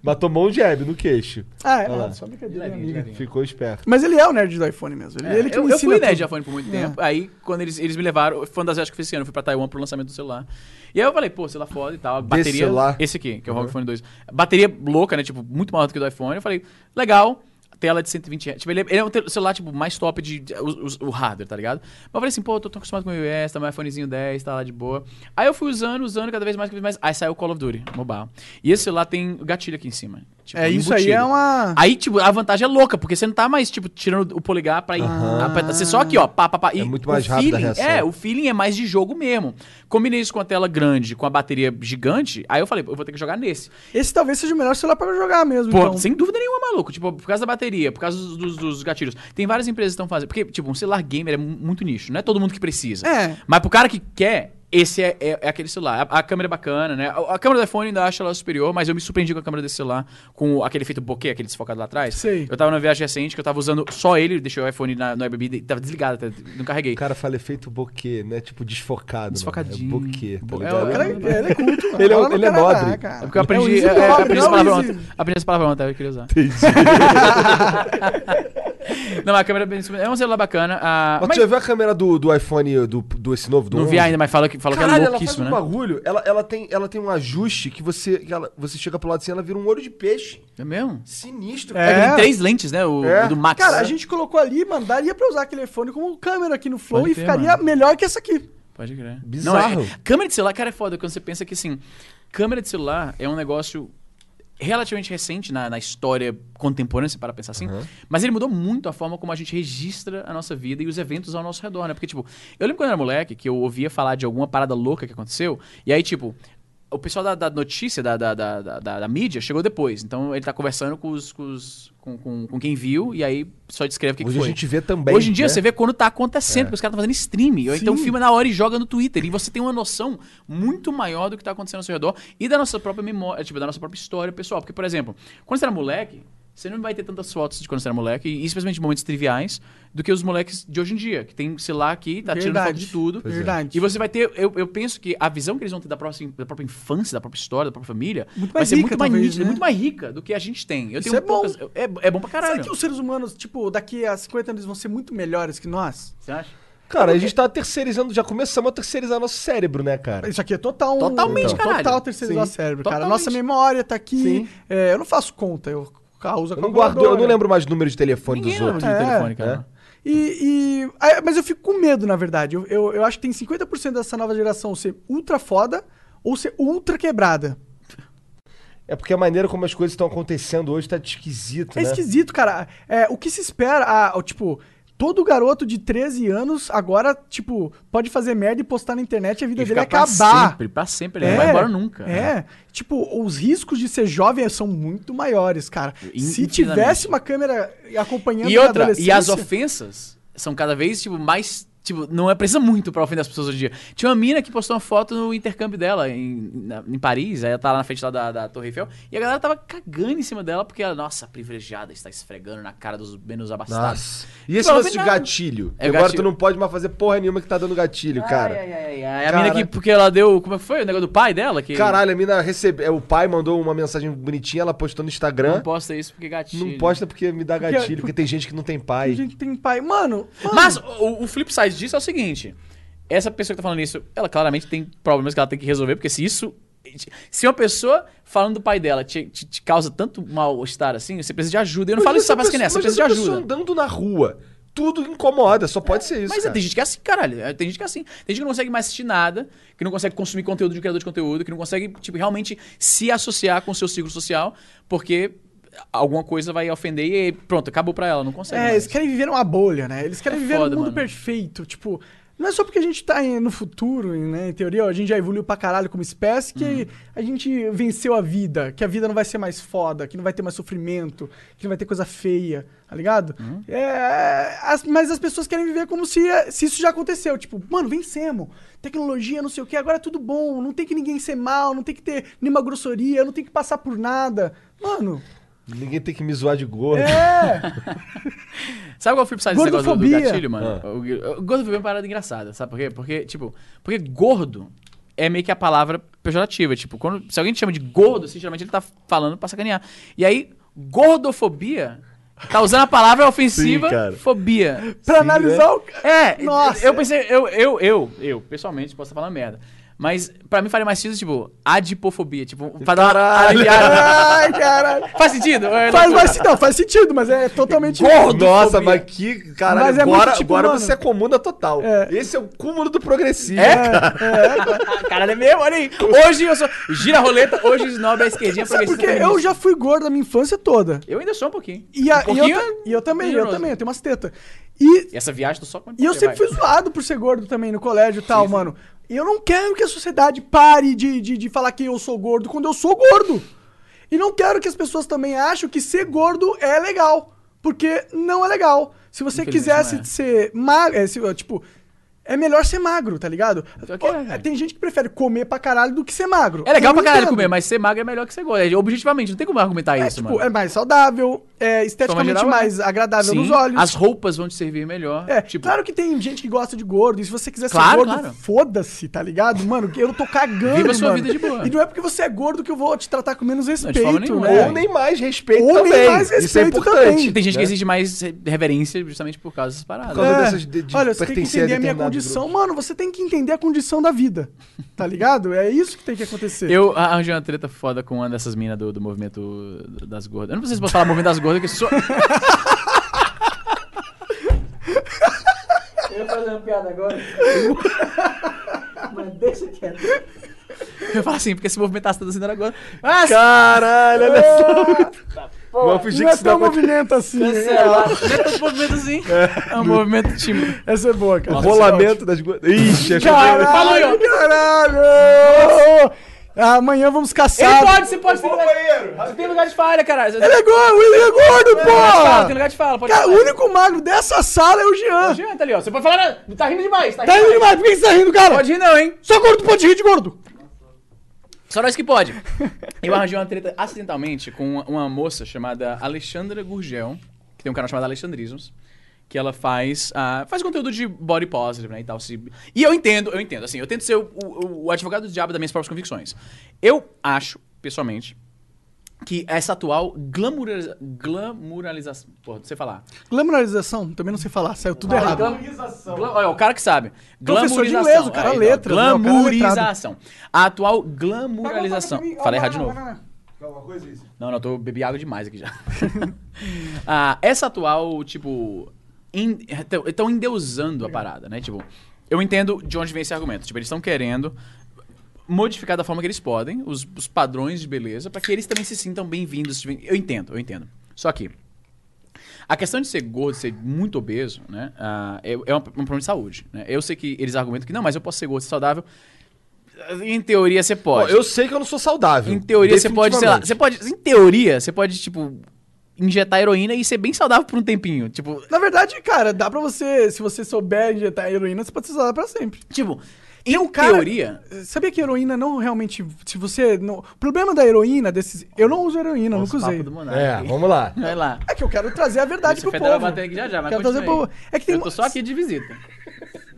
Mas tomou um jab no queixo. Ah, é, Olha lá. ah, só brincadeira, Levinho, amiga. levinho. Ficou esperto. Mas ele é o nerd do iPhone mesmo. Ele, É, ele que eu, me eu fui nerd de iPhone por muito É. tempo. Aí, quando eles, eles me levaram, foi uma das vezes que eu fiz esse ano, eu fui pra Taiwan pro lançamento do celular. E aí eu falei, pô, celular foda e tal. Bateria. celular? Esse aqui, que é o ROG Phone 2. Bateria louca, né? Tipo, muito maior do que o do iPhone. Eu falei, legal. Tela de 120 Hz. Tipo, ele, é- ele é te- celular, tipo, mais top de. o, o- o hardware, tá ligado? Mas eu falei assim, pô, tô tão acostumado com o iOS, tá meu iPhonezinho 10, tá lá de boa. Aí eu fui usando, usando cada vez mais, cada vez mais. Aí saiu o Call of Duty mobile. E esse celular tem o gatilho aqui em cima. Tipo, É, isso aí embutido. é uma. Aí, tipo, a vantagem é louca, porque você não tá mais, tipo, tirando o polegar pra ir apertar. Você só aqui, ó, pá, pá, pá. E É muito mais rápido a feeling- reação. É, o feeling é mais de jogo mesmo. Combinei isso com a tela grande, com a bateria gigante, aí eu falei, eu vou ter que jogar nesse. Esse talvez seja o melhor celular pra jogar mesmo. Pô, então. sem dúvida nenhuma, maluco. Tipo, por causa da bateria, por causa dos, dos- dos gatilhos. Tem várias empresas que estão fazendo. Porque, tipo, um celular gamer é mu- muito nicho. Não é todo mundo que precisa. É. Mas pro cara que quer, esse é, é- é aquele celular. A, a câmera é bacana, né? A, a câmera do iPhone ainda acho ela superior, mas eu me surpreendi com a câmera desse celular, com aquele efeito bokeh, aquele desfocado lá atrás. Sei. Eu tava numa viagem recente que eu tava usando só ele, deixei o iPhone na, no Airbnb, tava desligado, até, não carreguei. O cara fala efeito bokeh, né? Tipo desfocado. Desfocadinho. Mano. É bokeh, tá é, ligado? o Cara, ele é culto, mano. Ele é- no ele é Canadá, nobre. cara. É porque eu aprendi, É Easy é, é, aprendi essa é palavra ontem. Aprendi essa palavra ontem, eu queria usar. não, a câmera é bem- é um celular bacana. ah, Mas mas tu já viu a câmera do, do iPhone, do, do esse novo? Do não vi 11? ainda, mas fala que, fala que é Caralho, ela faz louquíssimo, um né? bagulho. Ela, ela, tem, ela tem um ajuste que você, que ela, você chega pro lado assim, ela vira um olho de peixe. É mesmo? Sinistro. É. Tem três lentes, né? O, É. o do Max. Cara, a gente colocou ali, mano, daria pra usar aquele fone como câmera aqui no Flow Pode e ter, ficaria mano. melhor que essa aqui. Pode crer. Bizarro. Não, é- câmera de celular, cara, é foda. Quando você pensa que, assim, câmera de celular é um negócio relativamente recente na, na história contemporânea, se para pensar assim. Mas ele mudou muito a forma como a gente registra a nossa vida e os eventos ao nosso redor, né? Porque, tipo, eu lembro quando eu era moleque que eu ouvia falar de alguma parada louca que aconteceu, e aí, tipo. O pessoal da, da notícia, da, da, da, da, mídia, chegou depois. Então ele tá conversando com, os, com, os- com, com, com quem viu e aí só descreve o que, que Hoje foi. a gente vê também. Hoje em dia né? você vê quando tá acontecendo, porque os caras estão fazendo streaming. Ou então filma na hora e joga no Twitter. E você tem uma noção muito maior do que tá acontecendo ao seu redor e da nossa própria memória, tipo, da nossa própria história pessoal. Porque, por exemplo, quando você era moleque, você não vai ter tantas fotos de quando você era moleque, e especialmente momentos triviais, do que os moleques de hoje em dia, que tem celular aqui, tá tirando foto de tudo. é. Verdade. E você vai ter, eu, eu penso que a visão que eles vão ter da, próxima, da própria infância, da própria história, da própria família, Muito vai ser rica, muito mais talvez, nítida, né? muito mais rica do que a gente tem. Eu Isso tenho é bom. poucas. É, é bom pra caralho. Será que os seres humanos, tipo, daqui a 50 anos vão ser muito melhores que nós? Você acha? Cara, a gente tá terceirizando, já começamos a terceirizar nosso cérebro, né, cara? Isso aqui é total. Totalmente, total caralho. terceirizar Sim. cérebro, cara. Totalmente. Nossa memória tá aqui. Sim. É, eu não faço conta, eu uso a Eu não guardo, eu não lembro mais número de telefone Ninguém dos lembra outros. de É, telefone, cara. E, e- ah, mas eu fico com medo, na verdade. Eu, eu, eu acho que tem 50% dessa nova geração ser ultra foda ou ser ultra quebrada. É porque a maneira como as coisas estão acontecendo hoje tá esquisito, É né? esquisito, cara. É, o que se espera, ah, o, tipo, todo garoto de 13 anos agora, tipo, pode fazer merda e postar na internet e a vida E dele pra acabar. sempre, pra sempre. Ele não vai embora nunca. É. Tipo, os riscos de ser jovem são muito maiores, cara. Se tivesse uma câmera acompanhando E outra, e as ofensas são cada vez, tipo, mais. Tipo, não é precisa muito pra ofender as pessoas hoje em dia. Tinha uma mina que postou uma foto no intercâmbio dela em, na- em Paris, aí ela tá lá na frente lá da, da Torre Eiffel, e a galera tava cagando em cima dela porque ela, nossa, privilegiada, está esfregando na cara dos menos abastados. Nossa. E esse Não, lance de gatilho? É, Agora gatilho. tu não pode mais fazer porra nenhuma que tá dando gatilho, cara. Ai, ai, ai, ai. A Cara- mina que, porque ela deu. Como é que foi? O negócio do pai dela? Que Caralho, a mina recebeu. O pai mandou uma mensagem bonitinha, ela postou no Instagram. Não posta isso porque gatilho. Não posta porque me dá Porque- gatilho, porque tem gente que não tem pai. Tem gente que tem pai. Mano, mano Mas o, o flip side disso é o seguinte: essa pessoa que tá falando isso, ela claramente tem problemas que ela tem que resolver, porque se isso Se uma pessoa falando do pai dela te, te- te causa tanto mal-estar assim, você precisa de ajuda. Eu não falo Mas isso só pra esquecer, você pessoa- precisa de ajuda. andando na rua, tudo incomoda, só pode ser isso. Mas cara. tem gente que é assim, caralho. É, Tem gente que é assim. Tem gente que não consegue mais assistir nada, que não consegue consumir conteúdo de um criador de conteúdo, que não consegue, tipo, realmente se associar com o seu ciclo social, porque alguma coisa vai ofender e pronto, acabou pra ela, não consegue. É, mais. eles querem viver numa bolha, né? Eles querem É viver foda, num mundo mano. perfeito. Tipo, não é só porque a gente tá no futuro, né? Em teoria, a gente já evoluiu pra caralho como espécie, que Uhum. a gente venceu a vida, que a vida não vai ser mais foda, que não vai ter mais sofrimento, que não vai ter coisa feia, tá ligado? Uhum. É, as- mas as pessoas querem viver como se, se isso já aconteceu. Tipo, mano, vencemos. Tecnologia, não sei o que, agora é tudo bom. Não tem que ninguém ser mal, não tem que ter nenhuma grossoria, não tem que passar por nada. Mano, Ninguém tem que me zoar de gordo. é. Sabe qual foi side desse negócio do, gatilho, mano? Ah. O, o gordofobia é uma parada engraçada, sabe por quê? Porque, tipo, porque gordo é meio que a palavra pejorativa. Tipo, quando, se alguém te chama de gordo, assim, geralmente ele tá falando pra sacanear. E aí, gordofobia tá usando a palavra ofensiva Sim, fobia. Pra analisar o. É, Nossa. eu pensei, eu, eu, eu, eu, pessoalmente, posso estar falando merda. Mas pra mim faria mais sentido, tipo, adipofobia. Tipo, pra dar uma. Ai, caralho. Faz sentido? É Faz, mas, não, faz sentido, mas é totalmente. Nossa, mas que. Caralho, Mas é agora, muito tipo, agora mano, você é comuna total. É. Esse é o cúmulo do progressivo. Ah, Caralho, é mesmo? Olha aí. Hoje eu sou. Gira a roleta, hoje o snob é a esquerdinha Sabe progressista porque eu já fui gordo a minha infância toda. Eu ainda sou um pouquinho. E, a- um e pouquinho eu, ta- e eu também, eu também, eu tenho umas tetas. E, E essa viagem tô só com e eu sempre fui zoado por ser gordo também no colégio e tal, mano. E eu não quero que a sociedade pare de, de, de falar que eu sou gordo quando eu sou gordo. E não quero que as pessoas também achem que ser gordo é legal. Porque não é legal. Se você quisesse é. ser magro, é, tipo, é melhor ser magro, tá ligado? Que é, cara. Tem gente que prefere comer pra caralho do que ser magro. É legal pra caralho entendo. comer, mas ser magro é melhor que ser gordo. É, Objetivamente, não tem como argumentar É, isso, tipo, mano. é mais saudável, é esteticamente geral, é. mais agradável Sim, nos olhos. As roupas vão te servir melhor. É, tipo, claro que tem gente que gosta de gordo, e se você quiser Claro, ser gordo, claro. foda-se, tá ligado? Mano, eu tô cagando, Viva a sua mano. vida de boa. E não é porque você é gordo que eu vou te tratar com menos respeito, forma nenhuma. né? Ou nem mais respeito Ou nem também. mais Isso é respeito importante. também. tem gente né? que exige mais reverência justamente por causa dessas paradas. Por causa É. dessas de- de Olha, você tem que entender a minha condição. Mano, você tem que entender a condição da vida, tá ligado? É isso que tem que acontecer. Eu arranjei uma treta foda com uma dessas minas do, do movimento das gordas. Eu não sei se posso falar movimento das gordas, que sou. Eu ia fazer uma piada agora. Mas deixa quieto. Eu falo assim, porque esse movimento tá sendo assim agora. Ah, Caralho, olha só. Vamos fingir Não que é não tão movimento assim. Não é tanto movimento assim. É um movimento tímido. Essa é boa, cara. Rolamento das gordas. Ixi, achei Caralho, caralho! Amanhã vamos caçar. Ele pode, você pode. Você tem lugar, você tem lugar de falha, caralho. Ele é gordo, ele é gordo, Tem lugar de fala, tem pô! lugar de fala. Pode Cara, o falar. único magro dessa sala é o Jean. Jean, tá ali, ó. Você pode falar. Tá rindo demais. Tá Tá rindo demais, por que você tá rindo, cara? Pode rir, não, hein? Só gordo pode rir de gordo. Só nós que pode. Eu arranjei uma treta acidentalmente com uma, moça chamada Alexandra Gurgel, que tem um canal chamado Alexandrismos, que ela faz ah, faz conteúdo de body positive, né, e tal. Se... E eu entendo, eu entendo, assim, eu tento ser o, o- o advogado do diabo das minhas próprias convicções. Eu acho, pessoalmente, que essa atual glamuraliza... glamuralização... Porra, não sei falar. Glamuralização, também não sei falar, saiu tudo errado. Glam- Olha, o cara que sabe. Professor de Glamorização. inglês, o cara Aí, ó, letras, né? O cara Glamorização. A atual glamuralização. Falei errado de novo. Alguma coisa isso? Não, não, tô bebi água demais aqui já. Ah, essa atual, tipo. Estão endeusando a parada, né? Tipo, eu entendo de onde vem esse argumento. Tipo, eles estão querendo modificar da forma que eles podem os, os padrões de beleza para que eles também se sintam bem-vindos. Eu entendo, eu entendo. Só que a questão de ser gordo, ser muito obeso, né? ah, é, é um, um problema de saúde. Né? Eu sei que eles argumentam que não, mas eu posso ser gordo e saudável. Em teoria, você pode. eu sei que eu não sou saudável. Em teoria, você pode, sei lá, você pode. Em teoria, você pode, tipo, injetar heroína e ser bem saudável por um tempinho. Tipo, Na verdade, cara, dá pra você, se você souber injetar heroína, você pode ser saudável pra sempre. tipo, em um cara- teoria. Sabia que heroína não realmente. Se você. Não, o problema da heroína, desses. Eu não uso heroína, Nossa, nunca usei. papo do Monark. É, vamos lá. Vai lá. É que eu quero trazer a verdade Esse pro povo. vai bater aqui já já, mas Quero trazer pro. É que tem Eu tô só aqui de visita.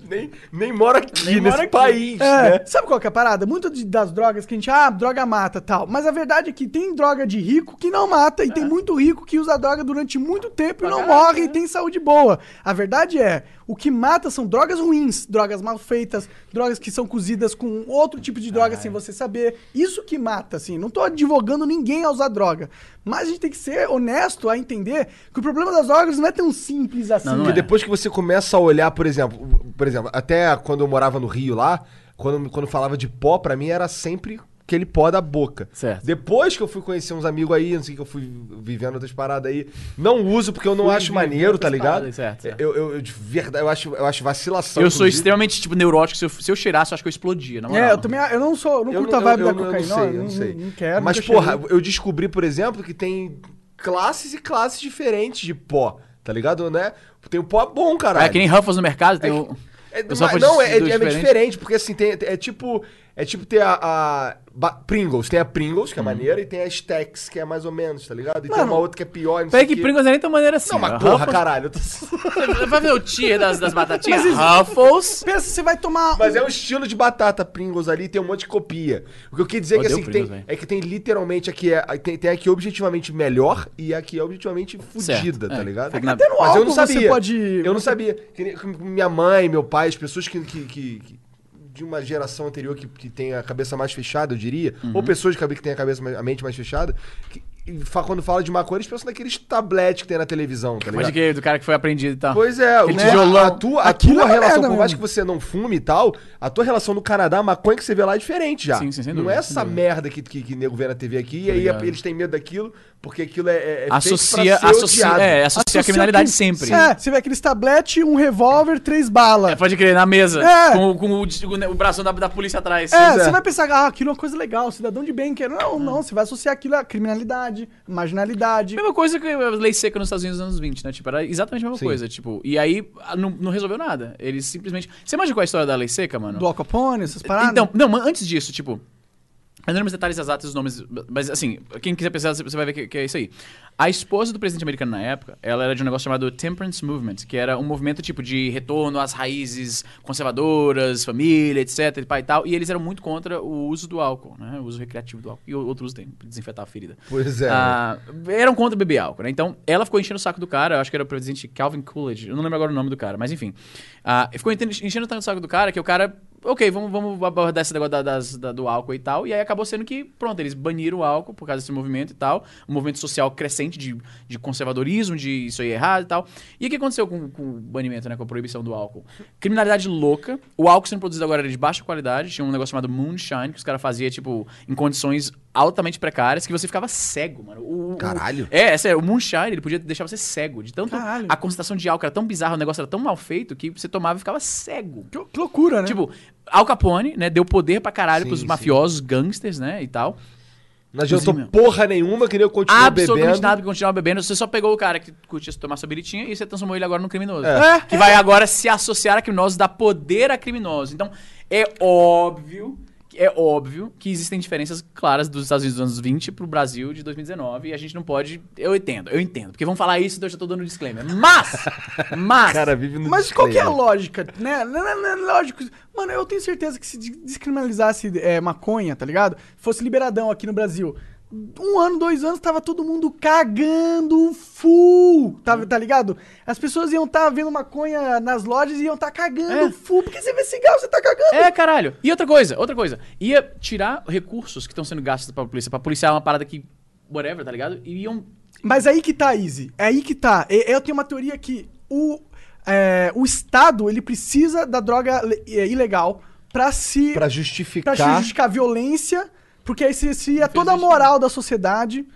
Nem, nem mora aqui Nem nesse mora aqui. país, É, né? Sabe qual que é a parada? Muito de- das drogas que a gente, ah, droga mata tal. Mas a verdade é que tem droga de rico que não mata e tem muito rico que usa droga durante muito tempo e não morre e tem saúde boa. A verdade é, o que mata são drogas ruins, drogas mal feitas, drogas que são cozidas com outro tipo de droga sem você saber. Isso que mata, assim. Não tô advogando ninguém a usar droga. Mas a gente tem que ser honesto a entender que o problema das drogas não é tão simples assim. Não, não Porque é. depois que você começa a olhar, por exemplo, por exemplo, até quando eu morava no Rio lá, quando, quando falava de pó, pra mim era sempre aquele pó da boca. Certo. Depois que eu fui conhecer uns amigos aí, não sei que eu fui vivendo outras paradas aí, não uso porque eu não acho maneiro, tá ligado? paradas, certo, certo. Eu, eu, eu de verdade, eu acho, eu acho vacilação. Eu sou extremamente, tipo, neurótico. Se eu, se eu cheirasse, eu acho que eu explodia, na moral. É, eu também eu não sou, não Eu curto a vibe da eu cocaína, não sei, eu não sei. não quero. Mas, porra, cheirei. eu descobri, por exemplo, que tem classes e classes diferentes de pó, tá ligado, né? Tem o pó bom, caralho. É que nem Ruffles no mercado, tem o... É, mas não, é, é, é diferentes. diferente, porque assim, tem, é tipo. É tipo ter a. a Pringles. Tem a Pringles, que é maneira, e tem a Stacks, que é mais ou menos, tá ligado? E tem Mano, uma outra que é pior. Não Peraí sei que o quê. Pringles é nem tão maneira assim. Não, mas porra, Ruffles- caralho. eu tô- Vai ver o tier das, das batatinhas? Ruffles... Pensa, você vai tomar. Mas um- é um estilo de batata Pringles ali, tem um monte de copia. O que eu queria dizer é que, Odeio assim, que tem, velho. é que tem literalmente aqui, é, tem, tem aqui objetivamente melhor e aqui é objetivamente fudida, tá é. ligado? É Até no Mas eu álcool não você sabia. pode- Eu não sabia. Que nem- que Minha mãe, meu pai, as pessoas que, que, que- que- de uma geração anterior que, que tem a cabeça mais fechada, eu diria, Uhum. ou pessoas de cabe- que têm a cabeça, mais- a mente mais fechada, que, e fa- quando fala de maconha, eles pensam naqueles tabletes que tem na televisão, tá ligado? Pode que do cara que foi apreendido e tal. Pois é, o, Aquele a- tua, a tua é relação, por mais que você não fume e tal, a tua relação no Canadá, a maconha que você vê lá é diferente já. Sim, sim, sem não dúvida, é sem essa merda que, que, que nego vê na TV aqui, e aí ligado. eles têm medo daquilo, porque aquilo é, é, é Associa, feito pra ser associa, odiado. é, associa a Associa criminalidade com- sempre. É, você vê aqueles tablete, um revólver, três balas. É, pode crer, na mesa. É. Com, com o, o, o bração da, da polícia atrás. É, Pois é. você vai pensar, ah, aquilo é uma coisa legal, cidadão de bem, quer. Não, não, você vai associar aquilo à criminalidade, marginalidade. Mesma coisa que a lei seca nos Estados Unidos nos anos 20, né? Tipo, era exatamente a mesma Sim. coisa. Tipo, e aí a- não, não resolveu nada. Eles simplesmente. Você imagina qual é a história da lei seca, mano? Do Al Capone, essas paradas. Então, não, mas antes disso, tipo. Eu não lembro os detalhes exatos dos nomes, mas assim, quem quiser pensar, você vai ver que, que é isso aí. A esposa do presidente americano na época, ela era de um negócio chamado Temperance Movement, que era um movimento tipo de retorno às raízes conservadoras, família, etc, e e tal, e eles eram muito contra o uso do álcool, né? O uso recreativo do álcool. E outro uso tem, pra desinfetar a ferida. Pois é. Ah, eram contra beber álcool, né? Então, ela ficou enchendo o saco do cara, eu acho que era o presidente Calvin Coolidge, eu não lembro agora o nome do cara, mas enfim. Ah, ficou enchendo o saco do cara que o cara, ok, vamos, vamos abordar esse negócio da- das- da- do álcool e tal, e aí acabou sendo que, pronto, eles baniram o álcool por causa desse movimento e tal, um movimento social crescente de, de conservadorismo, de isso aí é errado e tal. E o que aconteceu com, com o banimento, né, com a proibição do álcool? Criminalidade louca, o álcool sendo produzido agora era de baixa qualidade, tinha um negócio chamado moonshine, que os caras faziam, tipo, em condições altamente precárias, que você ficava cego, mano. O- o- Caralho. é, é sério, o moonshine, ele podia deixar você cego. De tanto. Caralho. A concentração de álcool era tão bizarra, o negócio era tão mal feito que você tomava e ficava cego. Que, que loucura, né? Tipo, Al Capone, né, deu poder pra caralho Sim, pros sim. mafiosos, gangsters, né, e tal. Não adiantou Inclusive, porra nenhuma, que nem eu continuo Absolutamente bebendo. nada que continuava bebendo. Você só pegou o cara que curtia tomar sua biritinha e você transformou ele agora num criminoso. É. Que vai agora se associar a criminosos, dar poder a criminosos. Então, é óbvio. É óbvio que existem diferenças claras dos Estados Unidos dos anos 20 pro Brasil de 2019 e a gente não pode. Eu entendo, eu entendo. Porque vão falar isso, então eu já tô dando disclaimer. Mas! Mas! O cara vive no Mas qual que é a disclaimer. lógica, né? Não, não, não, lógico. Mano, eu tenho certeza que se de- descriminalizasse é, maconha, tá ligado? Fosse liberadão aqui no Brasil. Um ano, dois anos, tava todo mundo cagando full, tá, tá ligado? As pessoas iam estar vendo maconha nas lojas e iam estar cagando É. full. Porque você vê cigarro, você tá cagando. É, caralho. E outra coisa, outra coisa. Ia tirar recursos que estão sendo gastos pra polícia, pra policiar uma parada que. Whatever, tá ligado? E iam. Mas aí que tá, Easy. É aí que tá. Eu tenho uma teoria que o, é, o Estado, ele precisa da droga é, ilegal pra se... Pra justificar. pra justificar a violência, porque aí se, se é toda a moral da sociedade.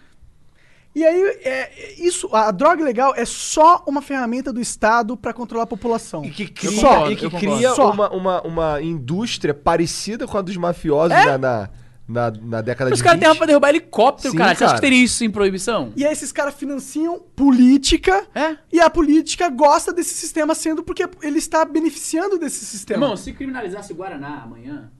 E aí, é, isso, a droga legal é só uma ferramenta do Estado pra controlar a população. E que cria, concordo, e que cria Só. uma, uma, uma indústria parecida com a dos mafiosos É? na, na, na, na década Os de caras 20. têm pra derrubar helicóptero, Sim, cara. Você acha que teria isso sem proibição? E aí esses caras financiam política, É. e a política gosta desse sistema sendo porque ele está beneficiando desse sistema. Irmão, se criminalizasse o Guaraná amanhã.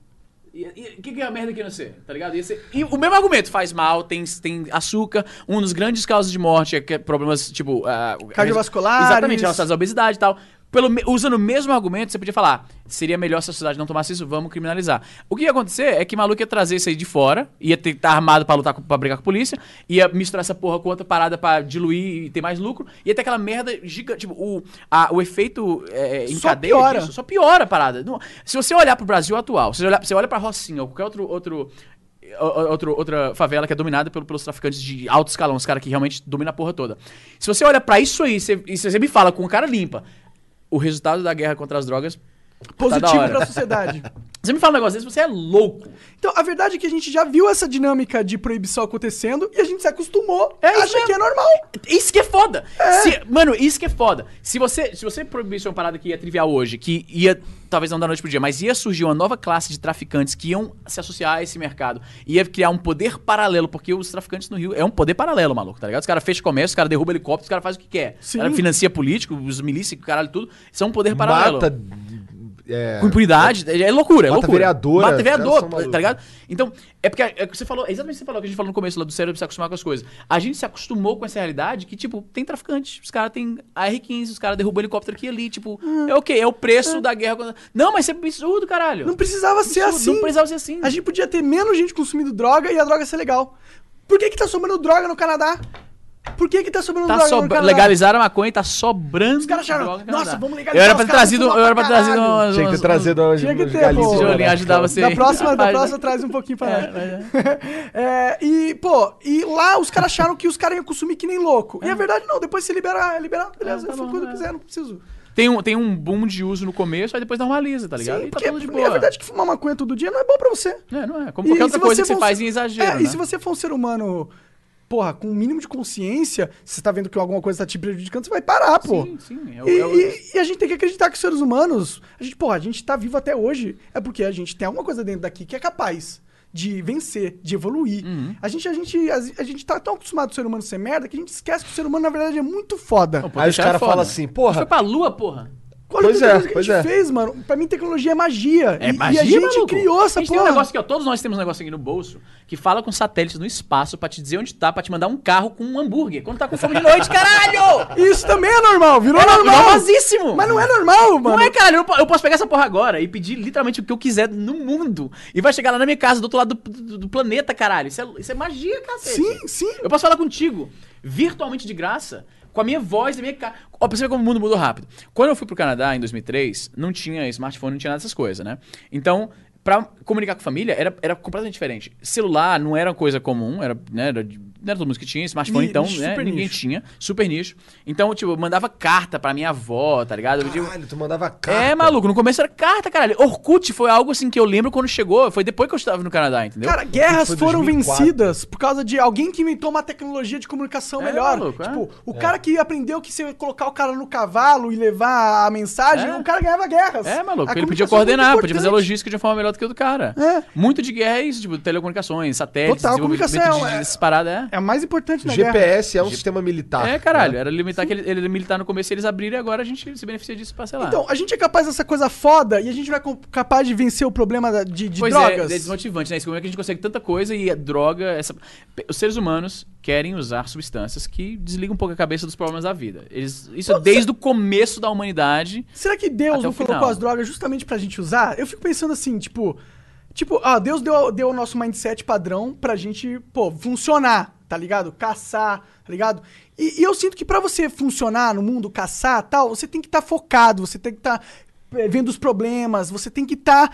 O que, que é a merda que não ser? Tá ligado? Ia ser- e o mesmo argumento, faz mal, tem, tem açúcar. Um dos grandes causas de morte é que é problemas, tipo. ah, Cardiovasculares. Exatamente, relacionados à obesidade e tal. Pelo, usando o mesmo argumento, você podia falar, seria melhor se a sociedade não tomasse isso, vamos criminalizar. O que ia acontecer é que maluco ia trazer isso aí de fora, ia ter que estar armado pra lutar, com- pra brigar com a polícia, ia misturar essa porra com outra parada pra diluir e ter mais lucro, ia ter aquela merda gigante. Tipo, o, a- o efeito é, em Só cadeia piora. disso só piora a parada. Não- se você olhar pro Brasil atual, se você olhar, você olha pra Rocinha ou qualquer outro. outro o- o- outro- outra favela que é dominada pelo- pelos traficantes de alto escalão, os caras que realmente dominam a porra toda. Se você olha pra isso aí você- e você me fala com cara limpa, o resultado da guerra contra as drogas. Tá Positivo hora. pra sociedade. Você me fala um negócio desse, você é louco. Então, a verdade é que a gente já viu essa dinâmica de proibição acontecendo e a gente se acostumou É a isso achar mesmo. que é normal. Isso que é foda. Se- mano, isso que é foda. Se você, se você proibisse uma parada que ia trivial hoje, que ia, talvez não da noite pro dia, mas ia surgir uma nova classe de traficantes que iam se associar a esse mercado. Ia criar um poder paralelo, porque os traficantes no Rio é um poder paralelo, maluco, tá ligado? Os caras fecham comércio, os caras derrubam helicóptero, os caras fazem o que quer. Os Sim. caras financia político, os milícias, caralho, tudo. São um poder paralelo. Mata. É, Com impunidade, é, loucura, é Mata loucura. vereadora, Mata vereador, caras são tá ligado? Então, é porque é que você falou, é exatamente o que você falou, que a gente falou no começo lá do cérebro se acostumar com as coisas. A gente se acostumou com essa realidade que, tipo, tem traficante, os caras têm AR-15, os caras derrubam helicóptero aqui e ali, tipo, é o quê? É o preço da guerra. contra- Não, mas isso é absurdo, caralho. Não precisava ser Absurdo, assim. Não precisava ser assim. A gente podia ter menos gente consumindo droga e a droga ser legal. Por que que tá sobrando droga no Canadá? Por que que tá sobrando Tá droga no sobra... Canadá? Legalizaram a maconha e tá sobrando. Os caras acharam, no nossa, vamos Eu legalizar, era os pra ter trazido. Eu era pra ter trazido umas. Tinha que ter trazido umas Tinha que ter, pô. moleque. ajudava você. Da próxima, da próxima traz um pouquinho pra nós. É, e, pô, e lá os caras acharam que os caras iam consumir que nem louco. E a verdade não, depois se libera, é liberado, beleza, É, tá eu bom, quando eu é. quiser, não preciso. Tem um, tem um boom de uso no começo, aí depois normaliza, tá ligado? Sim, e tá tudo de é boa. verdade que fumar maconha todo dia não é bom pra você. É, não é. Como E qualquer outra se coisa que você faz em exagero. É, né? e se você for um ser humano, porra, com um mínimo de consciência, se você tá vendo que alguma coisa tá te prejudicando, você vai parar, pô. Sim, sim. É o- E, é o- e- e a gente tem que acreditar que os seres humanos, a gente, porra, a gente tá vivo até hoje, é porque a gente tem alguma coisa dentro daqui que é capaz de vencer, de evoluir. Uhum. A gente, a gente, a, a gente tá tão acostumado com o ser humano ser merda que a gente esquece que o ser humano, na verdade, é muito foda. Não, Aí os é caras foda. falam assim, A gente porra, Foi pra lua, porra. Olha pois é, pois a gente é. fez, mano. Pra mim, tecnologia é magia. É e, magia, e a gente maluco. criou essa A gente tem porra. um negócio aqui, ó. Todos nós temos um negócio aqui no bolso que fala com satélites no espaço pra te dizer onde tá, pra te mandar um carro com um hambúrguer. Quando tá com fome de noite, caralho! Isso também é normal, virou É normal. normalzíssimo! Mas não é normal, mano. Não é, caralho. Eu, eu posso pegar essa porra agora e pedir literalmente o que eu quiser no mundo. E vai chegar lá na minha casa, do outro lado do, do- do planeta, caralho. Isso é, isso é magia, cacete. Sim, sim. Eu posso falar contigo, virtualmente de graça, com a minha voz, a minha cara. Ó, como o mundo mudou rápido. Quando eu fui pro Canadá em 2003, não tinha smartphone, não tinha nada dessas coisas, né? Então, pra comunicar com a família, era, era completamente diferente. Celular não era coisa comum, era, né, era, não era todo mundo que tinha. Smartphone, então, né, ninguém tinha. Super nicho. Então, tipo, eu mandava carta pra minha avó, tá ligado? Eu caralho, tu mandava carta. é, maluco, no começo era carta, caralho. Orkut foi algo assim que eu lembro quando chegou, foi depois que eu estava no Canadá, entendeu? Cara, guerras foram 2004. vencidas por causa de alguém que inventou uma tecnologia de comunicação É, melhor. maluco, é. tipo, o cara que aprendeu que se colocar o cara no cavalo e levar a mensagem, É. o cara ganhava guerras. É, maluco, A ele podia é coordenar, podia fazer logística de uma forma melhor do que o do cara. É. Muito de guerra é isso, tipo, telecomunicações, satélites, Total, comunicação, de, é- paradas, é. É a mais importante na guerra. GPS é um sistema militar. É, caralho, né? era limitar que ele, ele militar no começo e eles abriram e agora a gente se beneficia disso pra, sei lá. Então, a gente é capaz dessa coisa foda e a gente vai capaz de vencer o problema de, de pois drogas. é, é desmotivante, né? Como é que a gente consegue tanta coisa e a droga, essa... Os seres humanos querem usar substâncias que desligam um pouco a cabeça dos problemas da vida. Eles... Isso é Pode desde o começo da humanidade. Será que Deus não colocou as drogas justamente pra gente usar? Eu fico pensando assim, tipo. Tipo, ah, Deus deu, deu o nosso mindset padrão pra gente, pô, funcionar, tá ligado? Caçar, tá ligado? E, e eu sinto que pra você funcionar no mundo, caçar tal, você tem que estar focado, você tem que estar vendo os problemas, você tem que estar,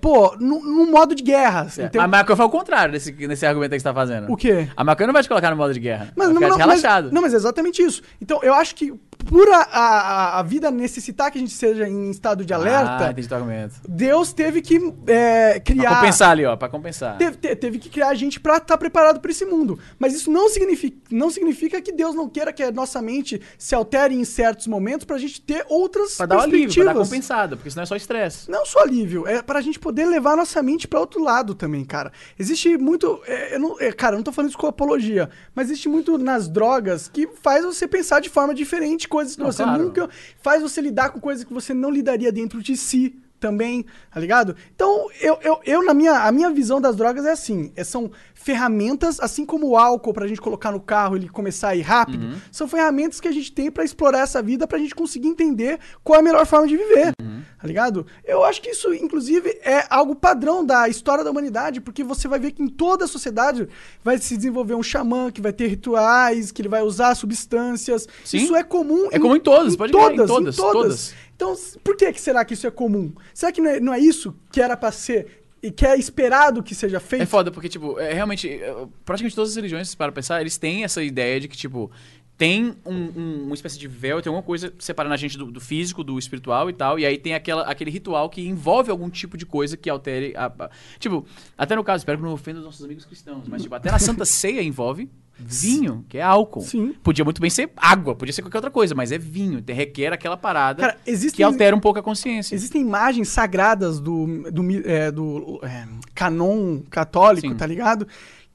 pô, num, num modo de guerra. entendeu? A maconha foi o contrário desse, desse argumento que você tá fazendo. O quê? A maconha não vai te colocar no modo de guerra. Mas não, não, mas, relaxado. não, mas é exatamente isso. Então, eu acho que por a, a, a vida necessitar que a gente seja em estado de Ah, alerta, argumento. Deus teve que é, criar. Pra compensar ali, ó, pra compensar. Teve, te- teve que criar a gente pra estar preparado pra esse mundo. Mas isso não significa, não significa que Deus não queira que a nossa mente se altere em certos momentos pra gente ter outras Pra dar o alívio, pra dar perspectivas. compensada, porque senão é só estresse. Não só alívio, é pra gente poder levar a nossa mente pra outro lado também, cara. Existe muito. é, eu não- é, cara, eu não tô falando isso com apologia, mas existe muito nas drogas que faz você pensar de forma diferente, coisas que Não, você claro. nunca. faz você lidar com coisas que você não lidaria dentro de si. também, tá ligado? Então, eu, eu, eu na minha, a minha visão das drogas é assim, é- são ferramentas, assim como o álcool pra gente colocar no carro e ele começar a ir rápido, Uhum. são ferramentas que a gente tem pra explorar essa vida, pra gente conseguir entender qual é a melhor forma de viver, Uhum. tá ligado? Eu acho que isso, inclusive, é algo padrão da história da humanidade, porque você vai ver que em toda a sociedade vai se desenvolver um xamã que vai ter rituais, que ele vai usar substâncias. Sim. Isso é comum. É comum em todas, pode crer, em todas, todas. Então, s- por que, que será que isso é comum? Será que não é, não é isso que era pra ser e que é esperado que seja feito? É foda, porque, tipo, é, realmente, é, praticamente todas as religiões, para pensar, eles têm essa ideia de que, tipo, tem um, um- uma espécie de véu, tem alguma coisa separando a gente do, do físico, do espiritual e tal, e aí tem aquela, aquele ritual que envolve algum tipo de coisa que altere a... a- tipo, até no caso, espero que não ofenda os nossos amigos cristãos, mas, tipo, até na Santa Ceia envolve vinho, que é álcool. Sim. Podia muito bem ser água, podia ser qualquer outra coisa, mas é vinho, requer aquela parada Cara, existem- que altera um pouco a consciência. Existem imagens sagradas do, do, é, do, é, canon católico, Sim. tá ligado?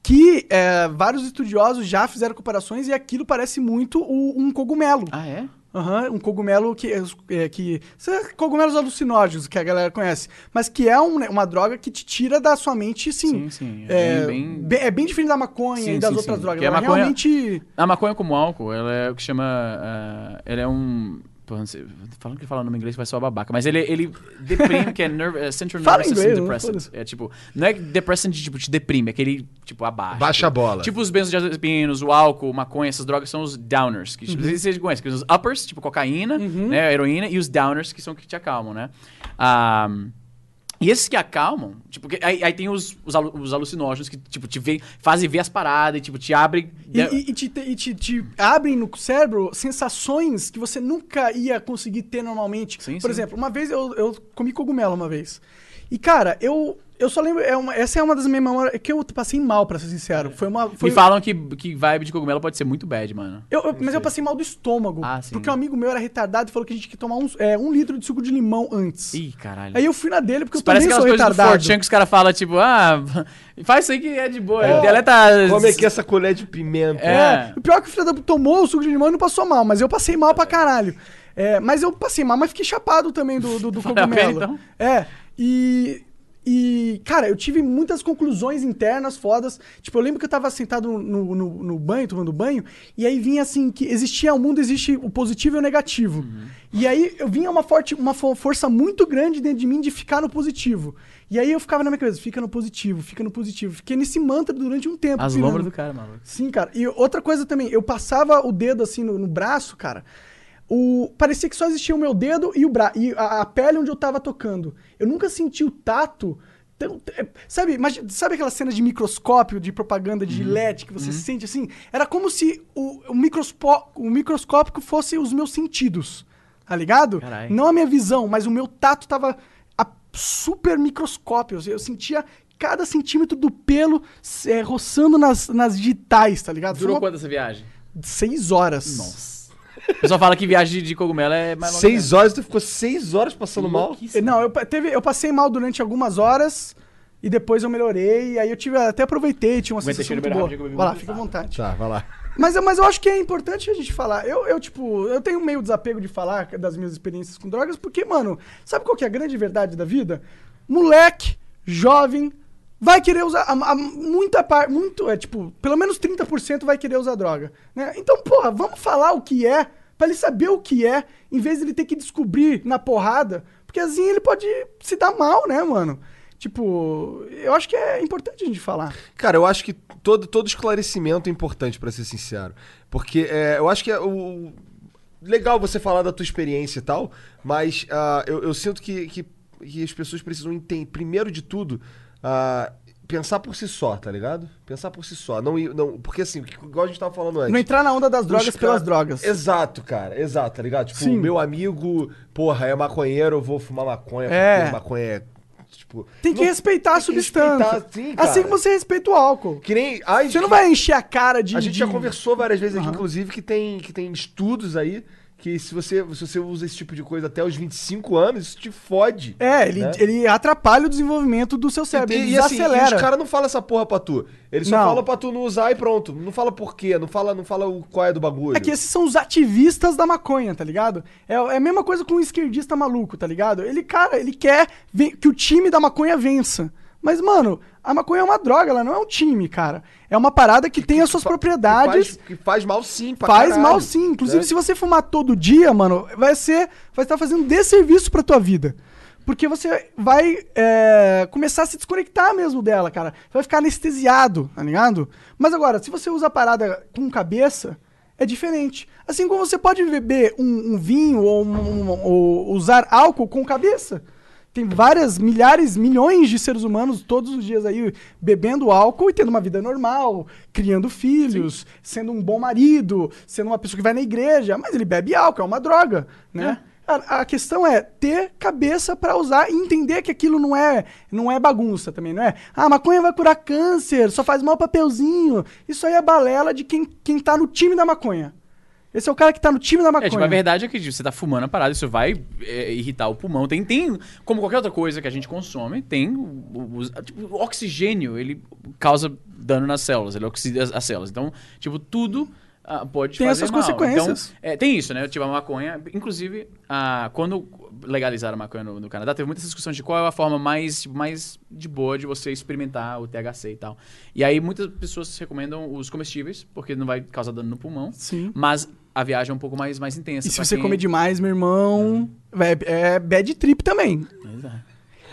Que é, vários estudiosos já fizeram comparações e aquilo parece muito o- um cogumelo. Ah, é? Aham, um cogumelo que, é, que são cogumelos alucinógenos que a galera conhece, mas que é um, né, uma droga que te tira da sua mente, sim. Sim, sim, É é bem, bem- é bem diferente da maconha Sim, e das sim, outras sim. drogas. Que a maconha- realmente A maconha como álcool, ela é o que chama. ah, ela é um. Pô, não sei, falando que fala o nome em inglês vai ser uma babaca, mas ele, ele deprime, que é nerve, é Central Nervous inglês, System não Depressant. foda-se. É tipo, não é depressant de tipo, te deprime, é que ele, tipo, abaixa. Baixa a bola. Tipo os benzodiazepinos, o álcool, maconha, essas drogas são os downers, que Uhum. não sei se vocês conhecem, que os uppers, tipo cocaína, né, heroína, e os downers, que são que te acalmam, né? Ah, e esses que acalmam, tipo, aí, aí tem os, os, alu- os alucinógenos que, tipo, te vê, fazem ver as paradas e, tipo, te abrem... E, e- e te, e te- te abrem no cérebro sensações que você nunca ia conseguir ter normalmente. Sim, Por sim. exemplo, uma vez eu, eu comi cogumelo uma vez. E, cara, eu, eu só lembro. É uma- essa é uma das minhas memórias que eu passei mal, pra ser sincero. Foi uma. Foi, Me falam que, que vibe de cogumelo pode ser muito bad, mano. eu- eu- mas eu passei mal do estômago. Ah, sim. Porque um amigo meu era retardado e falou que a gente tinha que tomar uns- é, um litro de suco de limão antes. Ih, caralho. Aí eu fui na dele porque Isso eu parece também aquelas sou coisas do retardado. Que os caras falam, tipo, ah, faz isso aí que é de boa. É. Deleta... É que é essa colher de pimenta? É. É. O pior é que o filho da puta tomou o suco de limão e não passou mal, mas eu passei mal pra caralho. É, mas eu passei mal, mas fiquei chapado também do, do, do cogumelo. pena, então? É. E. E, cara, eu tive muitas conclusões internas fodas. Tipo, eu lembro que eu tava sentado no, no, no banho, tomando banho, e aí vinha assim, que existia, o mundo existe o positivo e o negativo. E aí eu vinha uma, forte, uma fo- força muito grande dentro de mim de ficar no positivo. E aí eu ficava na minha cabeça, fica no positivo, fica no positivo. Fiquei nesse mantra durante um tempo. As lombras do cara, maluco. Sim, cara. E outra coisa também, eu passava o dedo assim no, no braço, cara. O, parecia que só existia o meu dedo e, o bra e a, a pele onde eu tava tocando. Eu nunca senti o tato. tão- é, sabe, imagina- sabe aquela cena de microscópio, de propaganda Uhum. de LED que você sente assim? Era como se o, o, microspo- o microscópico fosse os meus sentidos. Tá ligado? Carai. Não a minha visão, mas o meu tato tava a super microscópio. Eu sentia cada centímetro do pelo é, roçando nas, nas digitais, tá ligado? Durou uma- quanto essa viagem? Seis horas. Nossa. O pessoal fala que viagem de cogumelo é mais longa Seis horas, tu ficou seis horas passando mal? Não, eu, teve, eu passei mal durante algumas horas e depois eu melhorei. Aí eu tive até aproveitei, tinha uma sensação muito boa. Vai lá, fica à vontade. Tá, vai lá. Mas, eu- mas eu acho que é importante a gente falar. Eu, eu, tipo, eu tenho meio desapego de falar das minhas experiências com drogas, porque, mano, sabe qual que é a grande verdade da vida? Moleque, jovem, vai querer usar. A, a- muita parte. Muito, é tipo, pelo menos 30% vai querer usar droga. Né? Então, porra, vamos falar o que é, pra ele saber o que é, em vez de ele ter que descobrir na porrada, porque assim ele pode se dar mal, né, mano? Tipo, eu acho que é importante a gente falar. Cara, eu acho que todo, todo esclarecimento é importante, pra ser sincero. Porque é, eu acho que é o. Legal você falar da tua experiência e tal, mas ah, eu, eu sinto que, que, que as pessoas precisam entender, primeiro de tudo, ah, pensar por si só, tá ligado? Pensar por si só. Não, ir- não, porque assim, igual a gente tava falando antes. Não entrar na onda das drogas Os pelas cara- drogas. Exato, cara. Exato, tá ligado? Tipo, Sim. meu amigo, porra, é maconheiro, eu vou fumar maconha É. porque maconha é. Tipo. Tem que não- respeitar a tem substância. respeitar, sim, cara. assim como você respeita o álcool. Que nem. Ai, Você não que- vai encher a cara de. A gente de- já conversou várias vezes aqui, inclusive, que tem, que tem estudos aí que se você, se você usa esse tipo de coisa até os 25 anos, isso te fode. É, ele, né? ele atrapalha o desenvolvimento do seu cérebro. E, ele e assim, desacelera. os caras não falam essa porra pra tu. Eles só Não. falam pra tu não usar e pronto. Não fala por quê, não fala, não fala o qual é do bagulho. É que esses são os ativistas da maconha, tá ligado? É, é a mesma coisa com um esquerdista maluco, tá ligado? Ele, cara, ele quer que o time da maconha vença. Mas, mano, a maconha é uma droga, ela não é um time, cara. É uma parada que tem as suas propriedades. Que faz, que faz mal sim, pra Faz caralho, mal sim. Inclusive, né? se você fumar todo dia, mano, vai ser. Vai estar fazendo desserviço pra tua vida. Porque você vai é, começar a se desconectar mesmo dela, cara. Vai ficar anestesiado, tá ligado? Mas agora, se você usa a parada com cabeça, é diferente. Assim como você pode beber um, um vinho ou, um- um- ou usar álcool com cabeça. Tem várias, milhares, milhões de seres humanos todos os dias aí bebendo álcool e tendo uma vida normal, criando filhos, sendo um bom marido, sendo uma pessoa que vai na igreja, mas ele bebe álcool, é uma droga, né? A, a questão é ter cabeça pra usar e entender que aquilo não é, não é bagunça também, não é? Ah, maconha vai curar câncer, só faz mal papelzinho. Isso aí é balela de quem, quem tá no time da maconha. Esse é o cara que tá no time da maconha. É, tipo, a verdade é que você tá fumando a parada, isso vai é, irritar o pulmão. Tem, tem, como qualquer outra coisa que a gente consome, tem o, o- o- tipo, o oxigênio, ele causa dano nas células, ele oxida as, as células. Então, tipo, tudo ah, pode Tem essas mal. consequências. Então, é, tem isso, né? Tipo, a maconha, inclusive, ah, quando legalizaram a maconha no, no Canadá, teve muitas discussões de qual é a forma mais, tipo, mais de boa de você experimentar o THC e tal. E aí muitas pessoas recomendam os comestíveis, porque não vai causar dano no pulmão. Sim. Mas a viagem é um pouco mais, mais intensa. E se você quem- comer demais, meu irmão, é, é bad trip também. Pois é.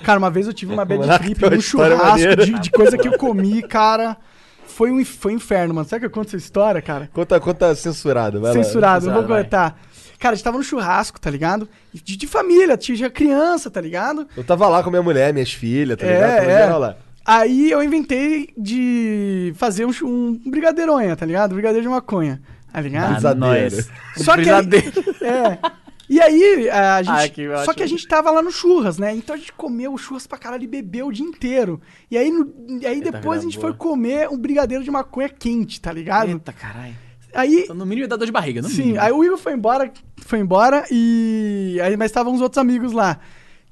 Cara, uma vez eu tive uma bad trip história churrasco de, de coisa que eu comi, cara. Foi um, foi um inferno, mano. Será que eu conto essa história, cara? Conta, conta censurado, vai lá. Censurado, não vou contar. Cara, a gente tava no churrasco, tá ligado? De, de família, tinha criança, tá ligado? Eu tava lá com minha mulher, minhas filhas, tá É, ligado? É. geral lá. Aí eu inventei de fazer um, um brigadeironha, tá ligado? Brigadeiro de maconha, tá ligado? Brisadeiro. nós. Só que aí, é. E aí, a gente. Ai, que só ótimo. que a gente tava lá no churras, né? Então a gente comeu o churras pra caralho e bebeu o dia inteiro. E aí, no- e aí Eita, depois a gente vida foi boa. comer um brigadeiro de maconha quente, tá ligado? Eita, caralho. Aí. Então, no mínimo ia dar dor de barriga, no Sim, mínimo. aí o Igor foi embora, foi embora e. Aí, mas estavam os outros amigos lá.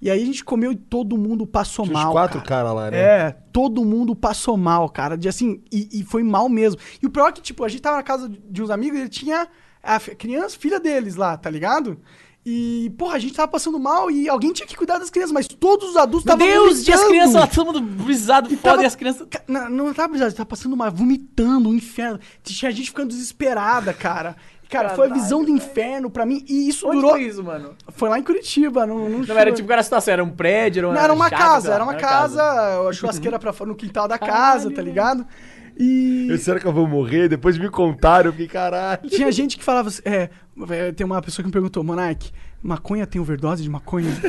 E aí a gente comeu e todo mundo passou Tinha mal. uns quatro cara. caras lá, né? É, todo mundo passou mal, cara. De assim, e, e foi mal mesmo. E o pior é que, tipo, a gente tava na casa de uns amigos e ele tinha a criança, filha deles lá, tá ligado? E, porra, a gente tava passando mal e alguém tinha que cuidar das crianças, mas todos os adultos Meu estavam Deus, e as vomitando. crianças lá, todo mundo brisado, E foda, tava- e as crianças... Não, não tava brisado, tava passando mal, vomitando, um inferno. Tinha gente ficando desesperada, cara. Cara, foi a visão do inferno pra mim e isso Onde durou. foi isso, mano? Foi lá em Curitiba, não, não, Não era tipo, era a situação, era um prédio, era uma Não, era uma sei casa, era uma casa, a churrasqueira pra fora, no quintal da casa, tá ligado? E Eu, Será que eu vou morrer? Depois me contaram, eu fiquei, caralho. tinha gente que falava assim, é, é, tem uma pessoa que me perguntou, Monark, maconha tem overdose de maconha?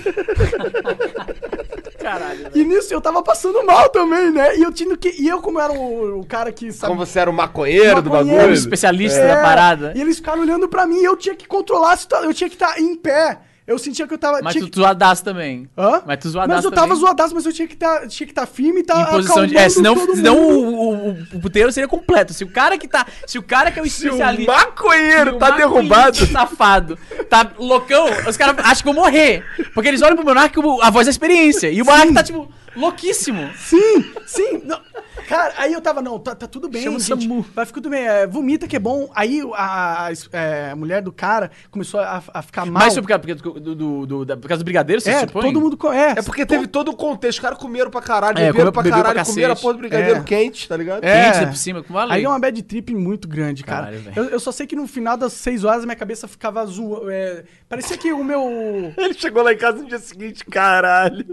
Caralho, velho. e nisso eu tava passando mal também, né? E eu tinha que, e eu como era o, o cara que sabe Como você era o maconheiro, do Maconheiro, bagulho. especialista É, da parada. E eles ficaram olhando pra mim e eu tinha que controlar a situação, eu tinha que estar em pé. Eu sentia que eu tava Mas tu que- zoadaço também. Hã? Mas tu zoadaço Mas eu tava também. zoadaço, mas eu tinha que estar que estar firme e tá Em posição de. É, senão, senão o, o, o puteiro seria completo. Se o cara que tá. Se o cara que é o Se o especialista. maconheiro se o tá derrubado. safado. Tá loucão, os caras acham que eu vou morrer. Porque eles olham pro Monark como a voz da experiência. E o Monark tá, tipo, louquíssimo. Sim, sim. não. Cara, aí eu tava, não, tá, tá tudo bem, Chama o gente. SAMU. Vai ficar tudo bem. é, vomita que é bom. Aí a, a- é, a mulher do cara começou a, a ficar mal. Mas foi por causa, porque do, do, do, da- por causa do brigadeiro, você é, supõe? todo mundo conhece. É porque teve todo o contexto. Os caras comeram pra caralho, É, beberam comeu- pra bebeu pra caralho, comeram a porra do brigadeiro É. quente, tá ligado? É. Quente por cima, valeu. Aí é uma bad trip muito grande, cara. Caralho, velho. eu, eu só sei que no final das seis horas minha cabeça ficava azul. é, parecia que o meu. Ele chegou lá em casa no dia seguinte, caralho.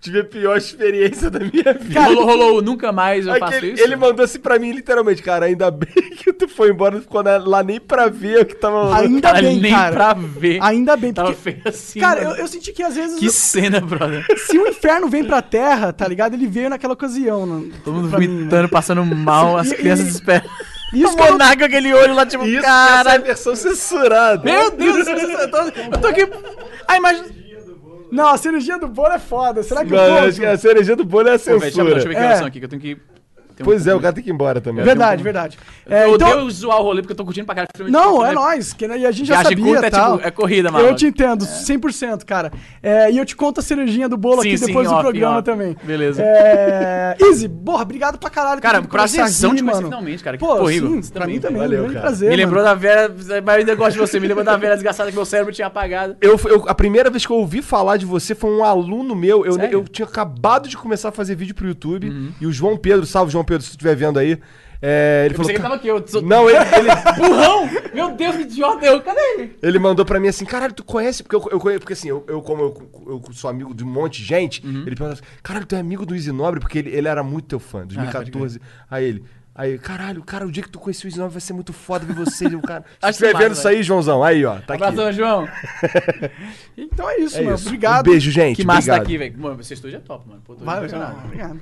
Tive a pior experiência da minha vida. rolou, rolou, nunca mais eu faço ele, isso. ele mandou assim pra mim, literalmente, cara, ainda bem que tu foi embora, não ficou lá nem pra ver o que tava rolando. Ainda Cara, bem, nem cara. pra ver. Ainda bem, Tava porque. feio assim. Cara, eu, eu senti que às vezes. Que cena, brother. Se o inferno vem pra terra, tá ligado? Ele veio naquela ocasião. não- Todo mundo mim, né? vomitando, passando mal, as E- crianças e- desesperam. Isso o eu Monarca aquele olho lá, tipo, Isso, essa é a versão censurada. Meu Deus, eu tô, eu tô aqui. A imagem. Não, a cirurgia do bolo é foda. Será que Mano, eu acho que a cereja do bolo é a Pô, velho, deixa, eu- censura. deixa eu ver que É. horas são aqui, que eu tenho que. Tem um Pois é, o cara tem que ir embora também. Verdade, verdade. Eu É, então, odeio zoar o rolê porque eu tô curtindo pra de não, é né? nóis. Que, e a gente já Viagem sabia curta é tal. tipo- é corrida, mano. Eu te entendo, 100%, cara. É, e eu te conto a cerejinha do bolo Sim, aqui sim, depois do off, programa off. também. Beleza. É... Easy, porra, obrigado pra caralho. Cara, prazerzão te conhecer mano. finalmente, cara. Que Pô, sim, pra mim também. Valeu, cara. prazer, Me lembrou da Vera, mas eu ainda gosto de você, me lembrou da Vera desgraçada que meu cérebro tinha apagado. Eu, eu- a primeira vez que eu ouvi falar de você foi um aluno meu. Eu, eu tinha acabado de começar a fazer vídeo pro YouTube. E o João Pedro, salve João Pedro, se tu estiver vendo aí. é, ele Eu falou. que ele tava aqui, eu sou... Não, ele, ele, Burrão! Meu Deus, que idiota! Eu, cadê ele? ele mandou pra mim assim, caralho, tu conhece? Porque eu, eu conheço, porque assim, eu, eu como eu, eu sou amigo de um monte de gente, ele perguntou assim, caralho, tu é amigo do Easy Nobre? Porque ele, ele era muito teu fã, 2014. aí ele. Aí, caralho, cara, o dia que tu conhecer o Easy Nobre vai ser muito foda ver você, o cara. Se Acho estiver massa, vendo isso aí, Joãozão, aí, ó, tá aqui. Abração, João. Então é isso, É mano. isso. Obrigado. Um beijo, gente. Que massa tá obrigado. aqui, velho. Mano, esse estúdio é top, mano. Pô, tô Valeu, impressionado. obrigado.